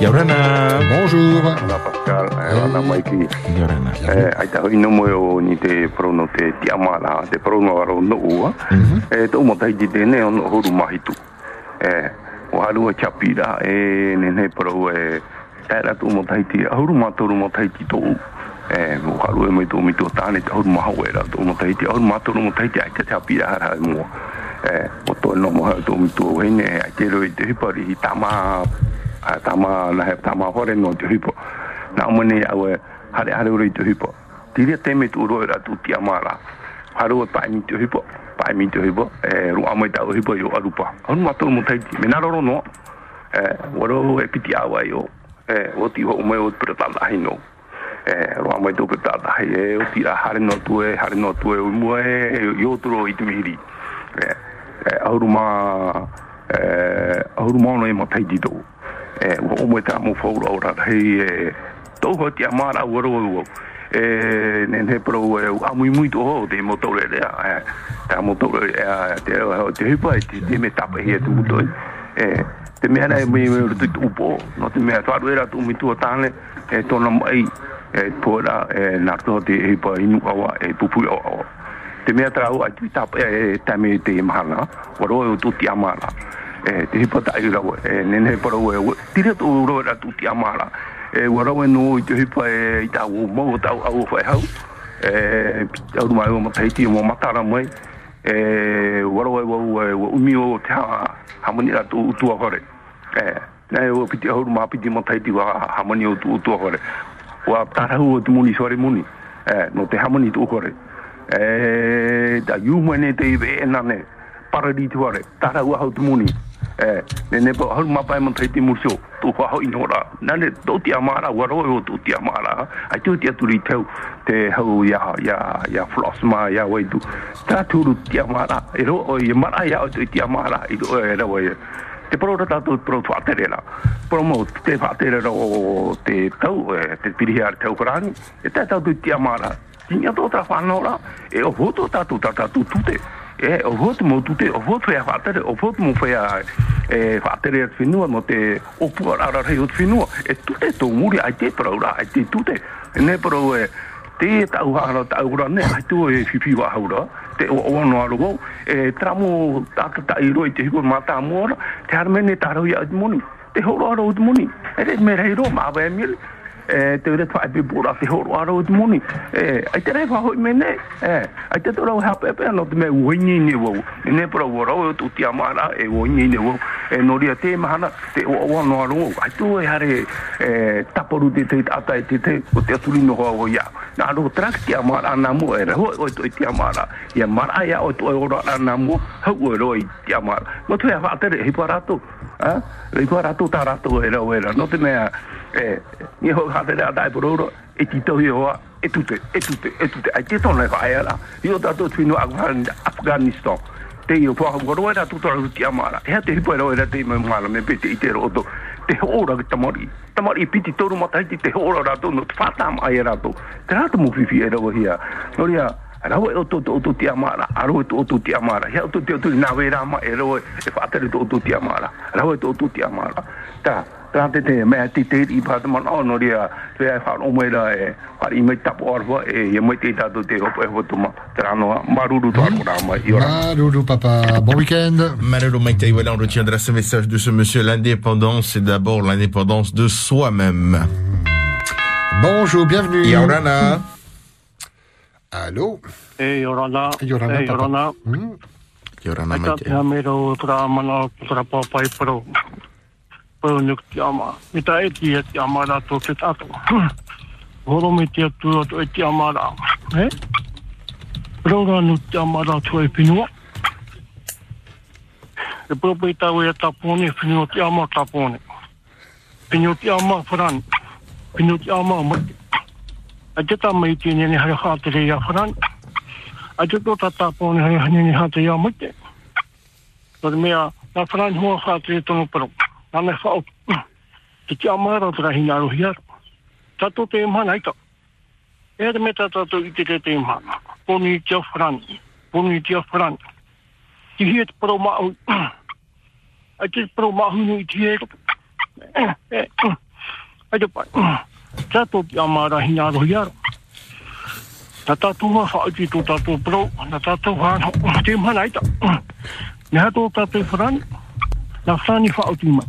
Yorana. Bonjour. Hola Pascal, eh, hola Mikey. Eh, ai ta hoi no mo o ni te prono te te prono aro no ua. Eh, to mo tai di te ne on horu mahitu. Eh, o haru a chapira, eh, ne ne pro, eh, tēra tu mo tai ti, horu matoru mo tai ti tōu. e mo ka lue mai tu mi tu tane te hau maha wera to no tai te hau mato no tai te ai te api ra ha mo e o to no mo tu mi tu he ne ai te roi te hipari hi tama tama na he tama hore no te hipo na mo ne au hare hare roi te hipo ti te me tu roi ra tu ti amara haru pa mi te hipo pa mi te hipo e ru amai tau hipo yo alupa hau mato mo tai me na ro no. E woro e piti awa yo e o ti ho mo e o pro tanda e ru mai to pre ta e o ti a hare no tu e hare no tu e mo e yo tro i te mihiri. E e auru ma e auru ma no e mo tai ti e e o mo ta mo fo ro ra hei e to ho ti amara o ro e ne ne pro e a muy mui to ho de mo to re e ta mo to re e te te hi pa te me ta pa hi tu to e te me ana me me tu upo no te me fa era tu mi tu tane e to no mai e pora e narto te e pa inu awa e pupu o o te mea trau ai tui tap e tame te mahana. Waro e tu ti amara e te hipa ta i e nene para e tira tu uro e tu ti amara e waro e no i te hipa e i tau u mo tau au fai hau. E au mai o mataiti mo matara mai. E waro e wau e umi o te ha hamani ra tu utua hore. E nei o piti ahuru mā piti matai ti wa hamani o tu utua hore wa tarahu o te muni sore muni. Eh, no te hamani tu ukore e da yu mene te iwe ena ne paradi tu hore tarau hau te muni e ne ne pa hau mapai matai te murso tu kwa hau inora. Nane do ti amara waro o tu ti amara ai tu ti aturi tau. Te hau ya ya ya flosma ya wai tu ta turu ti amara e ro o ye mara ya o tu ti amara i do e ro e te poro rata tu pro fa terela pro mo te fa o te tau te pirihi ar te ukrani e te tau tu tia mara. Tinha to tra fa nora e o hoto ta ta e o hoto mo tute, o hoto fa fa o hoto mo fa e fa at finu mo te opua pu ara rei finu e tute to muri ai te pro ra ai te tute. ne pro e eh, te tau hara tau ra ne ai tu e fifi wa haura. Te o o no aro e tramo ta ta ta i roi te hiko mata mo te harmene taro ya moni te horo aro ro moni e te me rei ro ma ba mil te ora tai pe bora fi ho ro ro te moni. E ai te rei fa ho me ne. E ai te tora ha pe pe no te me wini ni wo ne pro wo ro tu ti amara e wini ni wo e no te mahana te o o no ro ai tu e hare e taporu te te ata te te o te tuli no ho wo ya na ro trak ti amara na mo e ro o tu ti amara ya mara. Ya o tu o ro na mo ho wo ro ti amara mo tu e fa te he parato ha le parato ta rato era era no te me me e ni ho ha te dai pro ro e ti to yo e tutte e tutte e tutte ai te tone fa era io da to fino a. Afghanistan te io po ho ro era tutto ti amara e te po ro era te me mala me pete i te ro to te ora que tamari tamari piti toru te ra no mai era to te fifi hia amara, to ti amara. Te rama e te to ti amara. To ti amara. Ta te te me ti te i pa man o no ria te ai fa o me da e fa i me tap or va e ye me te ta to te o pe ho to ma. Tra no maruru to akura ma i ora. Maruru papa, bon week-end. Maruru Maïtaï, voilà, on retiendra ce message de ce monsieur. L'indépendance, c'est d'abord l'indépendance de soi-même. Bonjour, bienvenue. Yorana. Allô Yorana. Yorana. Yorana. Ai mana. Pro nuk ti ama. Mi ta e ti e ti ama ra to te tato. Horo me ti atu atu e ti ama ra. E? Pro ra nuk ti ama ra to e pinua. Pro pe tau tapone pinua ti ama tapone. Pinua ti ama fran. Ama mati. A te ta mai ti ne hai ha te rea fran. A te to ta tapone hai hani ni ha te ia mati. Fran hoa ha te tono Nāne whao, te tia maara tura hi ngā rohi aru. Tato te imhana ita. Ere me ta tato i te te imhana. Poni i tia whran. Poni i tia whran. Ti hi e te pro mahu. Ai te pro mahu ni i tia eru. Ai te pai. Tato te maara hi ngā rohi aru. Nā tātou ngā whao ki tō tātou pro. Nā tato whāna. Te imhana ita. Nā tātou tato whran. Nā Na sani fa o ti ma.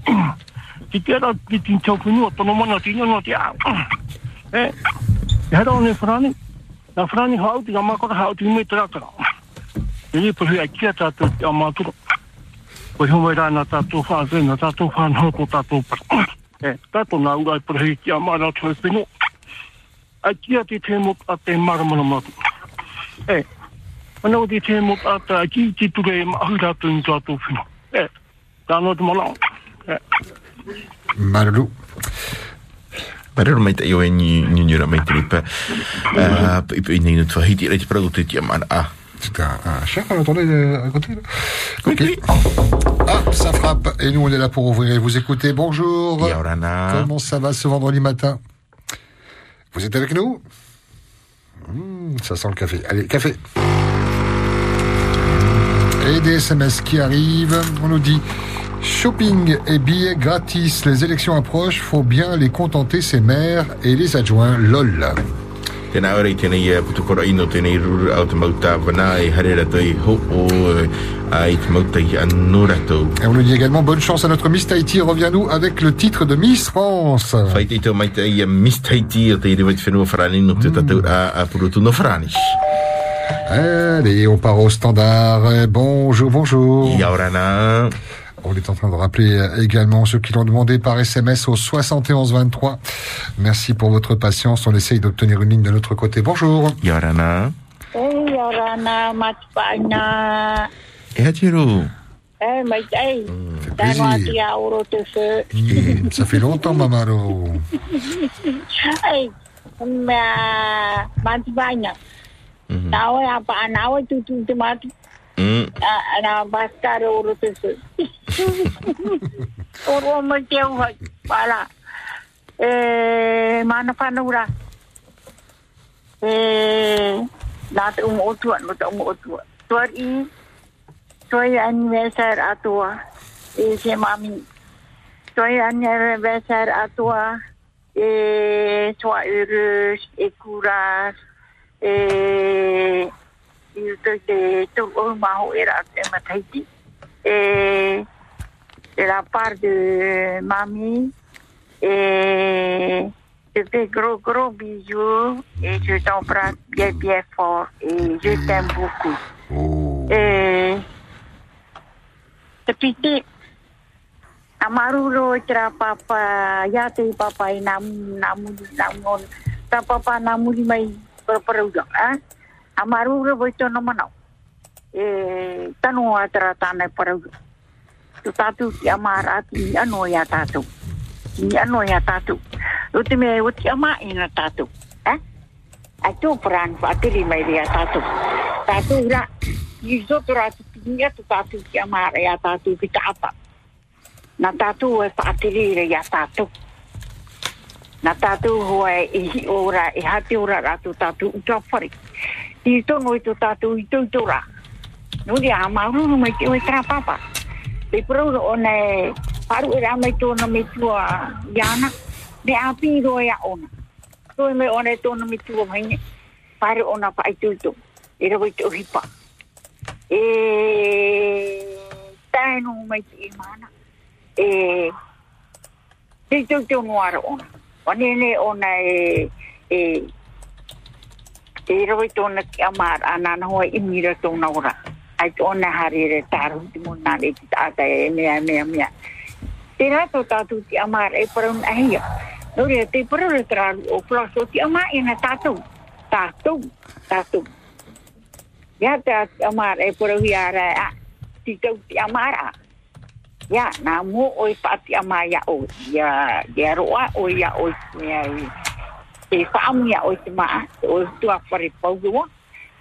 Ti tera ki tin tau pinu tono mana ti no ti a. Eh. Ya ro ne frani Na frani ha o ti ma ko ha o ti me tra tra. Ni po hi aki ta to ma tu. Po ho mai na ta to fa ze na ta to fa no to ta to pa. Eh, ta to na u ai po hi ki ma na to pinu. Aki ti te mo a te mara mana ma. Eh. Ano di te mo ata ta ki ti tu re ma hu ra tu ni tu atu pinu. Eh. Ta no to ma la. Eh. Marulu. Maruru Maïtaï, yo e ni ni ni ra Maïtaï pa. I pe ni no twa hiti re te produte ti amana. Ah. C'est un, qu'on entendait euh, à côté Ok. Ah, ça frappe. Et nous, on est là pour ouvrir et vous écouter. Bonjour. Yorana. Comment ça va ce vendredi matin? Vous êtes avec nous? Hmm, Ça sent le café. Allez, café. Et des SMS qui arrivent. On nous dit Shopping et billets gratis. Les élections approchent, faut bien les contenter, ces maires et les adjoints. LOL. Tēnā ora i tēnei uh, putukora ino tēnei ruru au te mauta wana e hare rato i ho o uh, ai te mauta i anu rato. Et on nous dit également bonne chance à notre Miss Tahiti. Reviens-nous avec le titre de Miss France. Whai te tau mai te i a Miss Tahiti o te rewa te whenua wharani no te tatau a, a purutu no wharani. Allez, on part au standard. Bonjour, bonjour. On est en train de rappeler euh, également ceux qui l'ont demandé par SMS au 71 23. Merci pour votre patience. On essaye d'obtenir une ligne de notre côté. Bonjour. Ia ora nā. Ei, ora nā matipaina. E hatiru. Ei, mai ei. Tēnā ati a oro te whē. Mm, Ça fait longtemps, Mamaro. Ei, mea matipaina. Nā oe apa ana oe tutu te mati. Mm. Nā baskare oro te whē. Oro mai te au hai. Pala. E, mana whanaura. E, nā te umu otua, no te umu otua. Tuar i, toi anniversaire à toi. Et c'est mamie. Toi anniversaire à toi. Et sois heureuse et Et il te te te o maho era te mataiti. Et de la part de mamie. Et je fais gros gros bisous et je t'embrasse bien bien fort et je t'aime beaucoup. Et tra papa ya te papa namu papa namu eh amaruro voi to no manau. E tanu atra tane per uja tu tatu ti amara ti ano ya tatu ti ano ya tatu uti me uti ama ina tatu eh? Atu peran fatiri mai dia tatu. Tatu ra tu ratu tinga tu tatu ki amara ya tatu kita apa. Na tatu e fatiri re ya tatu. Na tatu hoe ihi ora e hati ora ratu tatu i tongo i tō tātou i tō i tōra. Nō ni a maurunu mai te oi tā papa. Te prauro o nei paru e to tōna me tua iana, ne a api e a ona. Tō me ona nei tōna me tua maine, paru ona pa i tō i tō, e rau i tō hipa. E tēnu mai te mana e te tō tō noara ona. Wanene o nei e e roi tona ki amar anana hoa imira tona ora. Ai tona hari re taru ti mona le ki tata e mea mea mea. Te rato tatu ti amar e para un ahia no re te para re traru o plaso ti amar e na tatu tatu tatu ya te amar e por viara a ti te ti amara ya na mo o pa ti amaya o ya ya roa o ya o ya e fa am ya o ti ma o tu a fari pau go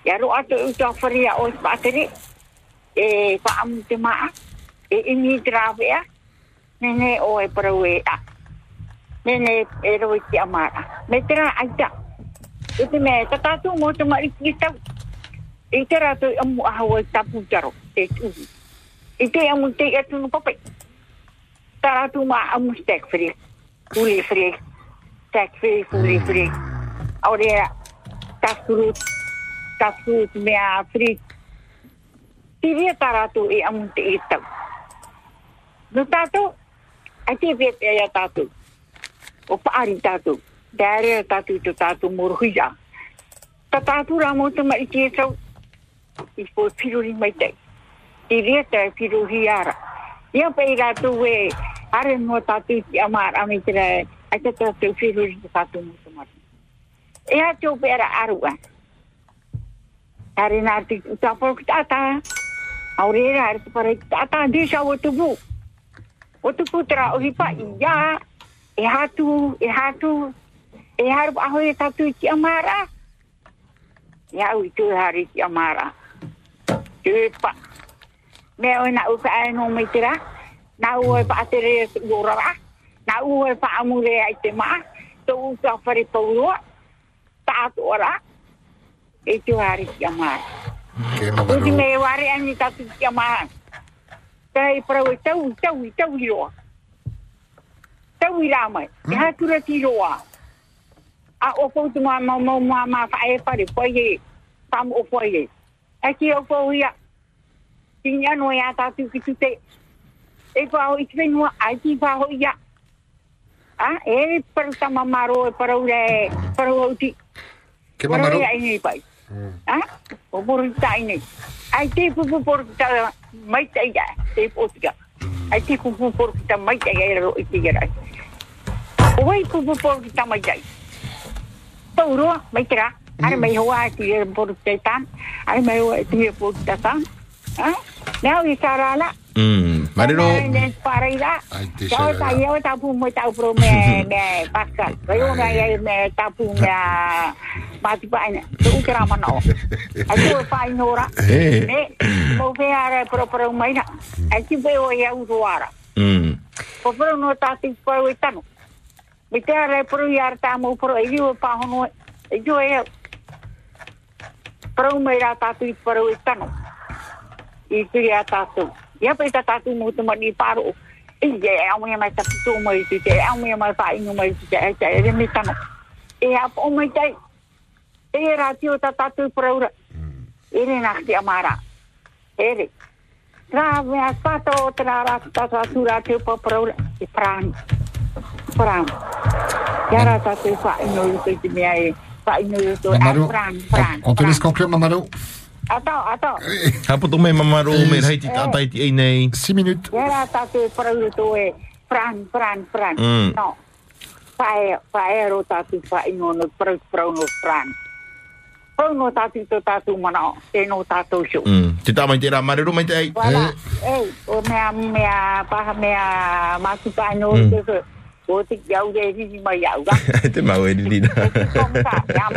ya roa to tu a fari ya o pa te e fa am ti ma e ini trave ya nene o e por we a nene e ro ti amara me tra aita Ito me, tatatu mo te marikita i te rato i amu ahawa i tapu taro, te tuhi. I te amu te atu no papai. Tā ratu ma amu stek fri, fuli fri, stek fri, fuli fri. Aure, tasuru, tasuru mea fri. Tiria tā ratu i amu te i tau. No tātou, ai te vete ai a tātou. O paari tātou. Dere tātou to tātou moruhia. Ta tātou rā mo te mai te sau i po piruri mai te. I reta e piruri ara. Ia pe i rātu e are no tatu ki amar ame te rai a te tatu piruri te tatu mo te mari. E a te ope ara arua. Are nā te utaporo ki tata. Aurera are te para. Desa o. O o hipa i ia. E hatu, e. E haru e tatu ki amara. Hari ki amara. E ra. na uwe pa amure ai te ma to u ka fare to u ta ora e tu ari ki ama ke no u me ware ani ta ki ama kai pro u te u te u te u yo te u ra mai e ha tu re ti yo a o fo tu ma ma ma ma ma fa e pare po ye tam o po ye e ki o fo ya Tinha no ya ta ki tu te. E pa o ikwe no a ki pa ho ya. A, e paru tama maro e parau re, parau au ti. Ke mamaro? Parau e ai nei pai. A, o poru ta ai nei. Ai te pupu poru ta mai ta ia, te potika. Ai te pupu poru ta mai ta ia e ro i te ia. O wai pupu poru ta mai ta ia. Tau roa, mai te rā. Are mai hoa e te poru te tan. Are mai hoa e te poru te tan. Ha? Nau i sarala. Hmm, Marero. Nes paraira. te Kau sarala. tak ya tapu mo tau pro me me pasal. Kau na ya me tapu me mati pa ina. Tu kira mana o. Aku pa inora. Eh. Ne mo ve ara pro pro mai na. Aku ve o ya usuara. Hmm. Ko pro no tati pro itano. Me te ara pro ya ta mo pro e yu pa hono. E yu e pro me ra tatu pro itano. I kria tatu. Ia pa ita tatu mo te mani paro. E ye au me mai tatu tu mai tu te au me mai pa inu mai tu te e te e me tano. E a po mai tai. E ra tio ta tatu pro ra. E re na ti amara. E re. Tra me a pato tra ra ta tatu ra tio po pro ra. E pran. Pran. Ya ra tatu fa inu tu te me ai. Fa inu tu e pran pran. on te laisse conclure, Mamaro. Ata, ata. Apa tu memang me merai ti tai ti nei Si minit. Ya lah tapi perlu tu eh. Peran, peran, peran. Mm. No. Pae, pae ro tapi pae no pran. perlu no ta ti to ta tu tatu no ta tatu shu. Mm. Tidak main tidak ei. rumah tidak. Eh, me a me a mea masuk pae ngono tu. Mau. Ya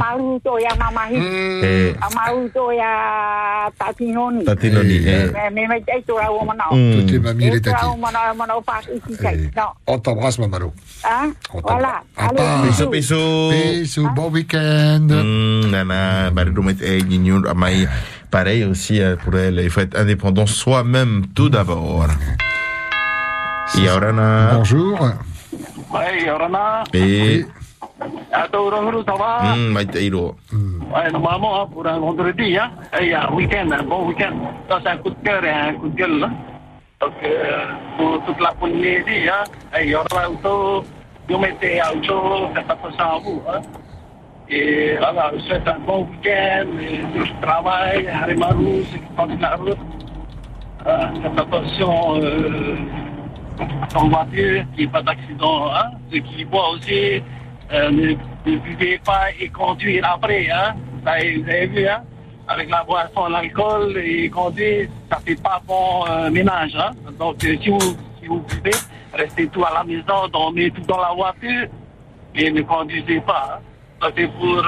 to ya mama hi. Eh. To ya. Me me o mana. O mana mana isi kai. No. Ah, voilà. Bon week-end. Nana. Pareil aussi pour elle, il faut être indépendant soi-même tout d'abord. Et Et. Atau sama. Hmm, normalement, pour un vendredi, hein, et un week-end, un bon week-end. Ça, c'est un coup de cœur et un coup de gueule. Donc, pour toute la et il y aura auto, nous mettez auto, faites attention à vous. Et voilà, je souhaite un bon week-end, du travail, qui conduisent la route. Euh, faites attention euh, en voiture, qu'il n'y ait pas d'accident. Hein. Ceux qui boivent aussi, euh, ne, ne buvez pas et conduire après. Hein. Vous avez vu, hein. avec la boisson, l'alcool et conduire, ça fait pas bon euh, ménage. Hein. Donc, euh, si, vous, si vous buvez, restez tout à la maison, dormez tout dans la voiture et ne conduisez pas. Hein. C'est pour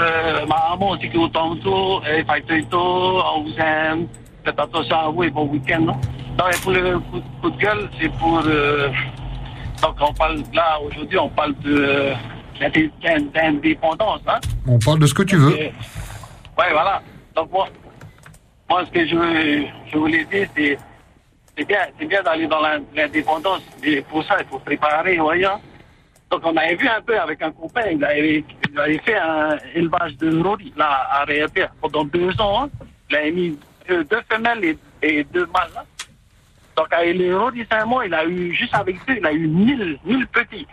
ma maman aussi qui est au Tonto, et Faitoito, on vous aime. Faites attention à vous et bon week-end. Donc, et pour le coup, coup de gueule, c'est pour. euh, donc, on parle là, aujourd'hui, on parle de euh, d'indé- d'indépendance. Hein? On parle de ce que tu veux. Et- Ouais, voilà. Donc, moi, moi ce que je, je voulais dire, c'est c'est bien, c'est bien d'aller dans l'in- l'indépendance. Et pour ça, il faut préparer, hein. Donc, on avait vu un peu avec un copain, il avait, il avait fait un élevage de rodi, là, à Réapia, pendant deux ans. hein. Il avait mis deux, deux femelles et, et deux mâles. hein. Donc, avec les rodi Saint-Mont, il a eu, juste avec deux, il a eu mille, mille petits.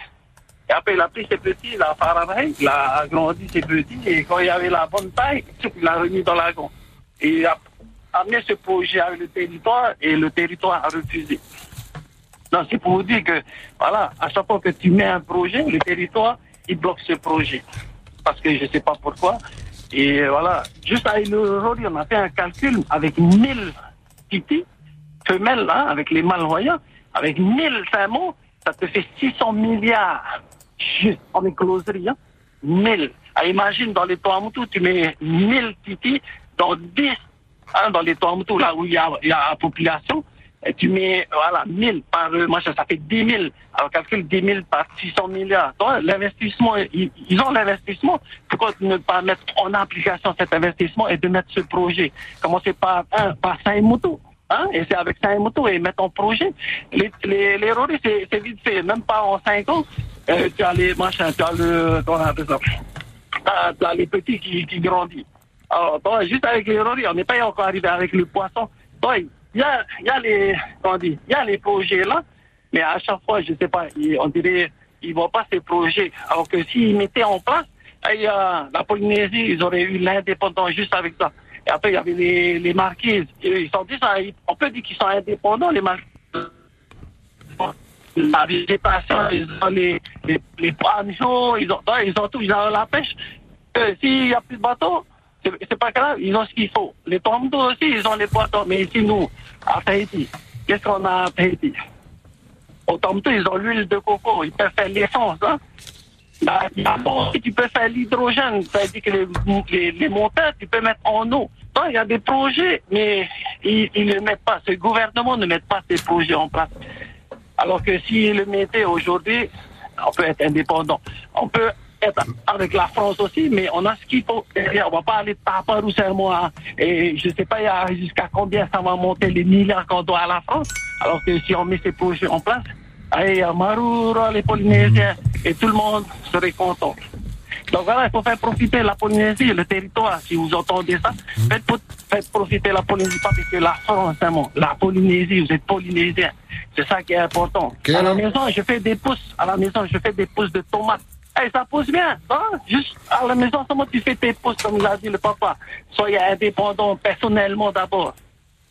Et après, il a pris ses petits, il a pareil, il a agrandi ses petits, et quand il y avait la bonne taille, il l'a remis dans l'agon. Et il a amené ce projet avec le territoire, et le territoire a refusé. Donc, c'est pour vous dire que, voilà, à chaque fois que tu mets un projet, le territoire, il bloque ce projet. Parce que je ne sais pas pourquoi. Et euh, voilà, juste avec le Rodi, on a fait un calcul avec 1000 titis, femelles, hein, avec les royaux, avec 1000 saumons, ça te fait 600 milliards juste en écloserie. Hein. 1000. Ah, imagine dans les Tuamutu, tu mets 1000 titis dans 10, hein, dans les Tuamutu, là où il y a, y a la population, et tu mets, voilà, 1000 par euh, machin, ça fait 10 000. Alors, calcule 10 000 par 600 milliards. L'investissement, ils, ils ont l'investissement. Pourquoi ne pas mettre en application cet investissement et de mettre ce projet Commencer par un, par Saint-Moto. Hein, et c'est avec ça moto et mettre en projet. Les, les, les c'est vite fait. Même pas en 5 ans, euh, tu as les machins, tu as le. Comment T'as- Tu as les petits qui, qui grandissent. Alors, juste avec les Rory, on n'est pas encore arrivé avec le poisson. Il y a, y a les. Y a les projets là, mais à chaque fois, je sais pas, on dirait, ils voient pas ces projets. Alors que s'ils mettaient en place, a la Polynésie, ils auraient eu l'indépendance juste avec ça. Et après, il y avait les, les marquises. Ils sont ils- on peut dire qu'ils sont indépendants, les marquises. La végétation, ils ont les, les, les ils ont, ils ont tout, ils ont la pêche. S'il n'y a plus de bateaux, c'est pas grave, ils ont ce qu'il faut. Les tombeaux aussi, ils ont les poissons. Mais ici, nous, à Tahiti, qu'est-ce qu'on a à Tahiti? Au tombeau, ils ont l'huile de coco, ils peuvent faire l'essence. Hein? Bon, tu peux faire l'hydrogène, c'est-à-dire que les, les, les moteurs, tu peux mettre en eau. Il y a des projets, mais ils ne mettent pas. Ce gouvernement ne met pas ces projets en place. Alors que s'ils le mettaient aujourd'hui, on peut être indépendant. On peut être avec la France aussi, mais on a ce qu'il faut. On va pas aller taper ou serment. Et je sais pas jusqu'à combien ça va monter les milliards qu'on doit à la France. Alors que si on met ces projets en place, allez, Marura, les Polynésiens et tout le monde serait content. Donc voilà, il faut faire profiter la Polynésie, le territoire, si vous entendez ça. Faites, po- faites profiter la Polynésie, pas parce que la France, hein, mon- la Polynésie, vous êtes Polynésien. C'est ça qui est important. à la maison, je fais des pousses. À la maison, je fais des pousses de tomates. Eh, ça pousse bien, hein? Juste à la maison, seulement tu fais tes pousses, comme l'a dit le papa. Soyez indépendant personnellement d'abord.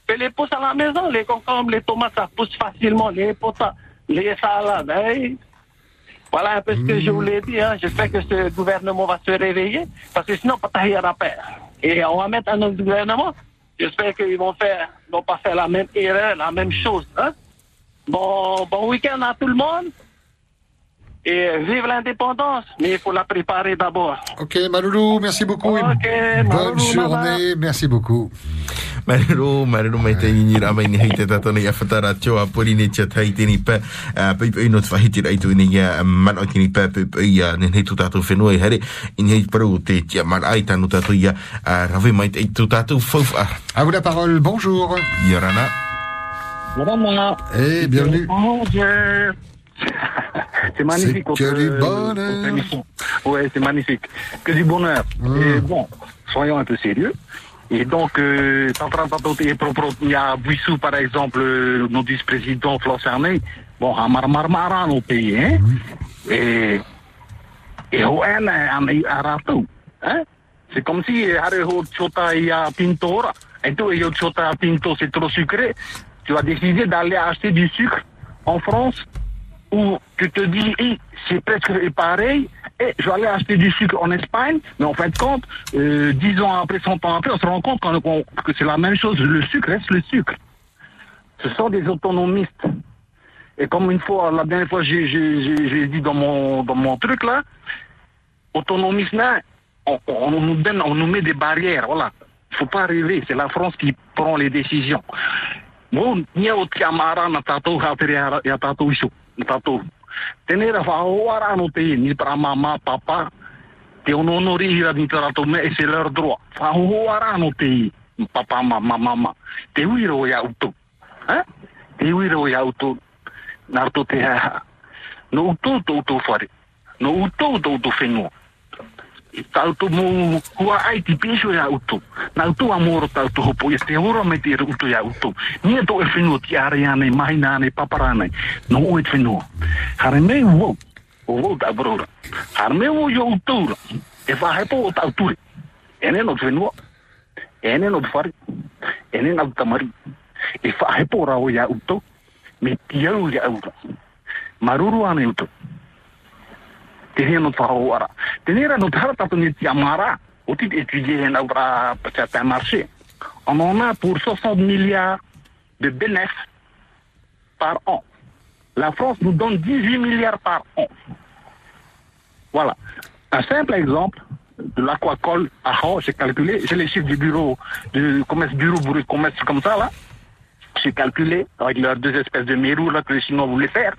Fais les pousses à la maison, les concombres, les tomates, ça pousse facilement, les potas, les salades. hein. Voilà un peu ce que je voulais dire. Hein. J'espère que ce gouvernement va se réveiller, parce que sinon, pas tailler à paix. Et on va mettre un autre gouvernement. J'espère qu'ils vont faire, vont pas faire la même erreur, la même chose. Hein. Bon, bon week-end à tout le monde. Et vive l'indépendance, mais il faut la préparer d'abord. Ok, Maloulou, merci beaucoup. et Bonne Maloulou, journée, merci beaucoup. Marero, marero mai te ini ra mai ni hei te tatona ia whatara tio a pori ne tia tai tini pa pai pai no whahiti rai tu ni ia man o tini pa pai pai ia ne hei tu tātou whenua i here i hei paru te tia man ai tanu tātou ia rave mai te tu tātou a À vous la parole, bonjour. Yorana. Madame, Eh, bienvenue. Dieu. C'est magnifique. Que du votre bonheur. Ouais, c'est magnifique. Que du bonheur. Et bon, soyons un peu sérieux. Et donc, euh, il y a Buissou, par exemple, euh, notre vice-président Flo Cerné. Bon, à Marmara, au pays, hein. Et, et au N, à Rato, hein. C'est comme si, Hareho Chota et à Pinto, et toi, et Chota Pinto, c'est trop sucré. Tu as décidé d'aller acheter du sucre en France? Où tu te dis, c'est presque pareil, et je vais aller acheter du sucre en Espagne, mais en fin de compte, euh, 10 ans après, 100 ans après, on se rend compte que c'est la même chose, le sucre reste le sucre. Ce sont des autonomistes. Et comme une fois, la dernière fois, j'ai- dit dans mon, dans mon truc là, autonomistes là, on, nous donne, on nous met des barrières, voilà. Il faut pas rêver, c'est la France qui prend les décisions. Bon, ni au tiamara na tatou hateri ara- ya tatou iso, na tatou. Tenera whaoara no te ni para mama, papa, te ononori hira ni te rato me, et c'est leur droit. Whaoara no te papa, mama, mama. Te uiro ya uto. Hein? Te uiro ya uto. Narto te haha. No uto to uto whare. No uto to uto whenua. Tau tu mo hua ai ti peso ya uto. Na uto a moro tau tu hopo ia te me te uto ya uto. Nia to e whenua ti are ane, papara. No o e whenua. Hare me uo. O uo tau brora. Hare me uo yo uto ura. E whahepo o tau ture. Ene no whenua. Ene no whare. Ene no tamari. E whahepo ra o ya uto. Me tiau ya ura. Maruru ane uto. Te hea no whahoara. Te nera no tara tato ni ti amara, o ti étudier hen au bra peut-être un marché. On en a pour 60 milliards de bénéfices par an. La France nous donne 18 milliards par an. Voilà. Un simple exemple de l'aquacole à Hao, j'ai calculé, j'ai les chiffres du bureau, du commerce, bureau bureau de commerce comme ça là. J'ai calculé avec leurs deux espèces de mérous là que les Chinois voulaient faire.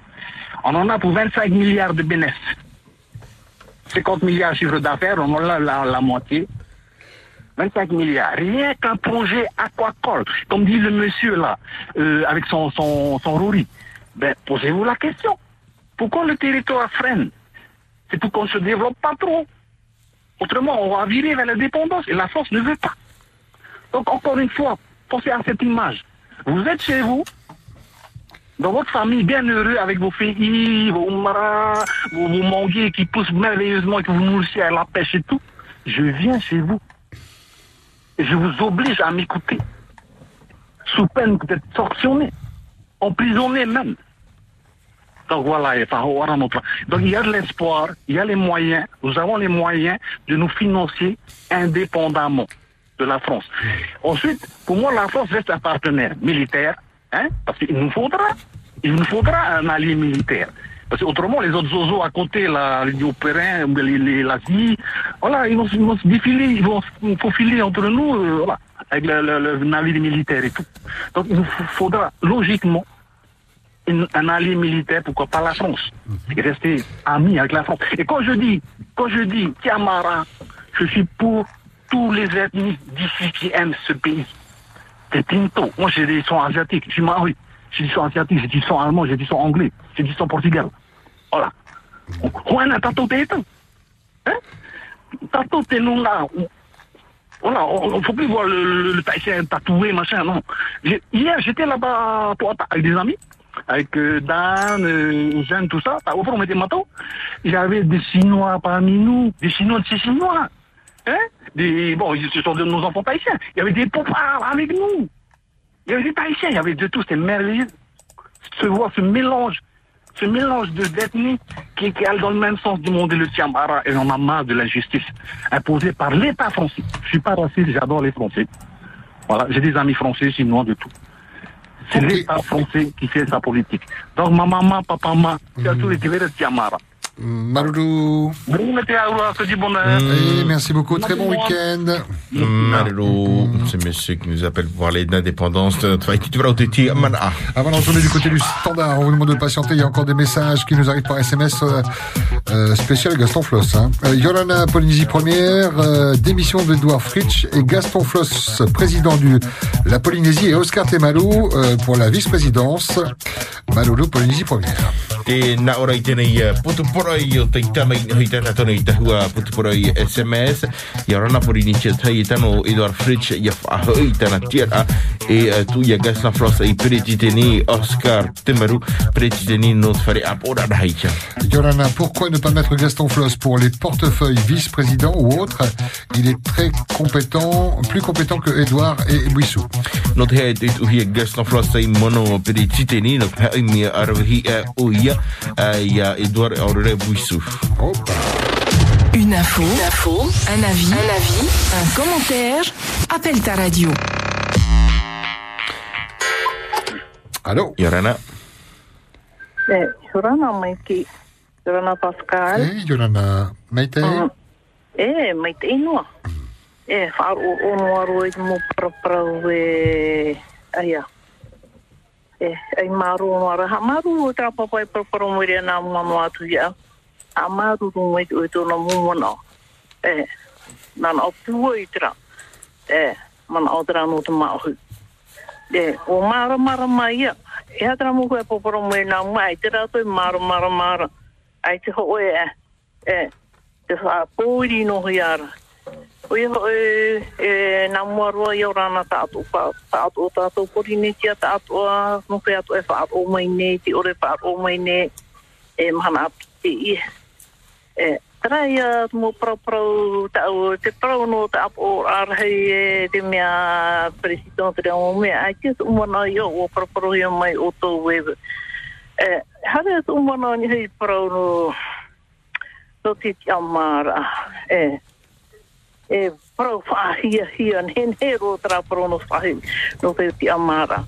On en a pour 25 milliards de bénéfices. 50 milliards chiffre d'affaires, on en a la, moitié. 25 milliards. Rien qu'un projet aquacole, comme dit le monsieur là, euh, avec son, son, son Rory. Ben, posez-vous la question. Pourquoi le territoire freine? C'est pour qu'on ne se développe pas trop. Autrement, on va virer vers la dépendance et la France ne veut pas. Donc, encore une fois, pensez à cette image. Vous êtes chez vous, dans votre famille, bien heureux avec vos filles, vos maras, vos, vos manguiers qui poussent merveilleusement et que vous nourrissez à la pêche et tout. Je viens chez vous. Et je vous oblige à m'écouter. Sous peine d'être sanctionné, emprisonné même. Donc voilà, Donc il y a de l'espoir, il y a les moyens, nous avons les moyens de nous financer indépendamment de la France. Ensuite, pour moi, la France reste un partenaire militaire, hein, parce qu'il nous faudra, il nous faudra un allié militaire. Parce que autrement, les autres zozos à côté, là, les Opérins, les, les, l'Asie, voilà, ils vont, se- ils vont se défiler, ils vont se faufiler entre nous, euh, voilà, avec le, le, le navire militaire et tout. Donc il nous faudra, logiquement, une- un allié militaire, pourquoi pas la France, et rester ami avec la France. Et quand je dis, quand je dis Tiamara, je suis pour tous les ethnies d'ici qui aiment ce pays. C'est Tinto. Moi, j'ai des sons asiatiques. Je suis maori. J'ai du son asiatique, j'ai du son allemand, j'ai du son anglais, j'ai du son portugais. Voilà. Juana, te itu. Hein? Tato te nous là. Voilà, on ne faut plus voir le, le, tatoué, machin, non. Hier, j'étais là-bas à avec des amis, avec euh, Dan, euh, Jeanne, tout ça. Au fond, on mettait y avait des Chinois parmi nous, des Chinois de ces Chinois. Hein? Des, bon, ce sont de nos enfants tahitiens. Il y avait des popards avec nous. Il y avait des Tahitiens, il y avait de tout, c'était merveilleux. Se voir ce mélange, ce mélange de d'ethnies qui, qui allent dans le même sens du monde et le Tiambara. Et on a marre de l'injustice imposée par l'État français. Je suis pas raciste, j'adore les Français. Voilà, j'ai des amis français, chinois, de tout. C'est l'État français qui fait sa politique. Donc, ma maman, papa, maman, tu as tous les de Tiamara. Maloulou. Bon été à vous, que du bonheur. Et merci beaucoup, très bon week-end. Marlo, c'est monsieur qui nous appelle pour parler d'indépendance de notre. Avant de retourner du côté du standard, on vous demande de patienter. Il y a encore des messages qui nous arrivent par SMS euh, euh, spécial Gaston Floss. Hein. Euh, Yolanda Polynésie première, démission d'Edouard Fritsch et Gaston Floss, président de la Polynésie, et Oscar Temalo pour la vice-présidence. Malolo Polynésie première. E ora i tēnei putuporoi o te itama i hoi tata tonu i tahua putuporoi SMS. I arana pori ni tia tai i tano Edward Fritsch i a whahoi tana tira e tu gasna i Oscar ap ora. Yolanda, pourquoi ne pas mettre Gaston Floss pour les portefeuilles vice-président ou autre? Il est très compétent, plus compétent que Edouard et Buissou. Hea flossa i mono no hea i ia Aurore Buisu. Une info, une info, un avis, un avis, un commentaire. Appelle ta radio. Allô? Yorana. Eh, Sorana mai ki Sorana Pascal. Eh, Yolanda, Maite? Mm. Eh, mai te inua. Eh, whaar o ono aro e mo praprau e, ai maru o mara ha maru o ta papa e proporo mo ria na mo mo atu ya a maru o mo o to no mo no e nan o pu o itra e man o tra no to ma o e o maru mara mai ya e atra mo ko e proporo mo na mo ai tra to mara mara mara. Ai te ho e e te fa pu ri no ria Oi O ho e, e nā mua roa i au rana ta Pa, tātou tātou pori ne tia tātou a no ke atu e wha o mai ne. Ti ore wha o mai ne. E mahana atu te i. E, Trai a mo prau prau au, te prau no ta apo o arhei e te mea presidon te reo mea ai tu umana i o o prau prau ia mai o tō wewe. E, hare tu umana ni hei prau no no te ti amara. E, e prau whaahia hia ne he ro tra parono no whahi no te ti amara.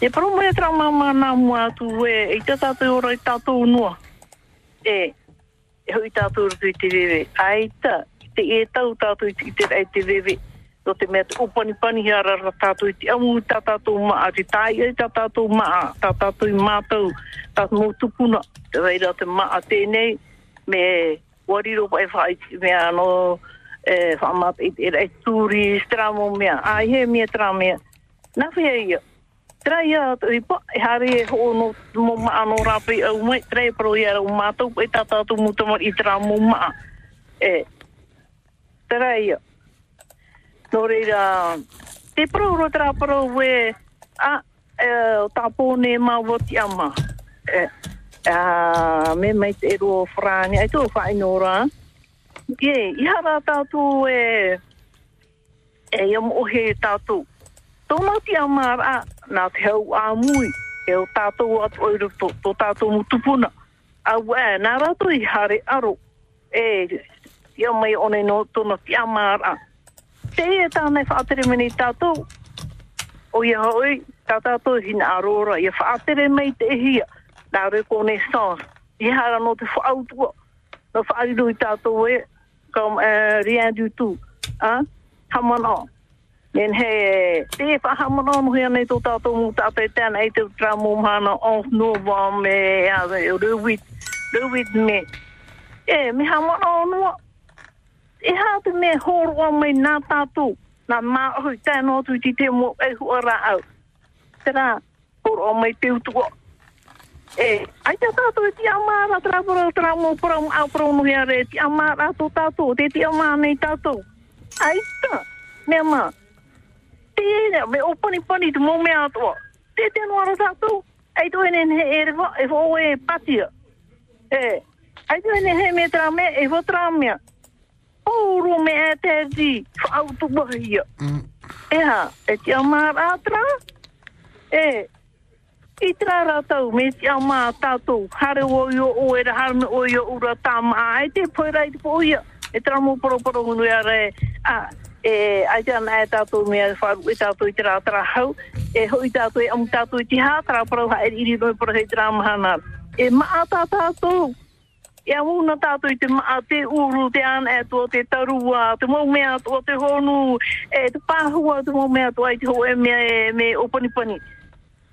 E prau mai tra mama nā mua atu e i te tātou ora i tātou noa. E, e hui tātou rutu i te rewe. Aita, te e tau tātou i te, rei te rewe. No te mea te upani pani hara ra tātou i te amu i tā tātou maa, te tai ai tā tātou maa, tā tātou i mātou, tātou mō tupuna, te reira te maa tēnei, me wariro pai whai, me ano e whamat i te rei tūri stramo mea, ai he mea tra mea. Nā whia ia, tra ia atu i pa, hare ho no mo maa no rapi au mai, tra e pro ia mātou, e tata mutamar i maa. E, pro ro tra pro we, a, e, o tāpōne mā woti ama. E, a, me mai frāni, ai rā. Ie, i hara tātou e, e iam ohe tātou. Tōna ti amara, nā te hau a mui, e o tātou atu oiru tō, tō tātou mutupuna. Au e, nā rātou i hare aro, e, ia mai one no tōna ti amara. Te e tāne whaatere meni tātou, o ia hoi, tā tātou hina arora, ia whaatere mei te hia. nā re kone sāns. i hara no te whaautua, no whaariru i tātou e, comme euh, rien du tout. Hein? Hamana. Men he, te whahamana no hea nei tō tātou mō tātou tēnā i te tramo mana of nōwa me, rewit, rewit me. E, me hamana anua. E hā te me hōroa mai nā tātou, nā mā hui tēnā tu ti te mō e hua rā au. Tērā, hōroa mai te utua. E, ai te tātou e ti amara trapura tramo para au para no hea re, ti amara tō tātou, te ti amara nei tātou. Ai tā, mea mā. Te ere, me o pani pani te mō mea atua. Te te anuara tātou, ai tō ene he ere wha, e wha oe patia. E, ai tō ene he me tra me, e wha tra mea. Ouro me e te di, wha au tu bahia. E ha, e ti amara atra? E, I tra rātau, me si au mā tātou, hare o i o o e ra harme o i o ura tā mā, ai te poira rai te poia, e tra mō poro poro hunu ia re, a, e, ai te ana e tātou mea wharu e tātou i te rā tra hau, e hoi tātou e amu tātou i te hā, tra poro ha e iri noi poro hei tra mahana. E maa tā tātou, e amuna tātou i te maa te uru, te ana e tō, te tarua, te mau mea tō, te honu, e te pāhua, te mau mea tō, ai te ho e mea e me opani pani.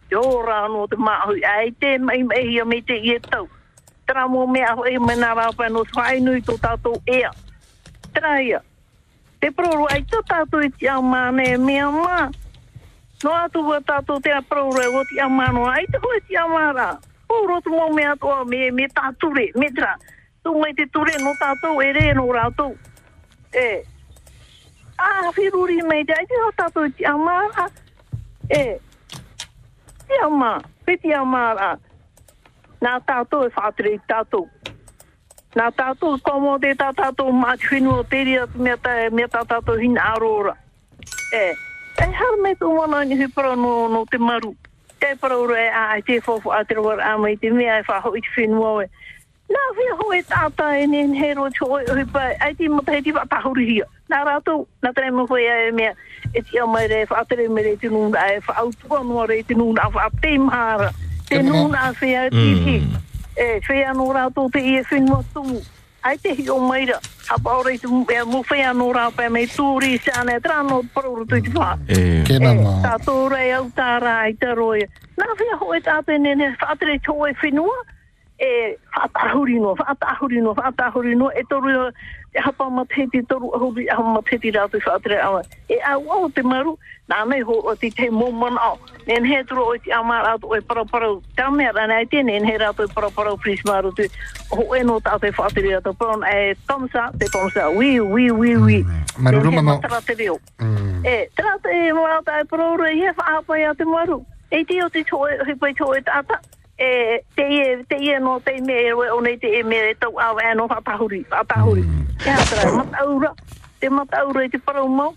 Yo ora no te mahui, ai te mai mai ia me te ie tau. Tera me mea ho e mena rāpa no swai nui tō tātou ea. Tera ia. Te proro ai tō tātou i te amane mea mā. No atu wa tātou te proro e o te amano ai te hoi te amara. O roto mō mea toa me, me tāture, me tra. Tō mai te ture no tātou e re no rātou. E. Ah, whiruri mei te ai te ho tātou i te amara. E. Peti au Te peti au te amara. Nā tātou e whātere i tātou. Nā tātou komo te tā tātou māti whenua teri atu mea tā, mea tā tātou hina arora. E, e hara me tō mana ni hupara no, no te maru. Te paraura e a, ai te fofo a te rawar a mai te mea e whaho i te whenua e. Nā whia ho e tātā e ne hero te oi oi pai, ai te mata hei te whatahuri hia. Nā rātou, nā trai mo hoi e mea, e te au mai re whaatere me re te nuna e whaautua noa re te nuna a whaate mahara. Te nuna a whea tiki. E, whea no rātou te ie whenua tumu. Ai te hi o maira, a paore te e mo whea no rāpai mei tūri se ane, tra no paruru tu te wha. Ke mama. Tā tōrei au tā rā i te roia. Nā whea hoi tāpe nene, whaatere tō e whenua, e whaatahuri no, whaatahuri no, whaatahuri no, e toru e hapa mateti toru ahuri, aha mateti rātu whaatere awa. E au au te maru, nā nei ho o te te momon au. Nen he turu o te ama rātu e paraparau, tā mea rana e tēne, nen he rātu e paraparau pris maru tu, ho e no tā te whaatere rātu, pron e tomsa, te tomsa, wi, wi, wi, wi. Nen he mama. matara te reo. E, trata e marata e parora, i he whaapai a te maru. E te o te toe, he pai toe tata. E, te ie, te ie no te me e o nei te e me e tau awa e no whatahuri, whatahuri. E hatra, mataura, te mataura i te parau mau.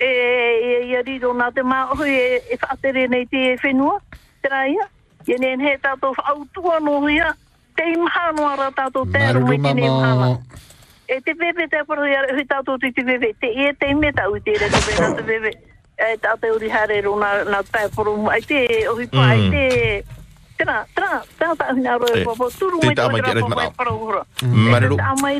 E, e, e, riro nā te māohui e, e whaatere nei te e whenua, te raia. E nen he tātou whautua no hia, te imahano ara tātou tēru mai te ne imahana. E te pepe te paru ia hui tātou te te pepe. Te e te me tau i te re te pena te pepe. E tātou uri hare ro nā, nā tai paru. Ai te ohi pa, ai te... Tēnā, tēnā, tēnā tā hina aroe Eh, papo. Turu mai mai rei papai marau. paru hura. Mm. Mararu. E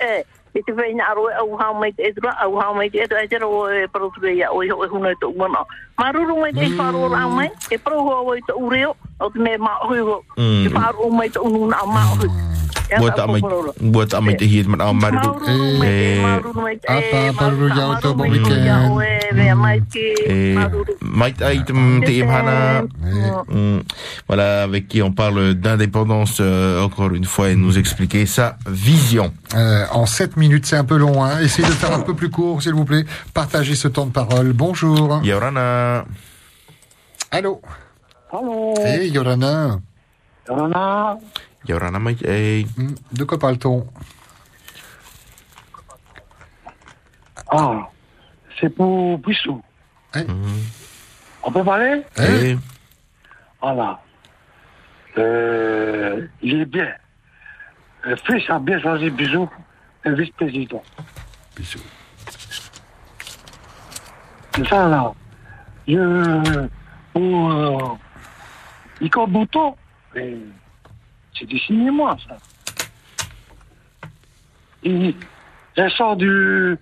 e, e te whaina aroe au hao mai te au hao mai te edura, e te rao e paru ture ia, oi hoi huna tō umana. Maruru mai te i whāro ra mai, e paru hoa wai tō ureo, o te me maa hui ho. Mm. Te whāro mai tō ununa a maa hui. Buat tak mai buat tak mai tehit mat amar tu. Eh apa Maruru ya untuk bon weekend. Et Mike Item Tim Hana, Mm. voilà, avec qui on parle d'indépendance euh, encore une fois et nous expliquer sa vision. Euh, en 7 minutes, c'est un peu long. Hein. Essayez de faire un peu plus court, s'il vous plaît. Partagez ce temps de parole. Bonjour. Yorana. Allô? Allô? Hey, Yorana. Yorana? Yorana hey. Hmm, De quoi parle-t-on? Ah, c'est pour Bissou. On peut parler? Hey. Voilà. Euh, il est bien. Le fils a bien choisi Bisou, le vice-président. Bisou. C'est ça, là. Je. Pour. Euh, Nico Bouton, c'est du cinéma, ça. Il, il sort du,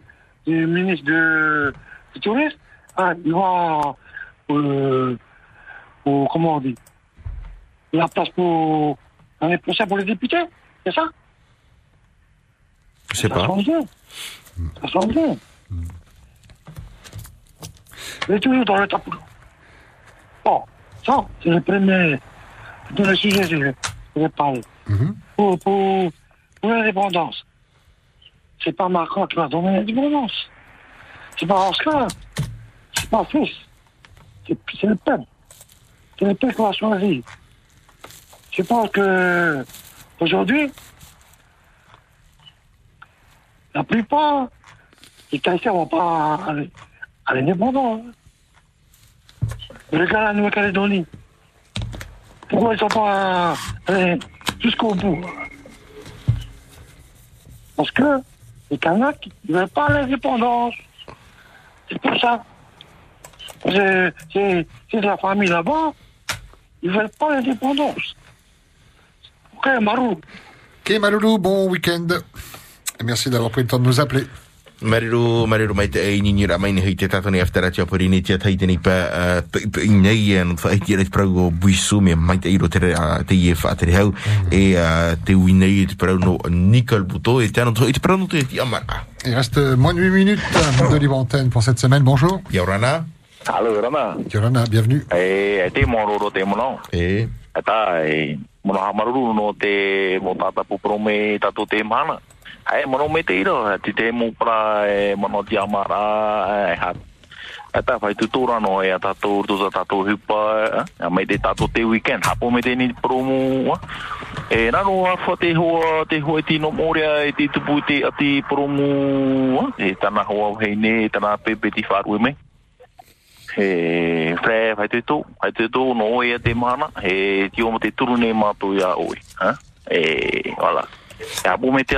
du ministre de, du tourisme. Ah, il va. Euh, pour, comment on dit La place pour. L'année prochaine pour les députés, c'est ça? Je sais Ça pas. change bien. Ça change bien. Mais toujours dans le tableau. Bon, ça, c'est le premier. Dans le sujet, je vais, je vais parler. Pour, pour, pour l'indépendance. C'est pas Macron qui va donner l'indépendance. C'est pas Oscar. C'est pas fils. C'est le peuple. C'est le peuple qui va choisir. Je pense que aujourd'hui, la plupart des Caïtiens vont pas aller à l'indépendance. Regarde la Nouvelle-Calédonie. Pourquoi ils sont pas allés jusqu'au bout Parce que les Kanaks, ils veulent pas l'indépendance. C'est pour ça. C'est de la famille là-bas. Ils veulent pas l'indépendance. Ok, Marou. Ok, Maloulou, bon week-end. Et merci d'avoir pris le temps de nous appeler. Mariru, mariru mai te ni ra mai ni hei te pori ni tia pa nei prau buisu me mai iro fa te hau e te te prau no Buto e te ano te prau no te ti amara. Il reste moins de 8 minutes de libre antenne pour cette semaine. Bonjour. Yorana. Allô, Rama. Yorana, bienvenue. E, e. E. E e, hamaruru no te tata tato te mana. E, mono me te iro, e ti te mo pra, e, mono ti amara, e, ha. E tā, whai tutura no, e, a tato urtu sa tato hupa, e, a me te tato te weekend, hapo me te ni promo, e, nano a wha te hoa, te hoa e tino moria, e te tupu te promo, e, tana hoa hei ne, tana pepe ti wharu e me. he fre fai te tō, fai te tō no te mana, he ti o te turu ne mātou ia oe. Ha? E, wala. E hapo me te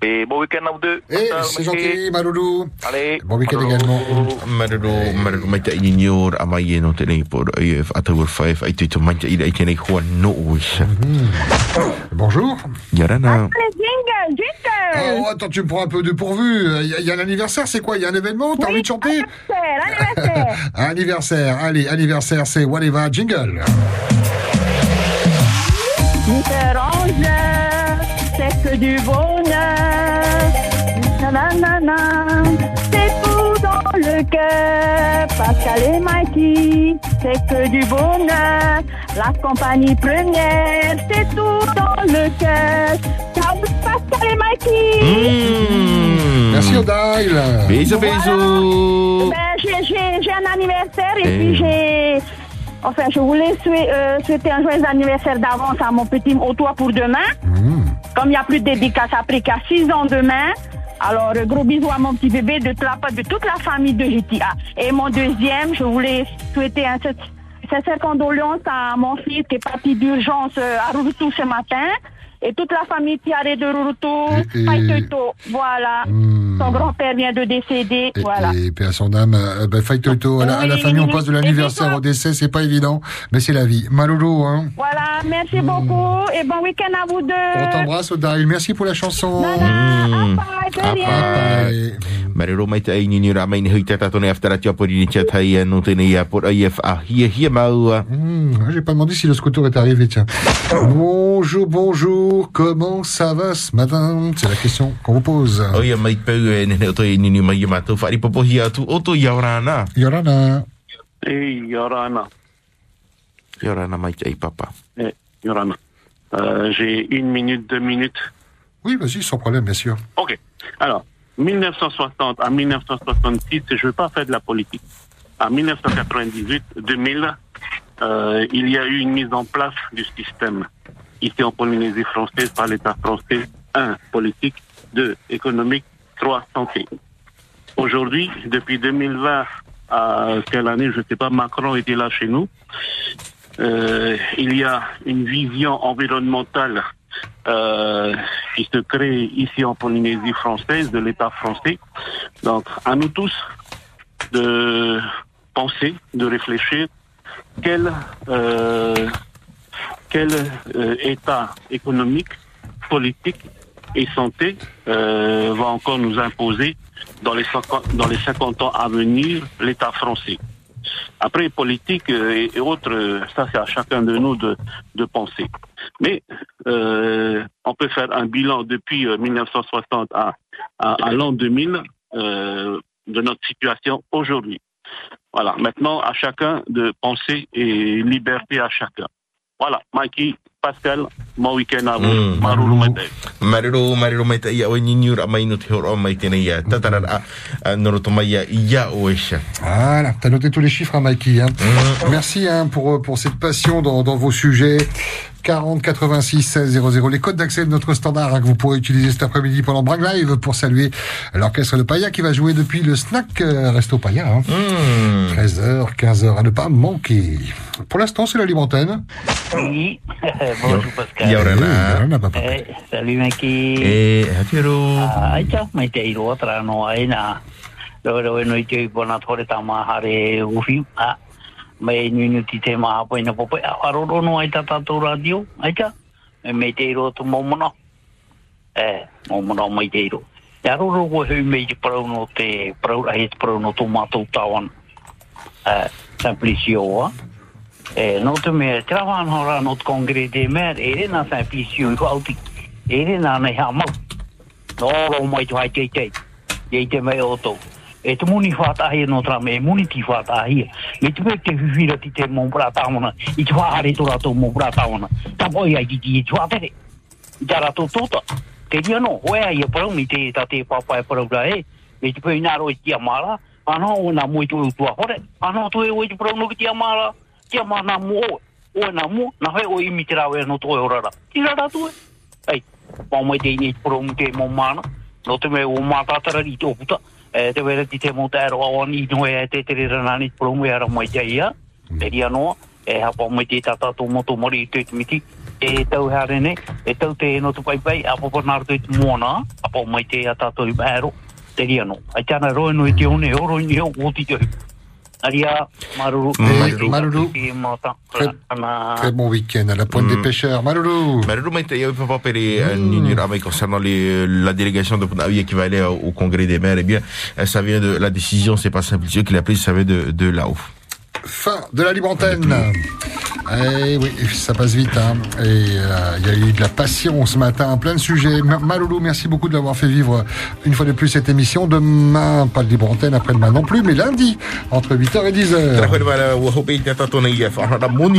e bo weekend au deux. Eh, c'est gentil, Maloulou. Allez. Bon week-end également. Mariru, mariru mai te ini nior a mai e no te nei por e atau ur fai ai te to mai te ira i te nei hua no ois. Bonjour. Jingle, jingle Oh, attends, tu me prends un peu dépourvu. Il y, a- il y a l'anniversaire, c'est quoi? Il y a un événement? T'as envie de chanter? Anniversaire, anniversaire. Anniversaire, allez, anniversaire, c'est Whatever Jingle. Différence, c'est que du bonheur. Nanana, c'est tout dans le cœur. Pascal et Mikey, c'est que du bonheur. La compagnie première, c'est tout dans le cœur. Ciao, Pascal et Mikey. Merci Odail. Bisous, Voilà. bisous. Ben, j'ai- j'ai j'ai un anniversaire et Eh. puis j'ai. Enfin, je voulais souhaiter, euh, souhaiter un joyeux anniversaire d'avance à mon petit Otois pour demain. Comme il n'y a plus de dédicace après qu'à 6 ans demain. Alors, euh, gros bisous à mon petit bébé de, la part de toute la famille de GTA. Et mon deuxième, je voulais souhaiter un sincère condoléance à mon fils qui est parti d'urgence euh, à Rurutu ce matin. Et toute la famille Tiare de Rurutu, Et- et- voilà. Son grand-père vient de décéder, voilà. Et paix à son âme. Euh, ben, Fight Toto, à la, à la Oui, famille, on oui, passe de oui. l'anniversaire au décès, c'est pas évident, mais c'est la vie. Maloulou, hein. Voilà, merci beaucoup et bon week-end à vous deux. On t'embrasse, Odail. Merci pour la chanson. Mm. Ah, bye. Marero mai te aini ni mai ni hui te tato ne aftara tia pori ni tia tai e ia por AIF a hia hia maua. Hmm, J'ai pas demandé si le scooter est arrivé, tiens. Bonjour, bonjour, comment ça va ce matin? C'est la question qu'on vous pose. O ia mai peu e nene o toi ni ni mai i mātou whari popohi atu o to Yorana. Yorana. Hey, Yorana. Yorana mai te ai papa. Eh, Yorana. Euh, J'ai une minute, deux minutes. Oui, vas-y, sans problème, bien sûr. Ok. Alors, 1960 à 1966, je ne veux pas faire de la politique. En 1998, 2000, euh, il y a eu une mise en place du système ici en Polynésie française par l'État français. Un, politique. Deux, économique. Trois, santé. Aujourd'hui, depuis 2020 à quelle année, je ne sais pas, Macron était là chez nous. Euh, il y a une vision environnementale euh, qui se crée ici en Polynésie française de l'État français. Donc, à nous tous de penser, de réfléchir quel, euh, quel euh, État économique, politique et santé euh, va encore nous imposer dans les 50, dans les 50 ans à venir l'État français. Après, politique euh, et, et autres, euh, ça c'est à chacun de nous de, de penser. Mais euh, on peut faire un bilan depuis euh, 1960 à, à, à l'an 2000 euh, de notre situation aujourd'hui. Voilà, maintenant à chacun de penser et liberté à chacun. Voilà, Mikey, Pascal, bon week-end à vous. Mm. Ia mai no te horo mai ia. A ia. Voilà, t'as noté tous les chiffres, hein, Mikey. hein. Merci hein, pour, pour cette passion dans, dans vos sujets. 40 86 16 00. Les codes d'accès de notre standard hein, que vous pourrez utiliser cet après-midi pendant Brag Live pour saluer l'orchestre de Paya qui va jouer depuis le snack euh, Resto Paya. Hein. 13h, 15h à ne pas manquer. Pour l'instant, c'est la libre antenne. Oui, bonjour Pascal. Yorana. Yorana, papa. Eh, salut Maki. E, hatero. Ai ta, mai te iro atra no ai na. Ro ro no i te i bona tore ta ma hare uhi. A mai e nuinu ti te maha poe na popoe. A aroro no ai ta tātou radio, ai ta? E me te iro tu momona. E, momona o mai te iro. E aroro ko hui me te parau no te, parau a te pro no to mātou tāwan. E, Samplisio oa. E, no te mea, te rawa anho no te kongre te mea, e re na Samplisio i alti E re na nei hamau. No, ro mai tu hai te te. Ye te me o tou. E te muni whata hia no tra me muni ti hia. Me te ti te mō pra tāwana. I te whahare tō rātou mō pra tāwana. Ta poi ai ki ki e te. I no, ai e parau mi te ta te e ra e. E o nā mui tu tua hore. Tu e o parau no amara. Te amara nā mo o. Mo. Hoi o e orara. Ti tu. Ei, pau mai te ini pro mu te mo mana. No me o i. e te wera ki te mota aroa o ni noe e te tere ranani porongu e ara mai te ia, te ria noa, e hapa mai te tatato moto mori i te e tau harene, e tau te eno tu pai pai, nāra pa nara tui tumona, apa mai te tatato i maero, te ria noa. Ai tana roe no i te one, oro i ni hau, o ti te hau. Maruru. Maruru. Te mata. Ana. Très bon week-end à la pointe des pêcheurs. Malolo. Marero mai te ia papa pere ni ni ra mai concernant les, la délégation de Punawi qui va aller au, au congrès des maires. Eh bien, euh, ça vient de la décision, c'est pas simplifié qu'il a prise, ça vient de, de là-haut. Fin de la libre antenne. Eh oui, ça passe vite. Hein. Et euh, il y a eu de la passion ce matin, plein de sujets. Ma- Maloulou, merci beaucoup de l'avoir fait vivre une fois de plus cette émission. Demain, pas de libre antenne, après-demain non plus, mais lundi, entre 8h et 10h. Tara koe wala ua hope i te tatona i a whanara moni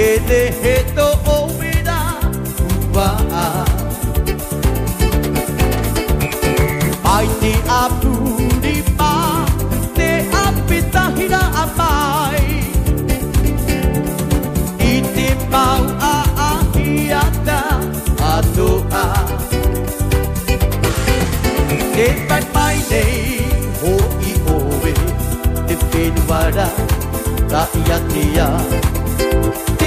he te he to o mera kupa a. Pai te apu ni pā, te api a pai. I te pau a a hiata a toa. Te pai pai nei, ho i oe, te whenuara, ta ia te i oe.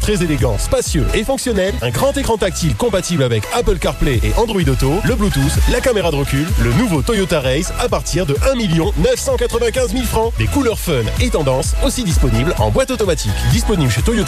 très élégant, spacieux et fonctionnel, un grand écran tactile compatible avec Apple CarPlay et Android Auto, le Bluetooth, la caméra de recul, le nouveau Toyota Race à partir de 1 995 000 francs. Des couleurs fun et tendance aussi disponibles en boîte automatique. Disponible chez Toyota.